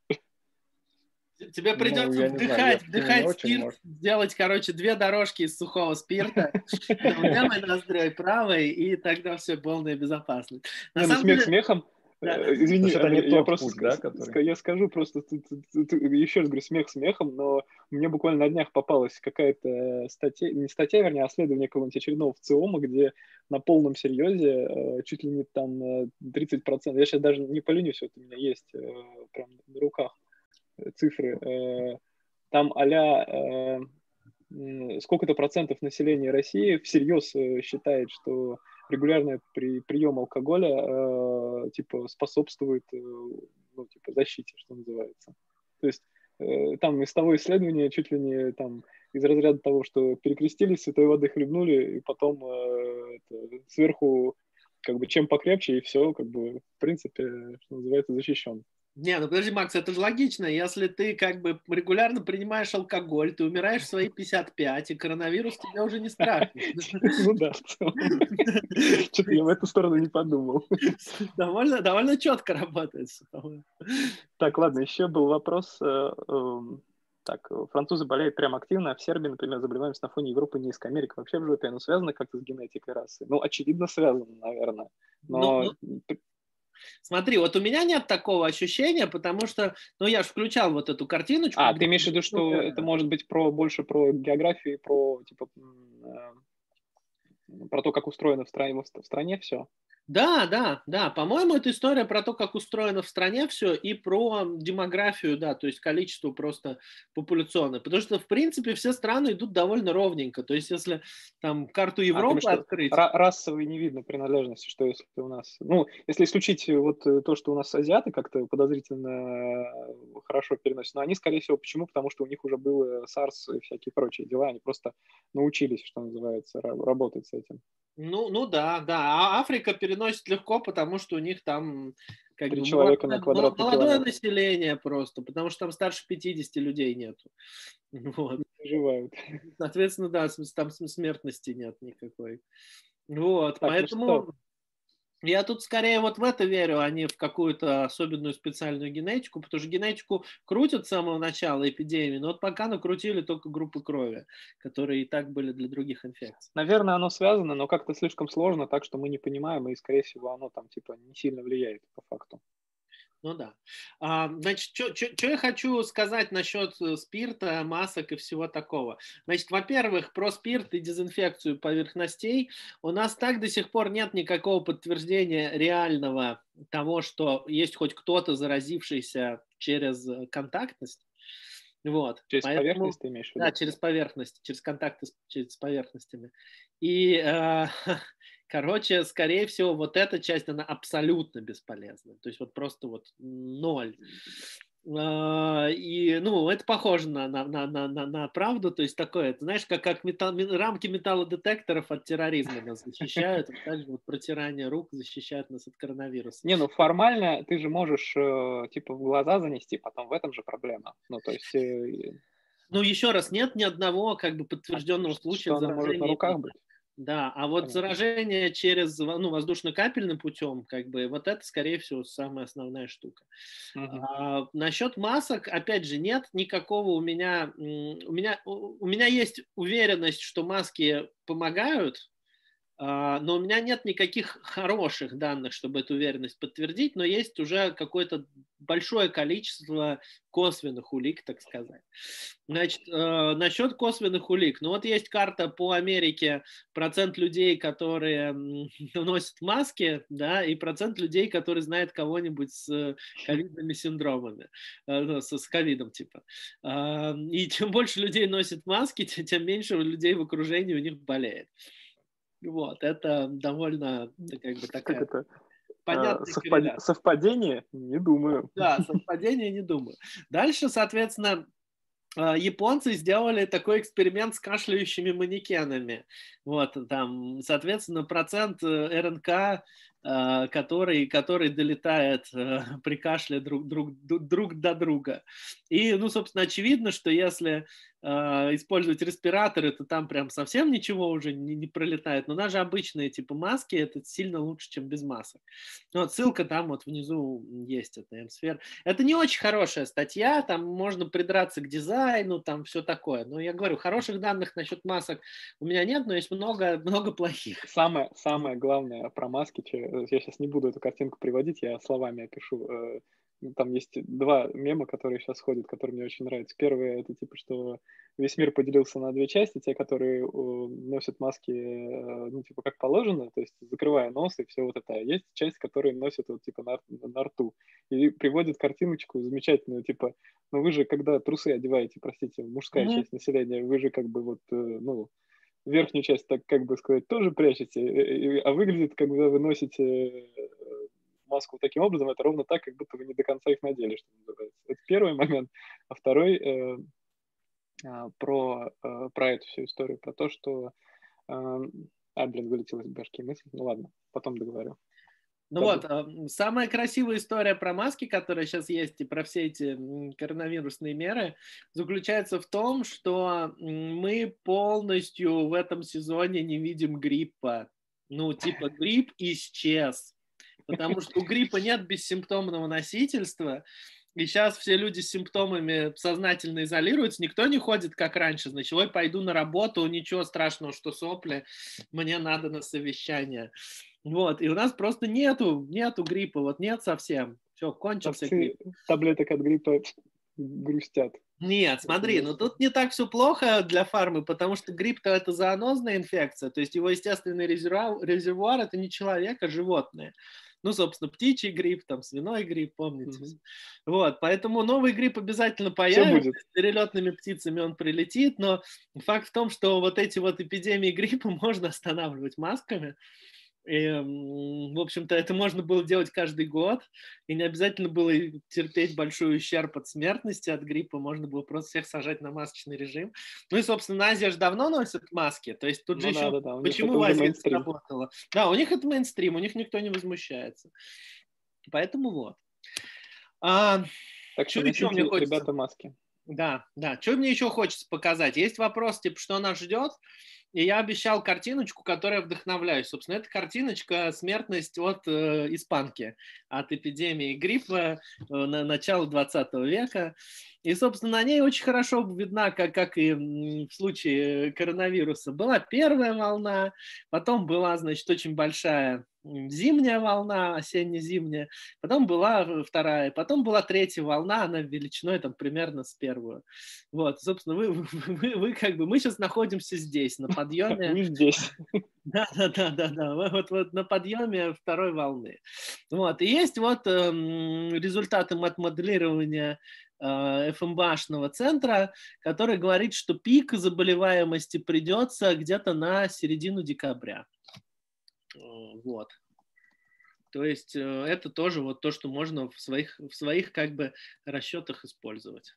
Тебе придется ну, вдыхать, знаю, вдыхать спирт, может. сделать, короче, две дорожки из сухого спирта, левой ноздрой, правой, и тогда все полная безопасность. На не, ну, смех смехом, извини, это не я просто путь, да, который... я скажу просто, ты, ты, ты, еще раз говорю, смех смехом, но мне буквально на днях попалась какая-то статья, не статья, вернее, а исследование какого-нибудь очередного ВЦИОМа, где на полном серьезе э, чуть ли не там 30%, я сейчас даже не поленюсь, вот у меня есть э, прям на руках цифры, там а сколько-то процентов населения России всерьез считает, что регулярный при, прием алкоголя э, типа способствует э, ну, типа, защите, что называется. То есть э, там из того исследования чуть ли не там из разряда того, что перекрестились, святой воды хлебнули, и потом э, это, сверху как бы чем покрепче, и все, как бы, в принципе, что называется, защищен. Не, ну подожди, Макс, это же логично. Если ты как бы регулярно принимаешь алкоголь, ты умираешь в свои 55, и коронавирус тебе уже не страшен. Ну да, что-то я в эту сторону не подумал. Довольно, довольно четко работает. Так, ладно, еще был вопрос. Э, эм, так, французы болеют прям активно, а в Сербии, например, заболеваемость на фоне Европы низко. Америка вообще в жопе, ну, связано как-то с генетикой расы? Ну, очевидно, связано, наверное. Но ну, ну, Смотри, вот у меня нет такого ощущения, потому что, ну, я же включал вот эту картиночку. А, ты имеешь в виду, что это может быть про больше про географию, про, типа, э, про то, как устроено в стране, в стране все? Да, да, да. По-моему, это история про то, как устроено в стране все, и про демографию, да, то есть количество просто популяционное. Потому что, в принципе, все страны идут довольно ровненько. То есть, если там карту а, Европы а, открыть... Расовой не видно принадлежности, что если у нас... Ну, если исключить вот э, то, что у нас азиаты как-то подозрительно э, хорошо переносят, но они, скорее всего, почему? Потому что у них уже было SARS и всякие прочие дела, они просто научились, что называется, работать с этим. Ну, ну да, да. А Африка переносит легко, потому что у них там как Три бы, человека молодое, на квадратный молодое километр. население просто, потому что там старше 50 людей нету. Вот. Живают. Соответственно, да, там смертности нет никакой. Вот, Так, ну поэтому что? Я тут скорее вот в это верю, а не в какую-то особенную специальную генетику, потому что генетику крутят с самого начала эпидемии, но вот пока накрутили только группы крови, которые и так были для других инфекций. Наверное, оно связано, но как-то слишком сложно, так что мы не понимаем, и, скорее всего, оно там типа не сильно влияет по факту. Ну да. А, значит, что я хочу сказать насчет э, спирта, масок и всего такого. Значит, во-первых, про спирт и дезинфекцию поверхностей у нас так до сих пор нет никакого подтверждения реального того, что есть хоть кто-то заразившийся через э, контактность. Вот. Через Поэтому- поверхность ты имеешь в виду? Да, через поверхность, через контакты с, через- поверхностями. И, э, короче, скорее всего, вот эта часть, она абсолютно бесполезна. То есть вот просто вот ноль. А, И, ну, это похоже на, на, на, на, на, на правду, то есть такое, это, знаешь, как, как металл- рамки металлодетекторов от терроризма нас защищают, вот так же вот протирание рук защищает нас от коронавируса. Не, ну формально ты же можешь э, типа в глаза занести, потом в этом же проблема. Ну, то есть, э, Ну, еще раз, нет ни одного как бы подтвержденного случая что она может на заражения руках быть. Да, а вот заражение через ну, воздушно-капельным путем, как бы, вот это, скорее всего, самая основная штука. Мгм. А, насчет масок, опять же, нет никакого у меня, у меня, у меня есть уверенность, что маски помогают, но у меня нет никаких хороших данных, чтобы эту уверенность подтвердить, но есть уже какое-то большое количество косвенных улик, так сказать. Значит, э, насчет косвенных улик. Ну вот есть карта по Америке, процент людей, которые носят маски, да, и процент людей, которые знают кого-нибудь с ковидными синдромами, э, ну, с, ковидом типа. А, И чем больше людей носит маски, тем меньше людей в окружении у них болеет. Вот, это довольно как бы Как такая это? понятная А, совпад- корреляция. Совпадение? Не думаю. Да, совпадение не думаю. Дальше, соответственно, а, японцы сделали такой эксперимент с кашляющими манекенами. Вот, там, соответственно, процент э, РНК, э, который, который долетает э, при кашле друг, друг, друг до друга. И, ну, собственно, очевидно, что если э, использовать респираторы, то там прям совсем ничего уже не, не пролетает. Но даже обычные типа маски, это сильно лучше, чем без масок. Ну, Вот ссылка там вот внизу есть, это M-сфера. Это не очень хорошая статья, там можно придраться к дизайну, там все такое. Но я говорю, хороших данных насчет масок у меня нет, но есть много, много плохих. Самое, самое главное про маски, я сейчас не буду эту картинку приводить, я словами опишу. Э, Там есть два мема, которые сейчас ходят, которые мне очень нравятся. Первый это типа, что весь мир поделился на две части, те, которые э, носят маски, э, ну, типа, как положено, то есть закрывая нос и все вот это. А есть часть, которые носят вот, типа, на, на рту. И приводит картиночку замечательную, типа, ну, вы же, когда трусы одеваете, простите, мужская Мгм. часть населения, вы же как бы вот, э, ну, верхнюю часть, так как бы сказать, тоже прячете, э, э, а выглядит, когда вы носите э, маску таким образом, это ровно так, как будто вы не до конца их надели, что называется. Это первый момент. А второй э, а, про, э, про эту всю историю, про то, что... э, А, блин, вылетела из башки мысль. Ну ладно, потом договорю. Ну вот, а, самая красивая история про маски, которая сейчас есть, и про все эти коронавирусные меры, заключается в том, что мы полностью в этом сезоне не видим гриппа. Ну, типа, грипп исчез. Потому что у гриппа нет бессимптомного носительства, и сейчас все люди с симптомами сознательно изолируются, никто не ходит как раньше, значит, ой, пойду на работу, ничего страшного, что сопли, мне надо на совещание. Вот, и у нас просто нету, нету гриппа, вот нет совсем. Все, кончился грипп. Овцы таблеток от гриппа грустят. Нет, смотри, ну тут не так все плохо для фармы, потому что грипп-то это зоонозная инфекция, то есть его естественный резервуар, резервуар это не человек, а животное. Ну, собственно, птичий грипп, там, свиной грипп, помните. Мгм. Вот, поэтому новый грипп обязательно появится, будет. с перелетными птицами он прилетит, но факт в том, что вот эти вот эпидемии гриппа можно останавливать масками. И, в общем-то, это можно было делать каждый год, и не обязательно было терпеть большой ущерб от смертности от гриппа, можно было просто всех сажать на масочный режим. Ну и, собственно, Азия же давно носит маски, то есть тут Ну же да, еще... да, да, Почему в Азии это сработало? Да, у них это мейнстрим, у них никто не возмущается. Поэтому вот. А, Так что еще мне хочется? ребята, маски. Да, да. Что мне еще хочется показать? Есть вопрос, типа, что нас ждет? И я обещал картиночку, которая вдохновляюсь. Собственно, это картиночка «Смертность от э, испанки», от эпидемии гриппа э, на начала 20 века. И, собственно, на ней очень хорошо видна, как, как и в случае коронавируса, была первая волна, потом была, значит, очень большая зимняя волна, осенне-зимняя, потом была вторая, потом была третья волна, она величиной там примерно с первую. Вот, собственно, вы, вы, вы как бы, мы сейчас находимся здесь, на подъеме. Не здесь. Да, да, да, да, да, вот, вот на подъеме второй волны. Вот, и есть вот э, результаты мат-моделирования э, ФМБАшного центра, который говорит, что пик заболеваемости придется где-то на середину декабря. Э, вот. То есть э, это тоже вот то, что можно в своих, в своих как бы расчетах использовать.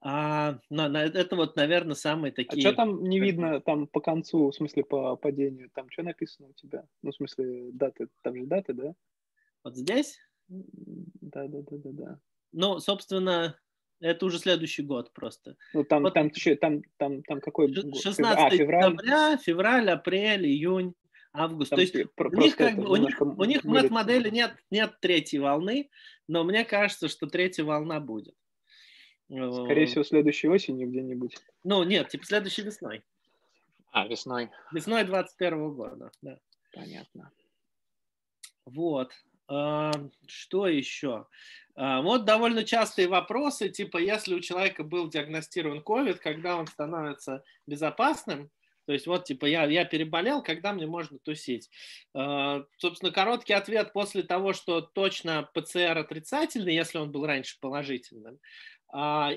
А, на, на, это вот, наверное, самые такие... А что там не видно там по концу, в смысле по падению? Там что написано у тебя? Ну, в смысле даты, там же даты, да? Вот здесь? Да, да, да, да, да. Ну, собственно, это уже следующий год просто. Ну, там, вот, там, там, там, там какой 16 а, февраль. декабря, февраль, апрель, июнь, август. Там То есть у них, как бы, у них, у них мат-модели нет, нет третьей волны, но мне кажется, что третья волна будет. Скорее всего, следующей осенью где-нибудь. Ну, нет, типа следующей весной. А, весной. Весной 21 года, да. Понятно. Вот. А, что еще? А, вот довольно частые вопросы, типа, если у человека был диагностирован COVID, когда он становится безопасным, то есть вот, типа, я, я переболел, когда мне можно тусить? А, собственно, короткий ответ после того, что точно ПЦР отрицательный, если он был раньше положительным,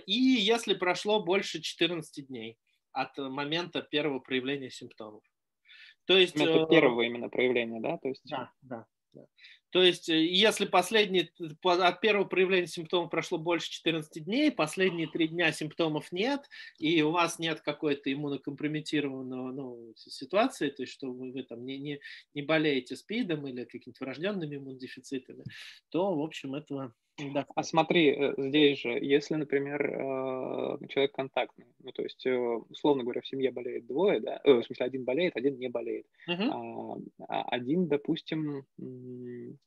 и если прошло больше 14 дней от момента первого проявления симптомов. То есть, это э, первого именно проявления, да? То есть... Да, да. да. То есть, э, если последний, от первого проявления симптомов прошло больше 14 дней, последние три дня симптомов нет, и у вас нет какой-то иммунокомпрометированного ну, ситуации, то есть, что вы, вы там не, не, не болеете СПИДом или какими-то врожденными иммунодефицитами, то, в общем, этого да. А смотри, э, здесь же, если, например, э, человек контактный, ну, то есть, э, условно говоря, в семье болеет двое, да, в смысле, один болеет, один не болеет, uh-huh. а один, допустим,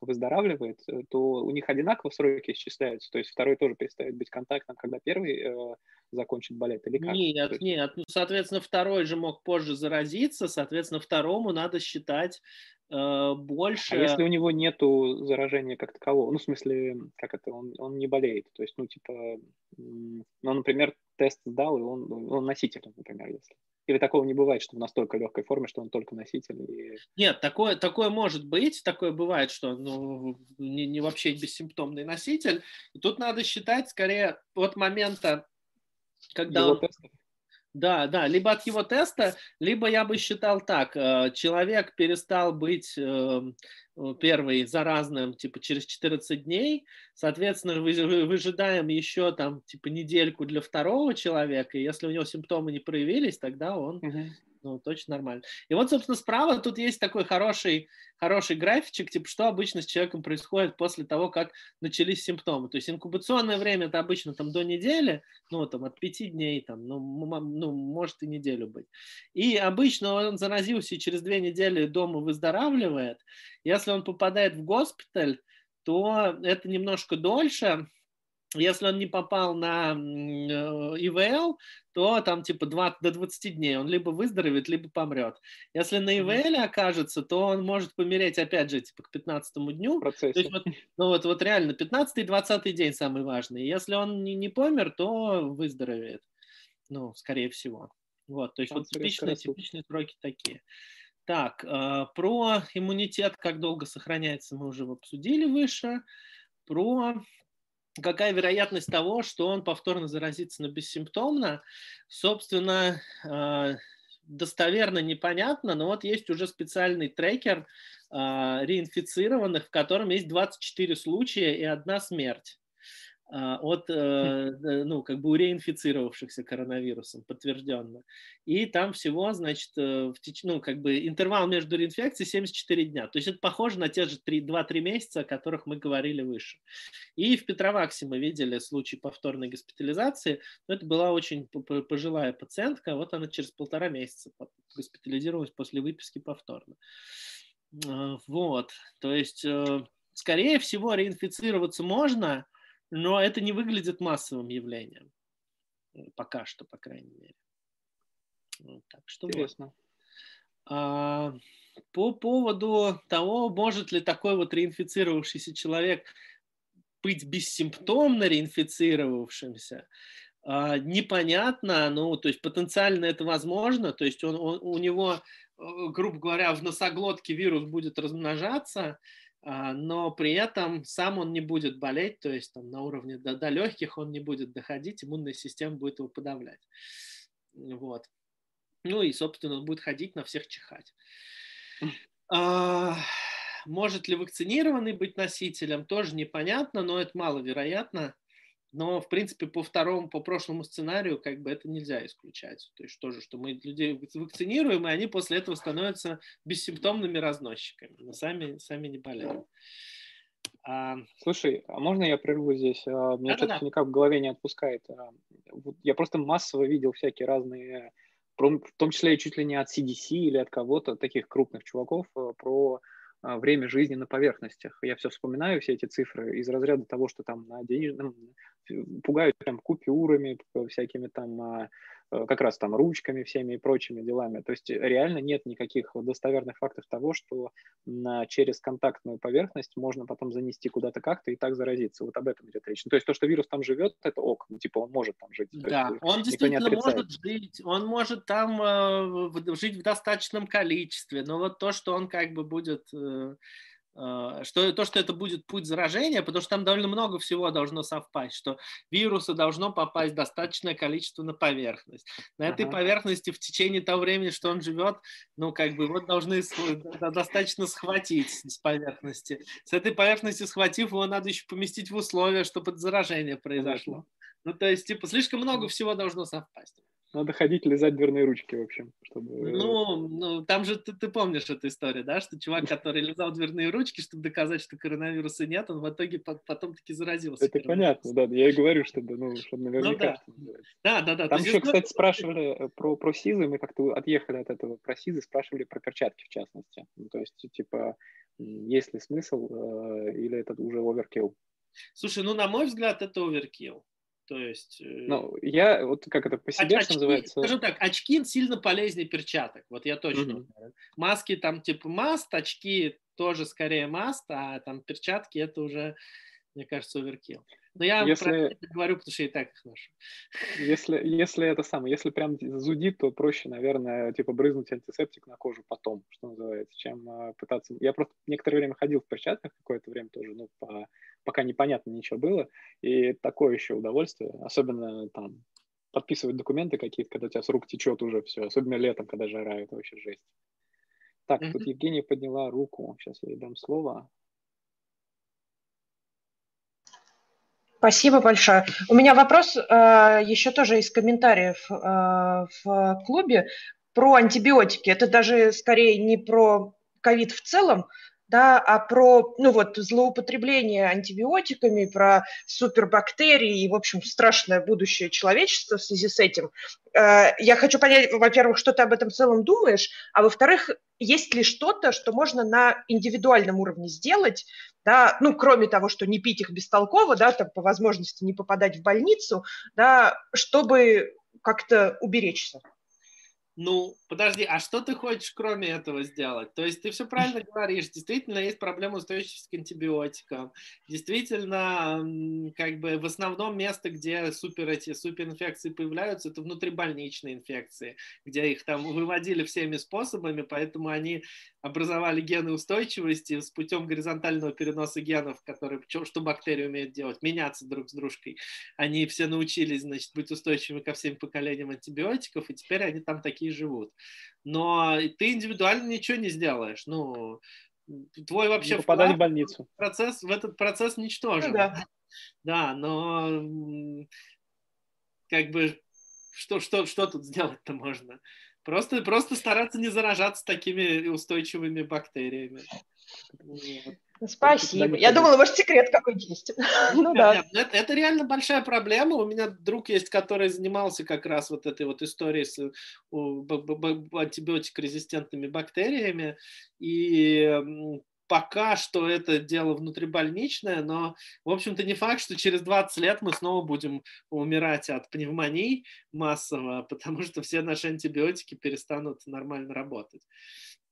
выздоравливает, то у них одинаково сроки исчисляются, то есть второй тоже перестает быть контактным, когда первый закончит болеть, или как? Нет, есть... нет, ну, соответственно, второй же мог позже заразиться, соответственно, второму надо считать Э, больше... А если у него нету заражения как такового, ну, в смысле, как это, он, он не болеет, то есть, ну, типа, ну, например, тест сдал, и он, он носитель, например, если. Или такого не бывает, что в настолько легкой форме, что он только носитель? И... Нет, такое, такое может быть, такое бывает, что ну, не, не вообще бессимптомный носитель. И тут надо считать скорее от момента, когда Его он... Тестов. Да, да, либо от его теста, либо я бы считал так, э, человек перестал быть эм, первый заразным типа через 14 дней, соответственно, выжидаем еще там типа недельку для второго человека, и если у него симптомы не проявились, тогда он угу ну, точно нормально. И вот, собственно, справа тут есть такой хороший, хороший графичек, типа, что обычно с человеком происходит после того, как начались симптомы. То есть инкубационное время это обычно там до недели, ну, там от пяти дней, там, ну, ну, может и неделю быть. И обычно он заразился и через две недели дома выздоравливает. Если он попадает в госпиталь, то это немножко дольше, если он не попал на э, ИВЛ, то там типа 2 до 20 дней он либо выздоровеет, либо помрет. Если на ИВЛ окажется, то он может помереть опять же типа к 15 дню. То есть вот, ну вот, вот реально 15 и 20 день самый важный. Если он не, не помер, то выздоровеет. Ну, скорее всего. Вот, то есть вот типичные, типичные сроки такие. Так, э, про иммунитет, как долго сохраняется, мы уже обсудили выше. Про какая вероятность того, что он повторно заразится, но бессимптомно, собственно, а, достоверно непонятно, но вот есть уже специальный трекер а, реинфицированных, в котором есть 24 случая и одна смерть. А, от, э, ну, как бы у реинфицировавшихся коронавирусом, подтвержденно. И там всего, значит, э, в теч... ну, как бы интервал между реинфекцией 74 дня. То есть это похоже на те же 2-3 месяца, о которых мы говорили выше. И в Петроваксе мы видели случай повторной госпитализации. Но это была очень пожилая пациентка. Вот она через полтора месяца госпитализировалась после выписки повторно. Вот, то есть, э, скорее всего, реинфицироваться можно, но это не выглядит массовым явлением. Пока что, по крайней мере. Так что Интересно. Вот. А, по поводу того, может ли такой вот реинфицировавшийся человек быть бессимптомно реинфицировавшимся, а, непонятно, ну, то есть потенциально это возможно, то есть он, он, у него, э, грубо говоря, в носоглотке вирус будет размножаться, но при этом сам он не будет болеть, то есть там на уровне до, до легких он не будет доходить, иммунная система будет его подавлять. Вот. Ну и, собственно, он будет ходить на всех чихать. А, может ли вакцинированный быть носителем, тоже непонятно, но это маловероятно. Но, в принципе, по второму, по прошлому сценарию, как бы это нельзя исключать. То есть тоже, что мы людей вакцинируем, и они после этого становятся бессимптомными разносчиками, но сами, сами не болеют. А... Слушай, а можно я прерву здесь? А, меня что-то никак в голове не отпускает. А, я просто массово видел всякие разные, в том числе и чуть ли не от CDC или от кого-то, таких крупных чуваков, про а, время жизни на поверхностях. Я все вспоминаю, все эти цифры из разряда того, что там на денежном пугают прям купюрами, всякими там а, Э, как раз там ручками всеми и прочими делами. То есть реально нет никаких достоверных фактов того, что через контактную поверхность можно потом занести куда-то как-то и так заразиться. Вот об этом идет речь. Ну, то есть то, что вирус там живет, это ок, ну, типа он может там жить. Да, есть, он действительно может жить, он может там э, жить в достаточном количестве, но вот то, что он как бы будет... Э, что то, что это будет путь заражения, потому что там довольно много всего должно совпасть, что вируса должно попасть достаточное количество на поверхность. На этой ага. поверхности в течение того времени, что он живет, ну, как бы, вот должны достаточно схватить с поверхности. С этой поверхности схватив, его надо еще поместить в условия, чтобы заражение произошло. Ну, то есть, типа, слишком много всего должно совпасть. Надо ходить, лизать дверные ручки, в общем. Чтобы... Ну, ну, там же ты, ты помнишь эту историю, да, что чувак, который лизал дверные ручки, чтобы доказать, что коронавируса нет, он в итоге потом таки заразился. Это понятно, да, я и говорю, чтобы, ну, чтобы наверняка. Ну, да. да, да, да. Там еще, кстати, спрашивали про, про СИЗы, мы как-то отъехали от этого про СИЗы, спрашивали про перчатки, в частности. Ну, то есть, типа, есть ли смысл э, или это уже оверкилл? Слушай, ну, на мой взгляд, это оверкилл. То есть... Э, ну, я, вот как это по себе очки, называется? Скажем так, очки сильно полезнее перчаток, вот я точно угу. уверен. Маски там типа маст, очки тоже скорее маст, а там перчатки это уже, мне кажется, оверкил. Но я если, про это говорю, потому что я и так их ношу. Если, если это самое, если прям зудит, то проще, наверное, типа брызнуть антисептик на кожу потом, что называется, чем э, пытаться... Я просто некоторое время ходил в перчатках, какое-то время тоже, ну, по пока непонятно ничего было, и такое еще удовольствие, особенно там подписывать документы какие-то, когда у тебя с рук течет уже все, особенно летом, когда жара, это вообще жесть. Так, mm-hmm. тут Евгения подняла руку, сейчас я ей дам слово. Спасибо большое. У меня вопрос э, еще тоже из комментариев э, в клубе про антибиотики. Это даже скорее не про ковид в целом, да, а про, ну вот, злоупотребление антибиотиками, про супербактерии и, в общем, страшное будущее человечества в связи с этим. Э, я хочу понять, во-первых, что ты об этом в целом думаешь, а во-вторых, есть ли что-то, что можно на индивидуальном уровне сделать, да, ну, кроме того, что не пить их бестолково, да, там, по возможности не попадать в больницу, да, чтобы как-то уберечься? Ну, подожди, а что ты хочешь кроме этого сделать? То есть ты все правильно говоришь, действительно есть проблема устойчивости к антибиотикам. Действительно, как бы в основном место, где супер эти суперинфекции появляются, это внутрибольничные инфекции, где их там выводили всеми способами, поэтому они образовали гены устойчивости с путем горизонтального переноса генов, которые, что бактерии умеют делать, меняться друг с дружкой. Они все научились, значит, быть устойчивыми ко всем поколениям антибиотиков, и теперь они там такие живут. Но ты индивидуально ничего не сделаешь. Ну, твой вообще попадать в больницу. Процесс, в этот процесс ничтожен. Ну, да. Да, но как бы что, что, что тут сделать-то можно? Просто, просто стараться не заражаться такими устойчивыми бактериями. Вот. Спасибо. Я думала, может, секрет какой есть. Ну да. Это, это реально большая проблема. У меня друг есть, который занимался как раз вот этой вот историей с антибиотикорезистентными бактериями. И пока что это дело внутрибольничное, но, в общем-то, не факт, что через 20 лет мы снова будем умирать от пневмоний массово, потому что все наши антибиотики перестанут нормально работать.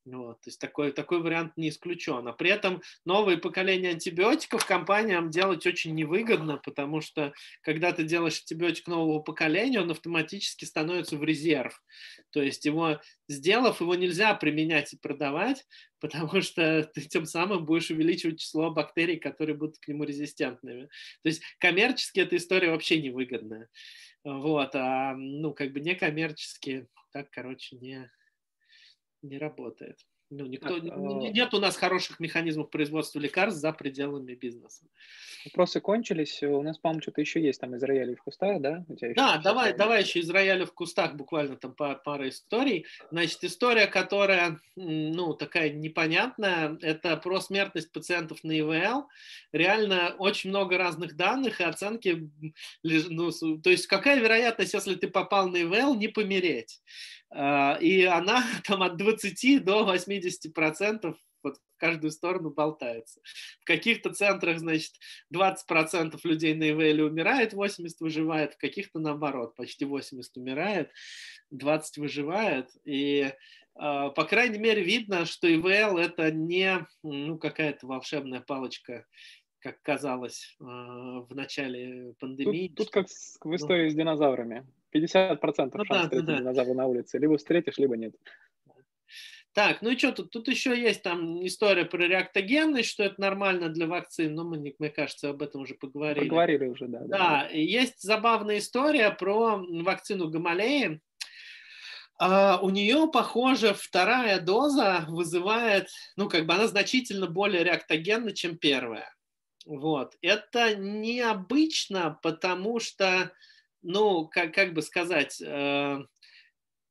Вот, то есть такой, такой вариант не исключен. А при этом новые поколения антибиотиков компаниям делать очень невыгодно, потому что когда ты делаешь антибиотик нового поколения, он автоматически становится в резерв. То есть его, сделав, его нельзя применять и продавать, потому что ты тем самым будешь увеличивать число бактерий, которые будут к нему резистентными. То есть коммерчески эта история вообще невыгодная. Вот, а ну как бы некоммерчески так, короче, не, не работает. Ну, никто, н- а- нет у нас хороших механизмов производства лекарств за пределами бизнеса. Вопросы кончились. У нас, по-моему, что-то еще есть там из роялей в кустах, да? У тебя еще Да, давай, есть? давай еще из рояля в кустах буквально там па- пара историй. Значит, история, которая, ну, такая непонятная, это про смертность пациентов на ИВЛ. Реально очень много разных данных и оценки. Ну, то есть какая вероятность, если ты попал на ИВЛ, не помереть? А, И она там от 20 до 80 процентов вот в каждую сторону болтается. В каких-то центрах, значит, 20% людей на ИВЛ умирает, 80 выживает, в каких-то наоборот, почти 80 умирает, 20 выживает. И, э, по крайней мере, видно, что ИВЛ это не ну, какая-то волшебная палочка, как казалось э, в начале пандемии. Тут, тут как в истории с динозаврами. 50% Ну шанс да, встретить да, да. динозавра на улице. Либо встретишь, либо нет. Так, ну и что тут? Тут еще есть там история про реактогенность, что это нормально для вакцин, но мы, не- мне кажется, об этом уже поговорили. Поговорили уже, да. Да, и есть забавная история про вакцину Гамалеи. А, у нее, похоже, вторая доза вызывает, ну, как бы она значительно более реактогенна, чем первая. Вот. Это необычно, потому что, ну, как, как бы сказать, э,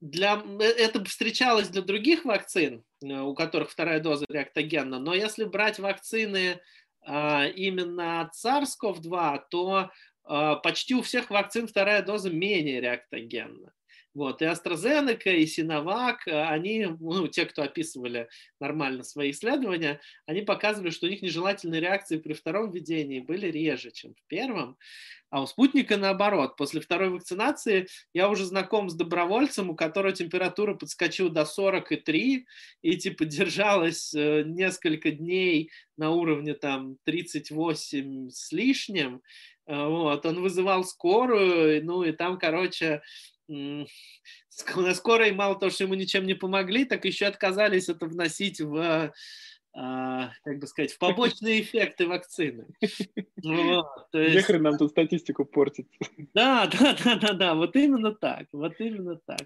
для, э, это встречалось для других вакцин, э, у которых вторая доза реактогенна, но если брать вакцины а, именно от SARS-CoV-2, то а, почти у всех вакцин вторая доза менее реактогенна. Вот, и AstraZeneca, и Sinovac, они, ну, те, кто описывали нормально свои исследования, они показывали, что у них нежелательные реакции при втором введении были реже, чем в первом. А у спутника наоборот. После второй вакцинации я уже знаком с добровольцем, у которого температура подскочила до 43 и типа держалась э, несколько дней на уровне там 38 с лишним. Э, Вот, он вызывал скорую, ну и там, короче, на скорой мало того, что ему ничем не помогли, так еще отказались это вносить в, а, как бы сказать, в побочные эффекты вакцины. Вот, есть- Нехрен нам тут статистику портить да, да, да, да, да, вот именно так, вот именно так.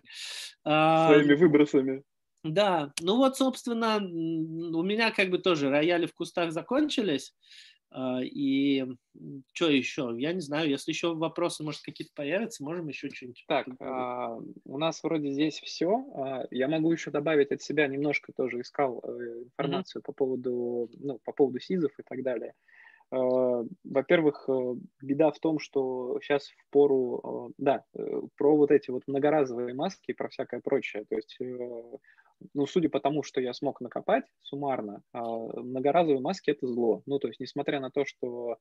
А, своими выбросами. да, ну вот, собственно, у меня как бы тоже рояли в кустах закончились. А, И что еще? Я не знаю, если еще вопросы, может, какие-то появятся, можем еще что-нибудь. Так, а, у нас вроде здесь все. Я могу еще добавить от себя немножко тоже искал э, информацию по поводу, ну, по поводу СИЗов и так далее. Во-первых, э, беда в том, что сейчас в пору, да, э, про вот эти вот многоразовые маски и про всякое прочее. То есть, ну, судя по тому, что я смог накопать суммарно, а, многоразовые маски это зло. Ну, то есть, несмотря на то, что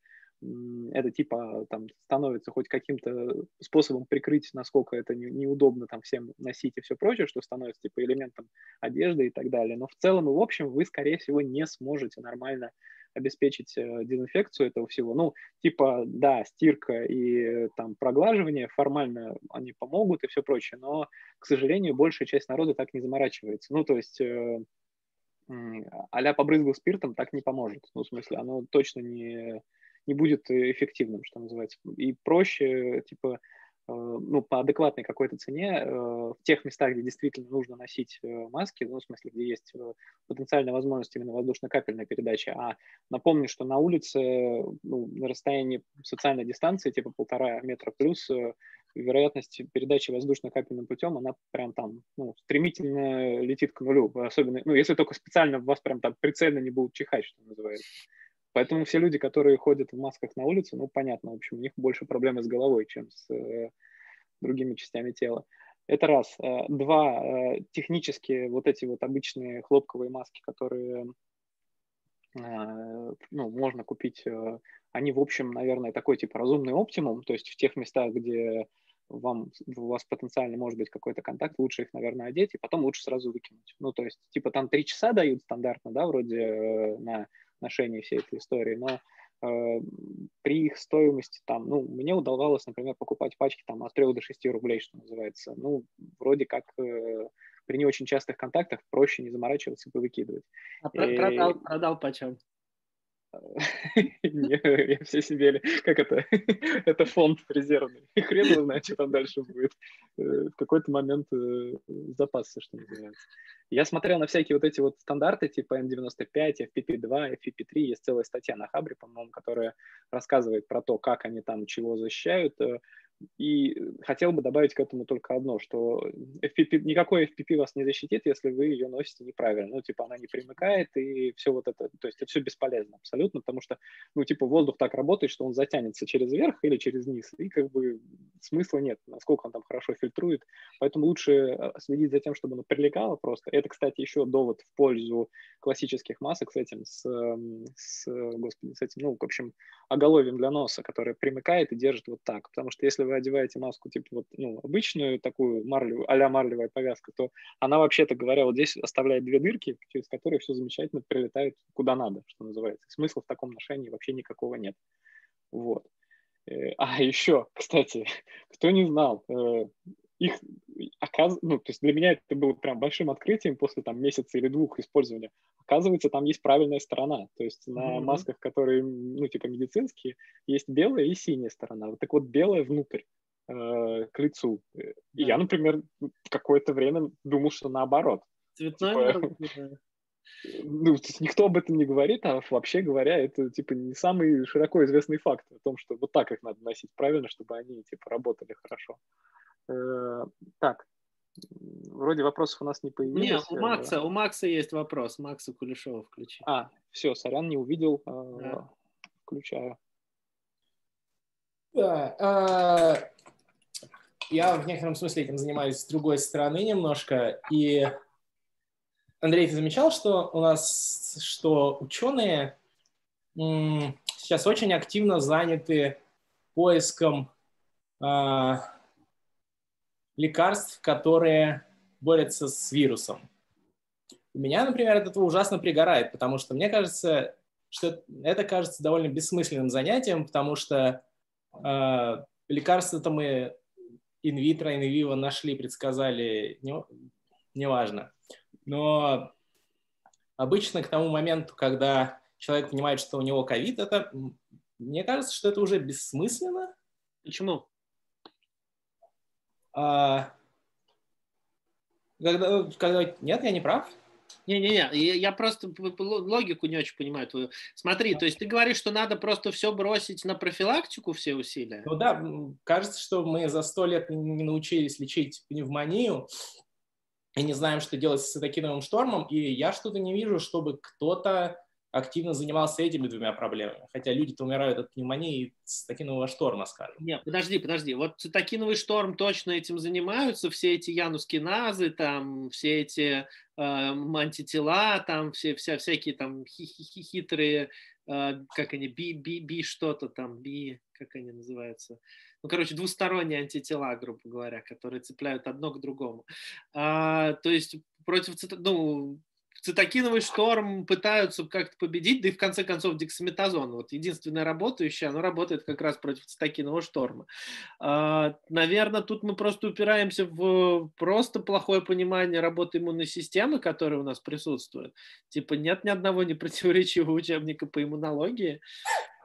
это типа там становится хоть каким-то способом прикрыть, насколько это не- неудобно там всем носить и все прочее, что становится типа элементом одежды и так далее. Но в целом и в общем вы, скорее всего, не сможете нормально обеспечить э, дезинфекцию этого всего. Ну, типа, да, стирка и э, там проглаживание формально они помогут и все прочее, но, к сожалению, большая часть народа так не заморачивается. Ну, то есть э, а-ля побрызгал спиртом так не поможет. Ну, в смысле, оно точно не, не будет эффективным, что называется. И проще, типа, ну, по адекватной какой-то цене в тех местах, где действительно нужно носить маски, ну, в смысле, где есть потенциальная возможность именно воздушно-капельной передачи. А напомню, что на улице ну, на расстоянии социальной дистанции, типа полтора метра плюс, вероятность передачи воздушно-капельным путем, она прям там ну, стремительно летит к нулю. Особенно, ну, если только специально вас прям там прицельно не будут чихать, что называется. Поэтому все люди, которые ходят в масках на улице, ну, понятно, в общем, у них больше проблемы с головой, чем с э, другими частями тела. Это раз. Э, два. Э, технически вот эти вот обычные хлопковые маски, которые э, ну, можно купить, они, в общем, наверное, такой типа разумный оптимум, то есть в тех местах, где вам, у вас потенциально может быть какой-то контакт, лучше их, наверное, одеть, и потом лучше сразу выкинуть. Ну, то есть, типа, там три часа дают стандартно, да, вроде на ношение всей этой истории, но э, при их стоимости там, ну, мне удавалось, например, покупать пачки там от 3 до 6 рублей, что называется. Ну, вроде как э, при не очень частых контактах проще не заморачиваться и повыкидывать. А и... продал, продал почем? Я все себе, как это, это фонд резервный. Хрен его знает, что там дальше будет. Э, в какой-то момент э, запасся, что называется. Я смотрел на всякие вот эти вот стандарты, типа N95, FPP2, FPP3. Есть целая статья на Хабре, по-моему, которая рассказывает про то, как они там чего защищают. И хотел бы добавить к этому только одно, что FPP, никакой FPP вас не защитит, если вы ее носите неправильно. Ну, типа, она не примыкает, и все вот это, то есть это все бесполезно абсолютно, потому что, ну, типа, воздух так работает, что он затянется через верх или через низ, и как бы смысла нет, насколько он там хорошо фильтрует. Поэтому лучше э, следить за тем, чтобы оно прилегало просто. Это, кстати, еще довод в пользу классических масок с этим, с, с господи, с этим, ну, в общем, оголовьем для носа, которое примыкает и держит вот так. Потому что если вы одеваете маску, типа вот, ну, обычную такую марлевую, а марлевая повязка, то она вообще-то говоря, вот здесь оставляет две дырки, через которые все замечательно прилетает куда надо, что называется. Смысла в таком ношении вообще никакого нет. Вот. Э, а еще, кстати, кто не знал, э, их оказ... ну, то есть для меня это было прям большим открытием после там месяца или двух использования. Оказывается, там есть правильная сторона. То есть на mm-hmm. масках, которые, ну, типа медицинские, есть белая и синяя сторона. Вот так вот белая внутрь э, к лицу. И я, например, какое-то время думал, что наоборот. Цветной типа, ну, никто об этом не говорит, а вообще говоря, это, типа, не самый широко известный факт о том, что вот так их надо носить правильно, чтобы они, типа, работали хорошо. Э, так, вроде вопросов у нас не появилось. Нет, у Макса, у Макса есть вопрос. Макса Кулешова включи. А, все, сорян, не увидел. Э, да. Включаю. Да, а, я в некотором смысле этим занимаюсь с другой стороны немножко. И, Андрей, ты замечал, что у нас, что ученые сейчас очень активно заняты поиском а, лекарств, которые борются с вирусом. У меня, например, от этого ужасно пригорает, потому что мне кажется, что это кажется довольно бессмысленным занятием, потому что э, лекарства-то мы инвитро, инвиво нашли, предсказали, не, неважно. Но обычно к тому моменту, когда человек понимает, что у него ковид, это, мне кажется, что это уже бессмысленно. Почему? А, когда, когда... Нет, я не прав. Не-не-не, я просто логику не очень понимаю твою. Смотри, то есть ты говоришь, что надо просто все бросить на профилактику, все усилия? Ну да, кажется, что мы за сто лет не научились лечить пневмонию и не знаем, что делать с цитокиновым штормом, и я что-то не вижу, чтобы кто-то активно занимался этими двумя проблемами. Хотя люди-то умирают от пневмонии и цитокинового шторма, скажем. Нет, подожди, подожди. Вот цитокиновый шторм точно этим занимаются, все эти янускиназы, там, все эти э, антитела, там, все, вся, всякие там хи -хи -хи хитрые, э, как они, би, би, би что-то там, би, как они называются, ну, короче, двусторонние антитела, грубо говоря, которые цепляют одно к другому. А, то есть против, ну, цитокиновый шторм пытаются как-то победить, да и в конце концов дексаметазон, вот единственная работающая, оно работает как раз против цитокинового шторма. А, Наверное, тут мы просто упираемся в просто плохое понимание работы иммунной системы, которая у нас присутствует. Типа нет ни одного непротиворечивого учебника по иммунологии.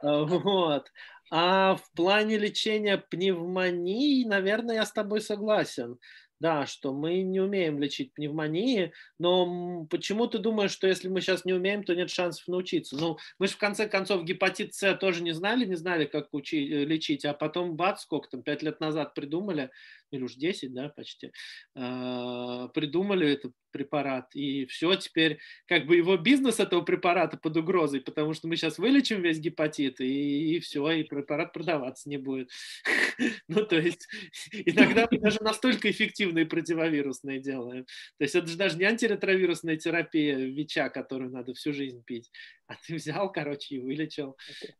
А, вот. А в плане лечения пневмонии, наверное, я с тобой согласен да, что мы не умеем лечить пневмонии, но почему ты думаешь, что если мы сейчас не умеем, то нет шансов научиться? Ну, мы же в конце концов гепатит С тоже не знали, не знали, как учи, э, лечить, а потом бац, сколько там, пять лет назад придумали, или уж 10, да, почти, а, придумали этот препарат, и все, теперь как бы его бизнес этого препарата под угрозой, потому что мы сейчас вылечим весь гепатит, и, и все, и препарат продаваться не будет. Ну, то есть иногда мы даже настолько эффективные противовирусные делаем. То есть это же даже не антиретровирусная терапия ВИЧа, которую надо всю жизнь пить, а ты взял, короче, и вылечил.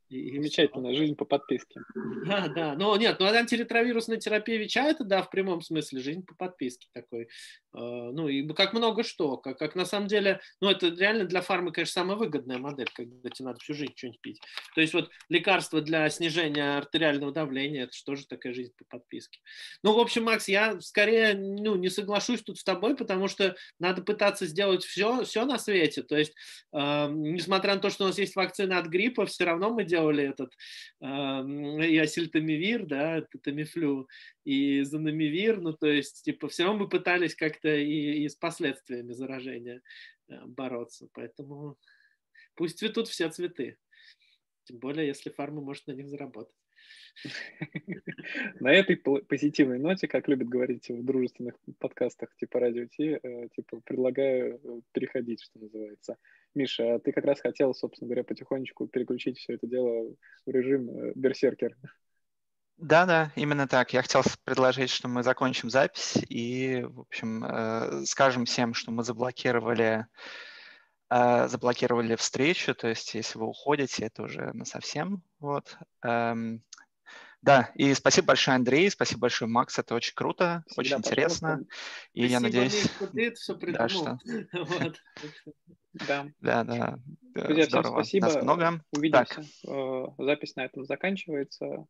Замечательно, жизнь по подписке. Да, да. Но нет, ну антиретровирусная терапия ВИЧа, это да, в прямом смысле, жизнь по подписке такой. А, ну, и как много что, как, как на самом деле, ну, это реально для фармы, конечно, самая выгодная модель, когда тебе надо всю жизнь что-нибудь пить. То есть вот лекарства для снижения артериального давления, это что же такая жизнь по подписке. Ну, в общем, Макс, я скорее, ну, не соглашусь тут с тобой, потому что надо пытаться сделать все, все на свете. То есть, э, несмотря на то, что у нас есть вакцина от гриппа, все равно мы делали этот э, и осельтамивир, да, тамифлю, и занамивир, ну, то есть, типа, все равно мы пытались как-то и, и с последствиями заражения э, бороться, поэтому пусть цветут все цветы, тем более, если фарма может на них заработать. На этой позитивной ноте, как любят говорить в дружественных подкастах типа Радио Ти, э, типа предлагаю э, переходить, что называется. Миша, а ты как раз хотел, собственно говоря, потихонечку переключить все это дело в режим берсеркер. Да, да, именно так. Я хотел предложить, что мы закончим запись и, в общем, скажем всем, что мы заблокировали заблокировали встречу, то есть если вы уходите, это уже на совсем. Вот. Эм, да, и спасибо большое, Андрей, спасибо большое, Макс, это очень круто, Всегда очень интересно. И спасибо, я надеюсь... Ты это все придумал. Да, что... Да. Да, да. Друзья, всем спасибо. Нас много. Увидимся. Так. Э, запись на этом заканчивается.